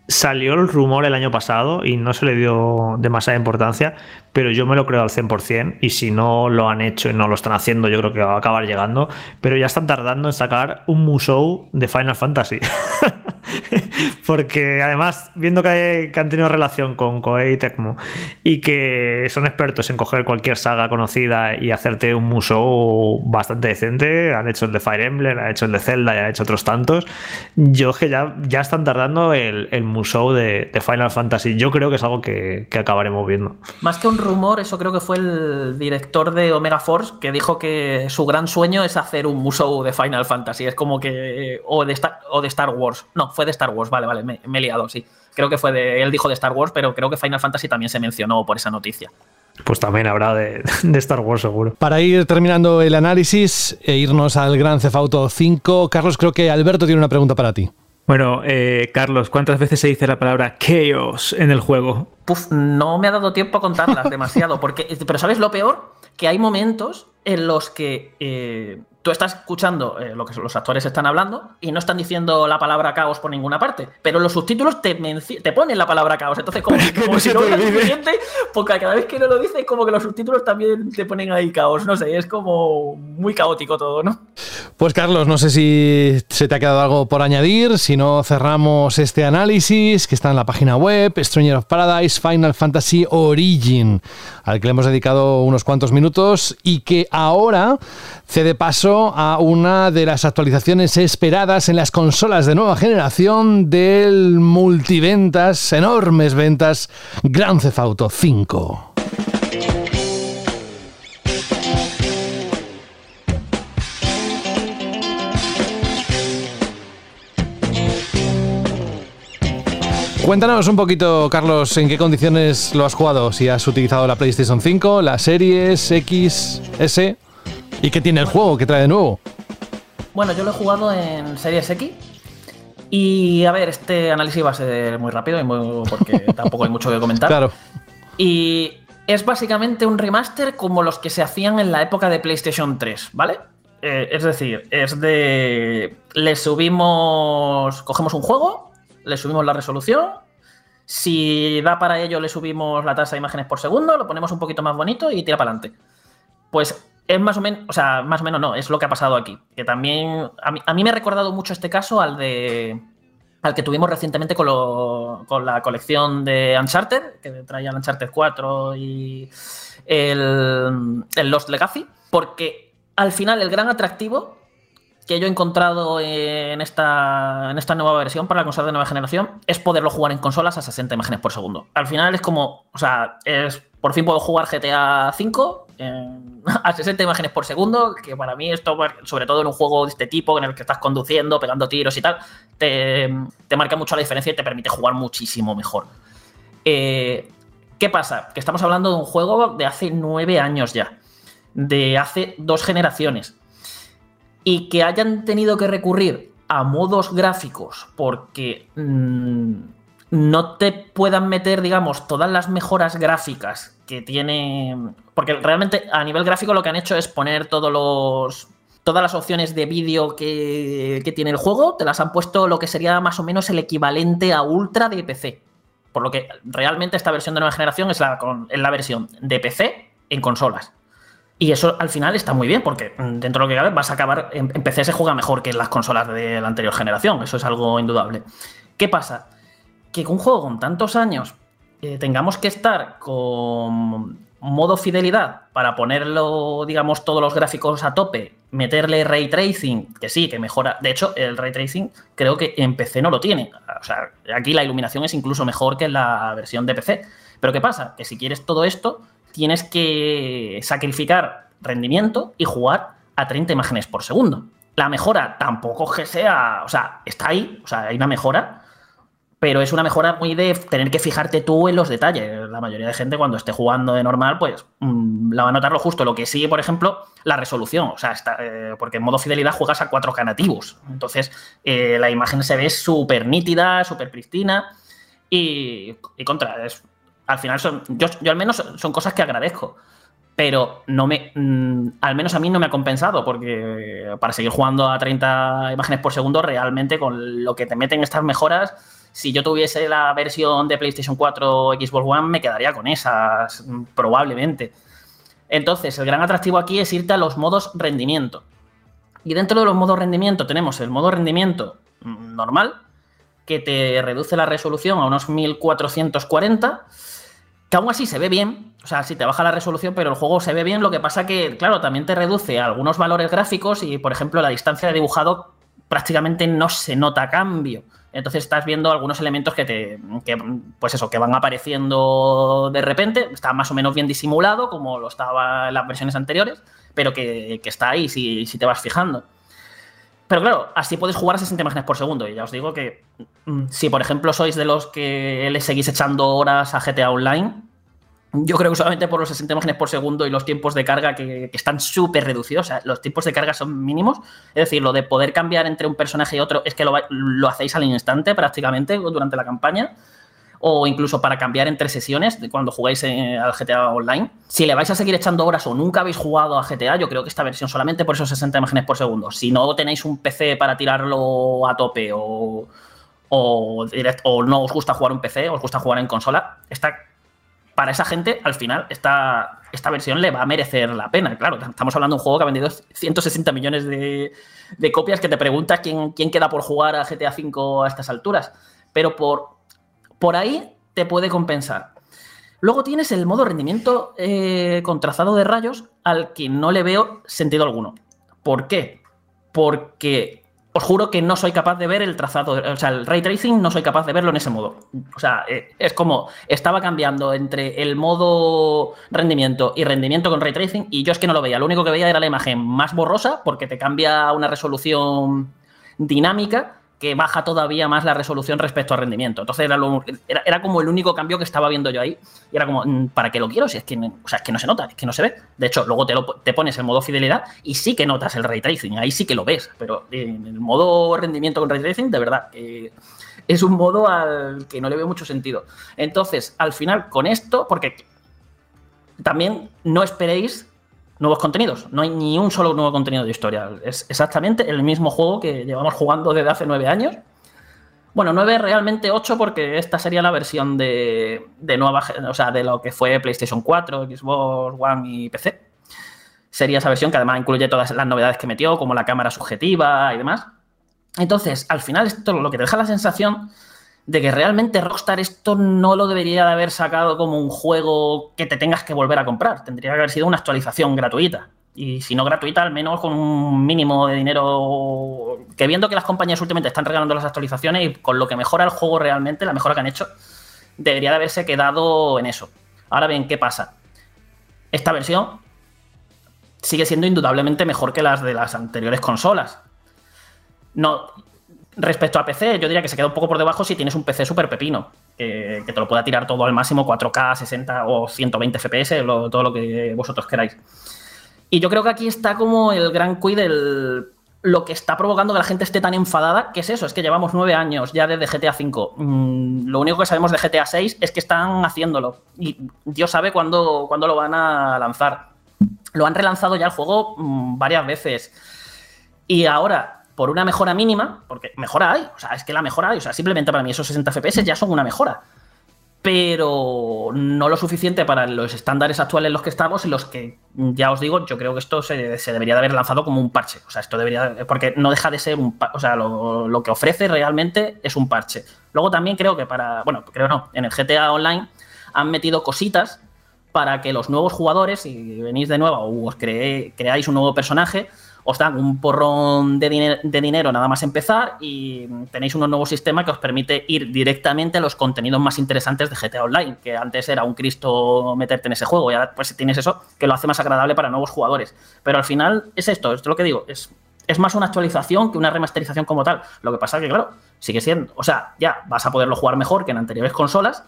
salió el rumor el año pasado y no se le dio demasiada importancia, pero yo me lo creo al 100% y si no lo han hecho y no lo están haciendo, yo creo que va a acabar llegando, pero ya están tardando en sacar un Musou de Final Fantasy. <laughs> <laughs> Porque además, viendo que, han tenido relación con Koei y Tecmo y que son expertos en coger cualquier saga conocida y hacerte un Musou bastante decente, han hecho el de Fire Emblem, han hecho el de Zelda y han hecho otros tantos, yo que ya, ya están tardando el, el Musou de, Final Fantasy. Yo creo que es algo que, que acabaremos viendo. Más que un rumor, eso creo que fue el director de Omega Force que dijo que su gran sueño es hacer un Musou de Final Fantasy. Es como que. O de, Star, o de Star Wars. No, fue de Star Wars, vale, vale, me, he liado, sí. Creo que fue de. Él dijo de Star Wars, pero creo que Final Fantasy también se mencionó por esa noticia. Pues también habrá de, <laughs> de, Star Wars, seguro. Para ir terminando el análisis e irnos al Gran Theft Auto 5, Carlos, creo que Alberto tiene una pregunta para ti. Bueno, eh, Carlos, ¿cuántas veces se dice la palabra chaos en el juego? Puf, no me ha dado tiempo a contarlas <laughs> demasiado, porque, pero ¿sabes lo peor? Que hay momentos en los que eh, tú estás escuchando eh, lo que los actores están hablando y no están diciendo la palabra caos por ninguna parte, pero los subtítulos te, te ponen la palabra caos. Entonces, como, como no si no olvide. suficiente, porque cada vez que no lo dices, como que los subtítulos también te ponen ahí caos. No sé, es como muy caótico todo, ¿no? Pues Carlos, no sé si se te ha quedado algo por añadir, si no cerramos este análisis que está en la página web Stranger of Paradise Final Fantasy Origin, al que le hemos dedicado unos cuantos minutos y que ahora cede paso a una de las actualizaciones esperadas en las consolas de nueva generación del multiventas, enormes ventas, Grand Theft Auto 5. Cuéntanos un poquito, Carlos, en qué condiciones lo has jugado. Si has utilizado la PlayStation 5, la Series X, S y qué tiene el juego, qué trae de nuevo. Bueno, yo lo he jugado en Series X. Y a ver, este análisis va a ser muy rápido y muy- porque <laughs> tampoco hay mucho que comentar. Claro. Y es básicamente un remaster como los que se hacían en la época de PlayStation 3, ¿vale? Eh, es decir, es de. Le subimos. Cogemos un juego, le subimos la resolución. Si da para ello, le subimos la tasa de imágenes por segundo, lo ponemos un poquito más bonito y tira para adelante. Pues es más o menos, o sea, más o menos no, es lo que ha pasado aquí. Que también, a mí, a mí me ha recordado mucho este caso al de, al que tuvimos recientemente con, lo- con la colección de Uncharted, que traía el Uncharted 4 y el, el Lost Legacy, porque al final el gran atractivo que yo he encontrado en esta, en esta nueva versión para la consola de nueva generación es poderlo jugar en consolas a 60 imágenes por segundo. Al final es como, o sea, es, por fin puedo jugar GTA V a 60 <laughs> imágenes por segundo, que para mí esto, sobre todo en un juego de este tipo, en el que estás conduciendo, pegando tiros y tal, te, marca mucho la diferencia y te permite jugar muchísimo mejor. Eh, ¿Qué pasa? Que estamos hablando de un juego de hace nueve años ya, de hace dos generaciones y que hayan tenido que recurrir a modos gráficos porque mm, no te puedan meter, digamos, todas las mejoras gráficas que tiene. Porque realmente a nivel gráfico lo que han hecho es poner todos los. Todas las opciones de vídeo que, que tiene el juego, te las han puesto lo que sería más o menos el equivalente a Ultra de PC. Por lo que realmente esta versión de nueva generación es la, con- es la versión de PC en consolas. Y eso al final está muy bien, porque dentro de lo que cabe vas a acabar. En, en PC se juega mejor que en las consolas de la anterior generación. Eso es algo indudable. ¿Qué pasa? Que con un juego con tantos años eh, tengamos que estar con modo fidelidad para ponerlo, digamos, todos los gráficos a tope, meterle ray tracing, que sí, que mejora. De hecho, el ray tracing creo que en PC no lo tiene. O sea, aquí la iluminación es incluso mejor que en la versión de PC. Pero ¿qué pasa? Que si quieres todo esto, tienes que sacrificar rendimiento y jugar a 30 imágenes por segundo. La mejora tampoco es que sea, o sea, está ahí, o sea, hay una mejora, pero es una mejora muy de tener que fijarte tú en los detalles. La mayoría de gente cuando esté jugando de normal, pues mm, la va a notar lo justo. Lo que sí, por ejemplo, la resolución, o sea, está, eh, porque en modo fidelidad juegas a 4K nativos. Entonces, eh, la imagen se ve súper nítida, súper pristina y, y contra, es, al final son, yo, yo al menos son cosas que agradezco pero no me mm, al menos a mí no me ha compensado porque para seguir jugando a 30 imágenes por segundo realmente con lo que te meten estas mejoras si yo tuviese la versión de PlayStation 4 o Xbox One me quedaría con esas mm, probablemente. Entonces el gran atractivo aquí es irte a los modos rendimiento. Y dentro de los modos rendimiento tenemos el modo rendimiento mm, normal que te reduce la resolución a unos 1440 que aún así se ve bien, o sea, sí te baja la resolución, pero el juego se ve bien, lo que pasa que, claro, también te reduce algunos valores gráficos y, por ejemplo, la distancia de dibujado prácticamente no se nota cambio. Entonces estás viendo algunos elementos que te, que, pues eso, que van apareciendo de repente, está más o menos bien disimulado, como lo estaba en las versiones anteriores, pero que, que está ahí si, si te vas fijando. Pero claro, así puedes jugar a 60 imágenes por segundo. Y ya os digo que mm, si, por ejemplo, sois de los que le seguís echando horas a GTA Online, yo creo que solamente por los 60 imágenes por segundo y los tiempos de carga que, que están súper reducidos, o sea, los tiempos de carga son mínimos. Es decir, lo de poder cambiar entre un personaje y otro es que lo, lo hacéis al instante prácticamente durante la campaña. O incluso para cambiar entre sesiones de cuando jugáis en- al GTA Online. Si le vais a seguir echando horas o nunca habéis jugado a GTA, yo creo que esta versión solamente por esos 60 imágenes por segundo. Si no tenéis un PC para tirarlo a tope o, o, no os gusta jugar un PC, os gusta jugar en consola, esta, para esa gente, al final, esta, esta versión le va a merecer la pena. Claro, estamos hablando de un juego que ha vendido 160 millones de, de copias que te preguntas quién, quién queda por jugar a GTA V a estas alturas. Pero por, por ahí te puede compensar. Luego tienes el modo rendimiento eh, con trazado de rayos al que no le veo sentido alguno. ¿Por qué? Porque os juro que no soy capaz de ver el trazado, o sea, el ray tracing no soy capaz de verlo en ese modo. O sea, eh, es como estaba cambiando entre el modo rendimiento y rendimiento con ray tracing y yo es que no lo veía. Lo único que veía era la imagen más borrosa porque te cambia una resolución dinámica que baja todavía más la resolución respecto al rendimiento. Entonces era, era, como el único cambio que estaba viendo yo ahí. Y era como, mm, ¿para qué lo quiero? Si es que, o sea, es que no se nota, es que no se ve. De hecho, luego te, lo, te pones en modo fidelidad y sí que notas el ray tracing, ahí sí que lo ves. Pero en el modo rendimiento con ray tracing, de verdad, eh, es un modo al que no le veo mucho sentido. Entonces, al final, con esto, porque también no esperéis nuevos contenidos. No hay ni un solo nuevo contenido de historia. Es exactamente el mismo juego que llevamos jugando desde hace nueve años. Bueno, nueve, realmente ocho, porque esta sería la versión de, de nueva, o sea, de lo que fue PlayStation 4, Xbox One y PC. Sería esa versión que además incluye todas las novedades que metió, como la cámara subjetiva y demás. Entonces, al final, esto lo que deja la sensación de que realmente Rockstar esto no lo debería de haber sacado como un juego que te tengas que volver a comprar. Tendría que haber sido una actualización gratuita. Y si no gratuita, al menos con un mínimo de dinero. Que viendo que las compañías últimamente están regalando las actualizaciones y con lo que mejora el juego realmente, la mejora que han hecho, debería de haberse quedado en eso. Ahora bien, ¿qué pasa? Esta versión sigue siendo indudablemente mejor que las de las anteriores consolas. No, respecto a PC, yo diría que se queda un poco por debajo si tienes un PC súper pepino, que, te lo pueda tirar todo al máximo 4K, 60 o 120 FPS, lo- todo lo que vosotros queráis. Y yo creo que aquí está como el gran del lo que está provocando que la gente esté tan enfadada, que es eso, es que llevamos nueve años ya desde GTA V. Mm, lo único que sabemos de GTA VI es que están haciéndolo. Y Dios sabe cuándo, cuándo lo van a lanzar. Lo han relanzado ya el juego mm, varias veces. Y ahora, por una mejora mínima, porque mejora hay, o sea, es que la mejora hay, o sea, simplemente para mí esos 60 FPS ya son una mejora. Pero no lo suficiente para los estándares actuales en los que estamos, en los que, ya os digo, yo creo que esto se, debería de haber lanzado como un parche. O sea, esto debería, porque no deja de ser un, o sea, lo, lo que ofrece realmente es un parche. Luego también creo que para, bueno, creo no, en el GTA Online han metido cositas para que los nuevos jugadores, si venís de nuevo o os creáis un nuevo personaje, os dan un porrón de, diner- de dinero nada más empezar y tenéis un nuevo sistema que os permite ir directamente a los contenidos más interesantes de GTA Online, que antes era un Cristo meterte en ese juego y ahora pues tienes eso que lo hace más agradable para nuevos jugadores. Pero al final es esto, es lo que digo, es, es más una actualización que una remasterización como tal. Lo que pasa es que, claro, sigue siendo, o sea, ya vas a poderlo jugar mejor que en anteriores consolas,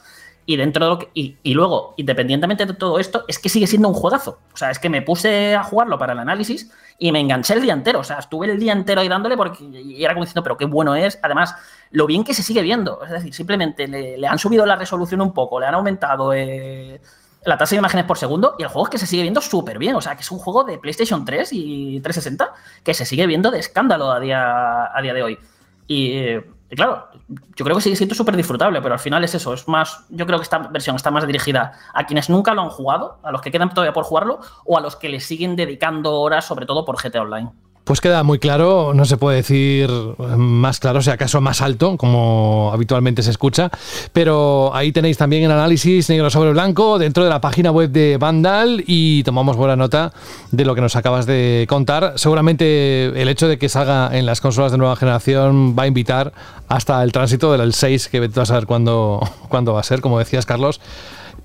y dentro de y, y luego, independientemente de todo esto, es que sigue siendo un juegazo. O sea, es que me puse a jugarlo para el análisis y me enganché el día entero. O sea, estuve el día entero ahí dándole porque y era como diciendo, pero qué bueno es. Además, lo bien que se sigue viendo. Es decir, simplemente le, han subido la resolución un poco, le han aumentado eh, la tasa de imágenes por segundo y el juego es que se sigue viendo súper bien. O sea, que es un juego de PlayStation 3 y 360 que se sigue viendo de escándalo a día, a día de hoy. Y, eh, claro, yo creo que sigue siendo súper disfrutable, pero al final es eso, es más, yo creo que esta versión está más dirigida a quienes nunca lo han jugado, a los que quedan todavía por jugarlo, o a los que le siguen dedicando horas, sobre todo por GTA Online. Pues queda muy claro, no se puede decir más claro, si acaso más alto, como habitualmente se escucha, pero ahí tenéis también el análisis negro sobre blanco dentro de la página web de Vandal y tomamos buena nota de lo que nos acabas de contar. Seguramente el hecho de que salga en las consolas de nueva generación va a invitar hasta el tránsito del 6, que vete a saber cuándo, <laughs> cuándo va a ser, como decías Carlos.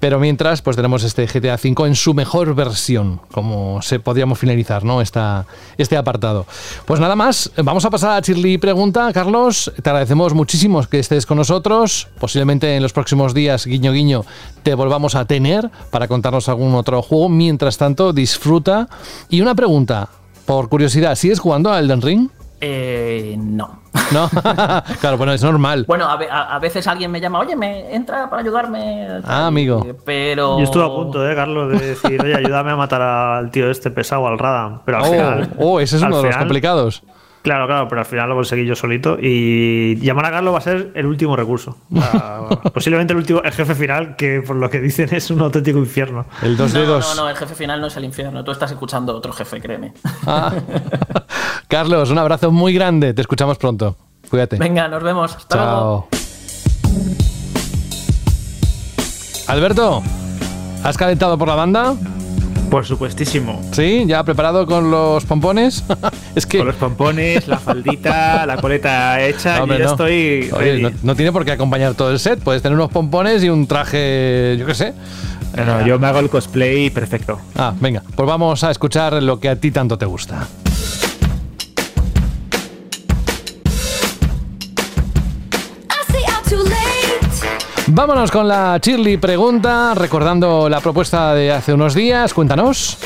Pero mientras, pues tenemos este GTA V en su mejor versión, como se podríamos finalizar, ¿no? Esta, este apartado. Pues nada más, vamos a pasar a Shirley Pregunta. Carlos, te agradecemos muchísimo que estés con nosotros. Posiblemente en los próximos días, guiño guiño, te volvamos a tener para contarnos algún otro juego. Mientras tanto, disfruta. Y una pregunta, por curiosidad, ¿sigues jugando a Elden Ring? Eh, no. <laughs> ¿No? <laughs> claro, bueno, es normal. Bueno, a, ve- a- a veces alguien me llama, oye, me entra para ayudarme. Ah, amigo. Pero. Yo estuve a punto, ¿eh, Carlos, de decir, oye, ayúdame a matar al tío este pesado, al Radam. Pero al Oh, final. oh, ese es uno de los complicados. Claro, claro, pero al final lo conseguí yo solito. Y llamar a Carlos va a ser el último recurso. <laughs> Posiblemente el último, el jefe final, que por lo que dicen es un auténtico infierno. El dos No, dedos. no, no, el jefe final no es el infierno. Tú estás escuchando otro jefe, créeme. Ah. <laughs> Carlos, un abrazo muy grande. Te escuchamos pronto. Cuídate. Venga, nos vemos. Hasta luego. Chao. Alberto, ¿has calentado por la banda? Por supuestísimo. ¿Sí? ¿Ya preparado con los pompones? <laughs> es que. Con los pompones, la faldita, la coleta hecha, No, hombre, yo no. estoy Oye, no, no tiene por qué acompañar todo el set. Puedes tener unos pompones y un traje, yo qué sé. No, yo me hago el cosplay perfecto. Ah, venga, pues vamos a escuchar lo que a ti tanto te gusta. Vámonos con la Shirley pregunta, recordando la propuesta de hace unos días. Cuéntanos.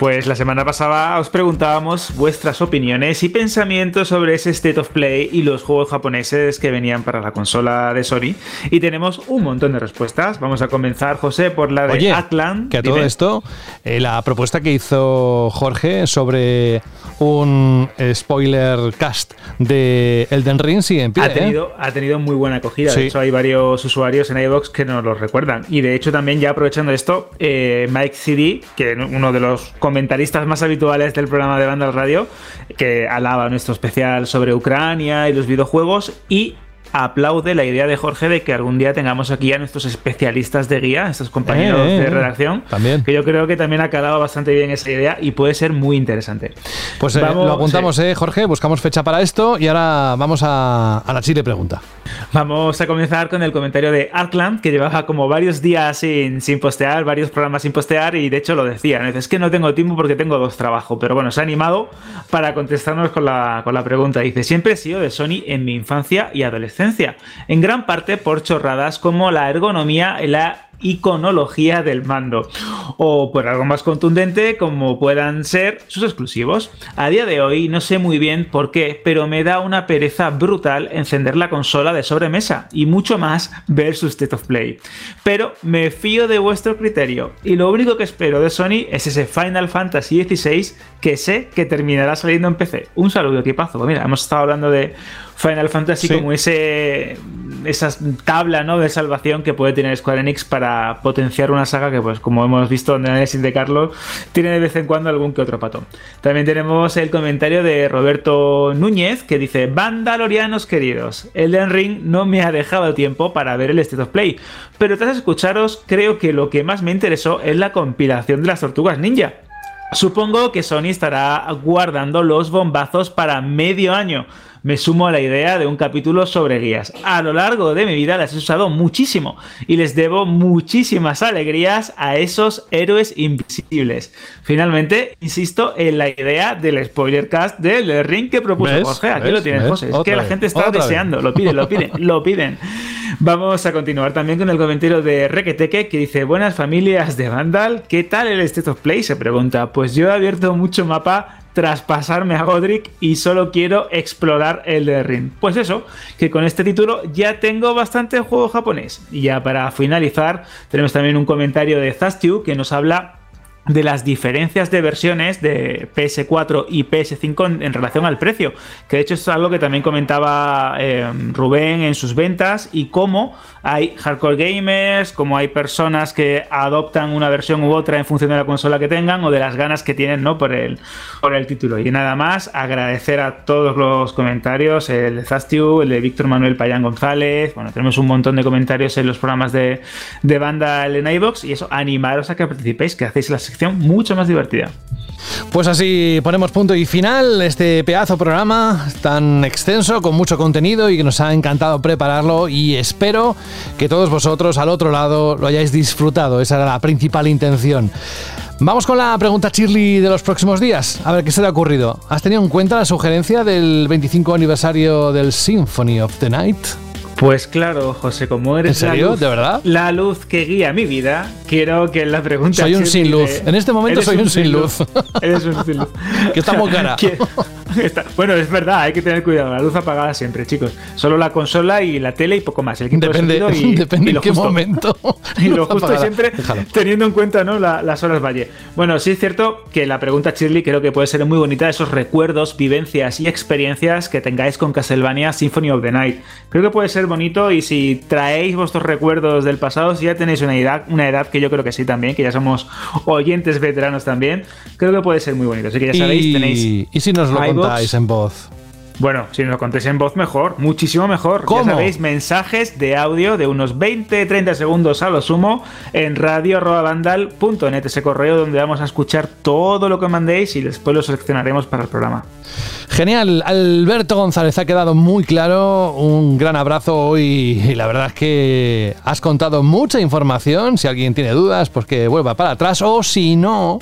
Pues la semana pasada os preguntábamos vuestras opiniones y pensamientos sobre ese State of Play y los juegos japoneses que venían para la consola de Sony. Y tenemos un montón de respuestas. Vamos a comenzar, José, por la de Oye, Atlan. que a todo esto, eh, la propuesta que hizo Jorge sobre un spoiler cast de Elden Ring sigue en pie. Ha ¿eh? tenido, ha tenido muy buena acogida. Sí. De hecho, hay varios usuarios en iVoox que nos lo recuerdan. Y de hecho, también ya aprovechando esto, eh, Mike CD, que uno de los comentaristas más habituales del programa de Banda Radio, que alaba nuestro especial sobre Ucrania y los videojuegos y aplaude la idea de Jorge de que algún día tengamos aquí a nuestros especialistas de guía, estos compañeros Eh, eh, de eh. redacción, También. que yo creo que también ha calado bastante bien esa idea y puede ser muy interesante. Pues eh, Vamos- lo apuntamos, eh, Jorge, buscamos fecha para esto y ahora vamos a, a la Chile pregunta. Vamos a comenzar con el comentario de Arkland, que llevaba como varios días sin, sin postear, varios programas sin postear, y de hecho lo decía. Es que no tengo tiempo porque tengo dos trabajos. Pero bueno, se ha animado para contestarnos con la, con la pregunta. Dice: Siempre he sido de Sony en mi infancia y adolescencia. En gran parte por chorradas como la ergonomía y la iconología del mando o por algo más contundente como puedan ser sus exclusivos. A día de hoy no sé muy bien por qué, pero me da una pereza brutal encender la consola de sobremesa y mucho más ver su State of Play. Pero me fío de vuestro criterio y lo único que espero de Sony es ese Final Fantasy XVI que sé que terminará saliendo en PC. Un saludo, equipazo. Pues mira, hemos estado hablando de Final Fantasy Sí. como ese esa tabla ¿no? de salvación que puede tener Square Enix para potenciar una saga que pues como hemos visto en el análisis de Carlos tiene de vez en cuando algún que otro pato. También tenemos el comentario de Roberto Núñez que dice Vandalorianos queridos, Elden Ring no me ha dejado tiempo para ver el State of Play, pero tras escucharos creo que lo que más me interesó es la compilación de las tortugas ninja. Supongo que Sony estará guardando los bombazos para medio año. Me sumo a la idea de un capítulo sobre guías. A lo largo de mi vida las he usado muchísimo y les debo muchísimas alegrías a esos héroes invisibles. Finalmente, insisto en la idea del spoiler cast del ring que propuso ¿Ves? Jorge. Aquí ¿Ves? lo tienes, ¿Ves? José. Es Otra que la gente está vez. deseando. Lo piden, lo piden, lo piden. Vamos a continuar también con el comentario de Requeteque que dice: Buenas familias de Vandal, ¿qué tal el State of Play? Se pregunta. Pues yo he abierto mucho mapa tras pasarme a Godric y solo quiero explorar el de Ring. Pues eso, que con este título ya tengo bastante juego japonés. Y ya para finalizar, tenemos también un comentario de Zastiu que nos habla de las diferencias de versiones de PS4 y PS5 en, relación al precio. Que de hecho es algo que también comentaba eh, Rubén en sus ventas y cómo hay hardcore gamers, como hay personas que adoptan una versión u otra en función de la consola que tengan o de las ganas que tienen ¿no? por, el, por el título. Y nada más, agradecer a todos los comentarios, el de Zastiu, el de Víctor Manuel Payán González, bueno, tenemos un montón de comentarios en los programas de, de banda en iVox y eso, animaros a que participéis, que hacéis la mucho más divertida. Pues así ponemos punto y final este pedazo programa tan extenso, con mucho contenido y que nos ha encantado prepararlo y espero que todos vosotros al otro lado lo hayáis disfrutado. Esa era la principal intención. Vamos con la pregunta Shirley de los próximos días. A ver qué se te ha ocurrido. ¿Has tenido en cuenta la sugerencia del 25 aniversario del Symphony of the Night? Pues claro, José, como eres ¿En serio? La luz, ¿De verdad? la luz que guía mi vida, quiero que la pregunta Soy un sin luz. de- En este momento soy un sin luz. <laughs> Eres un sin luz. Que está muy cara. <laughs> <laughs> Está- bueno, es verdad, hay que tener cuidado. La luz apagada siempre, chicos. Solo la consola y la tele y poco más. El quinto Depende, y, <laughs> depende y en lo qué justo. momento. <laughs> Y lo justo apagada. siempre Déjalo. teniendo en cuenta ¿no? La- las horas valle. Bueno, sí es cierto que la pregunta, Shirley, creo que puede ser muy bonita esos recuerdos, vivencias y experiencias que tengáis con Castlevania Symphony of the Night. Creo que puede ser bonito y si traéis vuestros recuerdos del pasado, si ya tenéis una edad, una edad que yo creo que sí también, que ya somos oyentes veteranos también, creo que puede ser muy bonito. Así que ya sabéis, tenéis y si nos lo. Contáis en voz. Bueno, si nos lo contéis en voz, mejor, muchísimo mejor. ¿Cómo? Ya sabéis, mensajes de audio de unos 20-30 segundos a lo sumo en radio.vandal.net, ese correo donde vamos a escuchar todo lo que mandéis y después lo seleccionaremos para el programa. Genial, Alberto González ha quedado muy claro, un gran abrazo hoy y la verdad es que has contado mucha información, si alguien tiene dudas pues que vuelva para atrás o si no,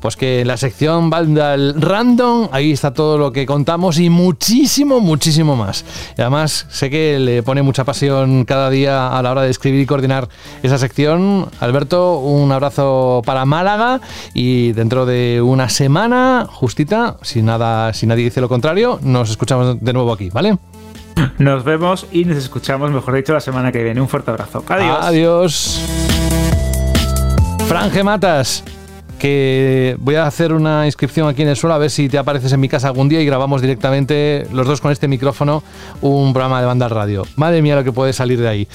pues que en la sección Vandal Random ahí está todo lo que contamos y muchísimo, muchísimo más. Y además sé que le pone mucha pasión cada día a la hora de escribir y coordinar esa sección. Alberto, un abrazo para Málaga y dentro de una semana, justita, si nada, si nadie dice lo contrario, nos escuchamos de nuevo aquí, ¿vale? Nos vemos y nos escuchamos, mejor dicho, la semana que viene. Un fuerte abrazo. Adiós. Adiós. Franje Matas, que voy a hacer una inscripción aquí en el suelo a ver si te apareces en mi casa algún día y grabamos directamente los dos con este micrófono un programa de banda al radio. Madre mía lo que puede salir de ahí.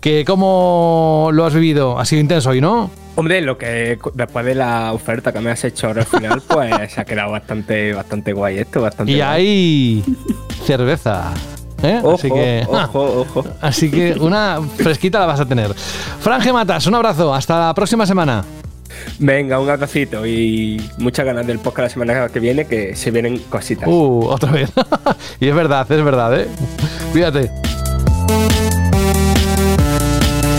Que cómo lo has vivido, ha sido intenso hoy, ¿no? Hombre, lo que después de la oferta que me has hecho ahora al final, <laughs> pues se ha quedado bastante, bastante guay esto, bastante Y guay. hay cerveza. ¿eh? Ojo, así que, ojo, ojo. <laughs> así que una fresquita la vas a tener. Franje Matas, un abrazo, hasta la próxima semana. Venga, un abracito y muchas ganas del podcast la semana que viene, que se vienen cositas. Uh, otra vez. <laughs> y es verdad, es verdad, ¿eh? Cuídate.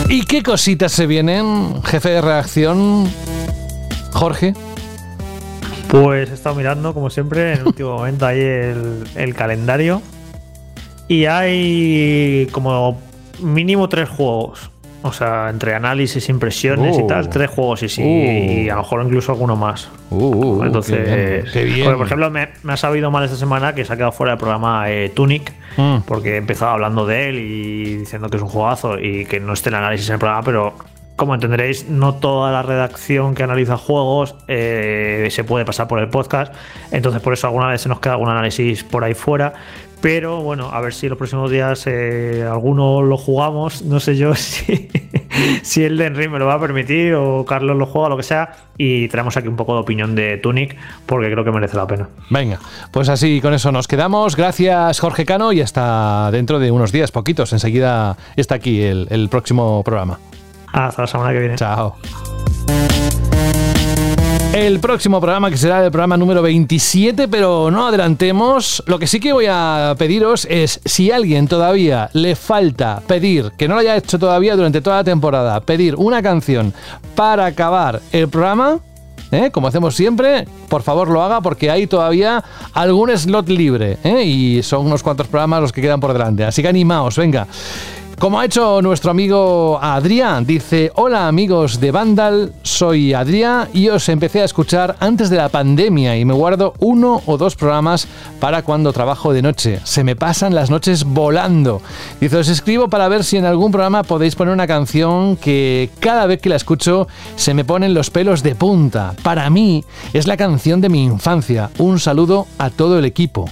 ¿Y qué cositas se vienen, jefe de reacción? Jorge. Pues he estado mirando, como siempre, en el último <laughs> momento ahí el, el calendario. Y hay como mínimo tres juegos. O sea, entre análisis, impresiones Uh. y tal, tres juegos y sí. Uh. Y a lo mejor incluso alguno más. Uh, uh, Entonces, qué bien, qué bien. porque, por ejemplo, me, me ha sabido mal esta semana que se ha quedado fuera del programa eh, Tunic, Mm. porque he empezado hablando de él y diciendo que es un juegazo y que no esté el análisis en el programa, pero como entenderéis, no toda la redacción que analiza juegos eh, se puede pasar por el podcast, entonces por eso alguna vez se nos queda algún análisis por ahí fuera. Pero bueno, a ver si los próximos días eh, alguno lo jugamos. No sé yo <laughs> si, el Den Ring me lo va a permitir o Carlos lo juega, lo que sea. Y traemos aquí un poco de opinión de Tunic porque creo que merece la pena. Venga, pues así con eso nos quedamos. Gracias, Jorge Cano, y hasta dentro de unos días, poquitos. Enseguida está aquí el próximo programa. Hasta la semana que viene. Chao. El próximo programa, que será el programa número 27, pero no adelantemos. Lo que sí que voy a pediros es, si a alguien todavía le falta pedir, que no lo haya hecho todavía durante toda la temporada, pedir una canción para acabar el programa, ¿eh? como hacemos siempre, por favor lo haga porque hay todavía algún slot libre ¿eh? y son unos cuantos programas los que quedan por delante. Así que animaos, venga. Como ha hecho nuestro amigo Adrián, dice, hola amigos de Vandal, soy Adrián y os empecé a escuchar antes de la pandemia y me guardo uno o dos programas para cuando trabajo de noche. Se me pasan las noches volando. Dice, os escribo para ver si en algún programa podéis poner una canción que cada vez que la escucho se me ponen los pelos de punta. Para mí es la canción de mi infancia. Un saludo a todo el equipo.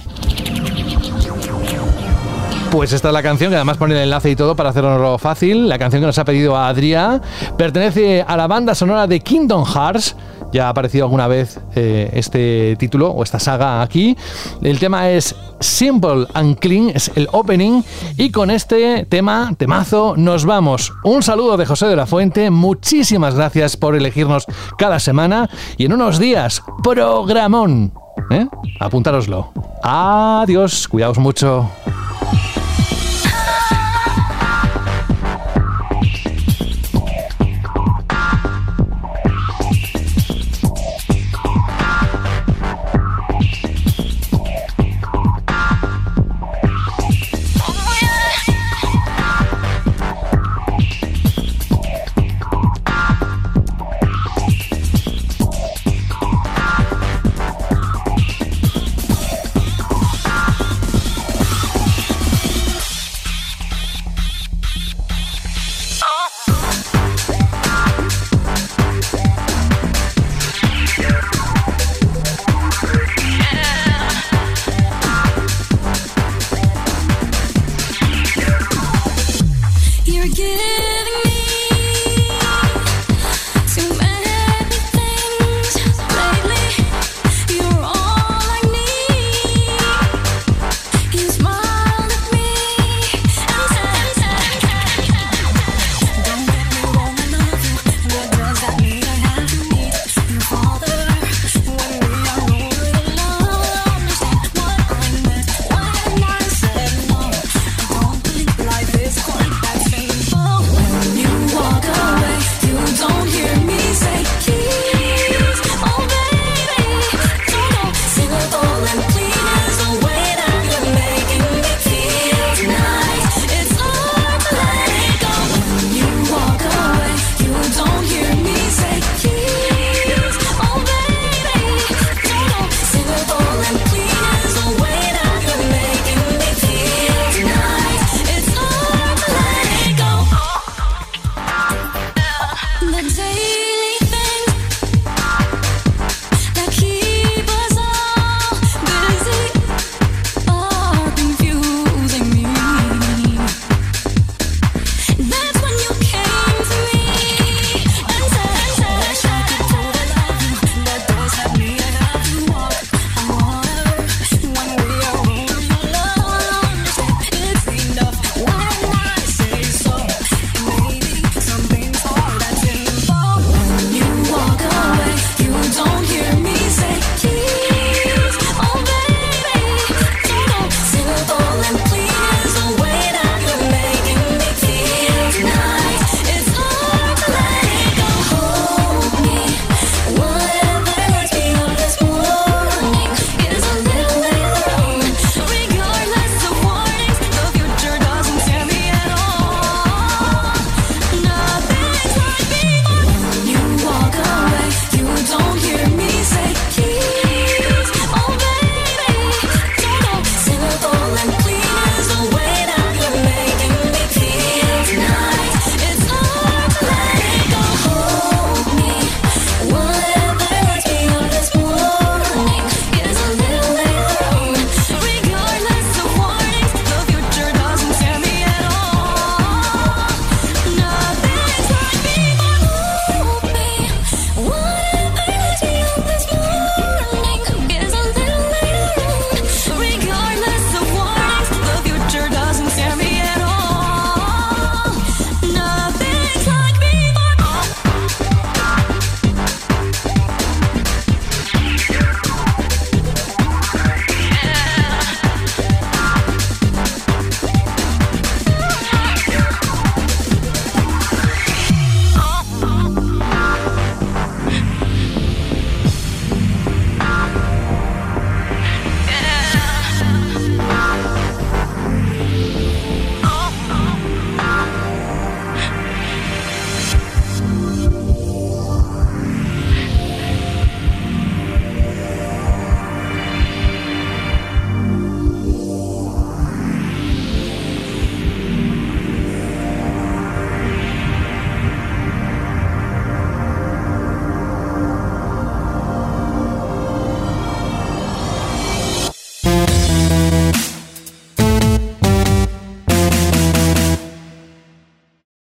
Pues esta es la canción, que además pone el enlace y todo para hacerlo fácil. La canción que nos ha pedido Adrián pertenece a la banda sonora de Kingdom Hearts. Ya ha aparecido alguna vez eh, este título o esta saga aquí. El tema es Simple and Clean, es el opening. Y con este tema, temazo, nos vamos. Un saludo de José de la Fuente. Muchísimas gracias por elegirnos cada semana. Y en unos días, programón. ¿Eh? Apuntároslo. Adiós, cuidaos mucho.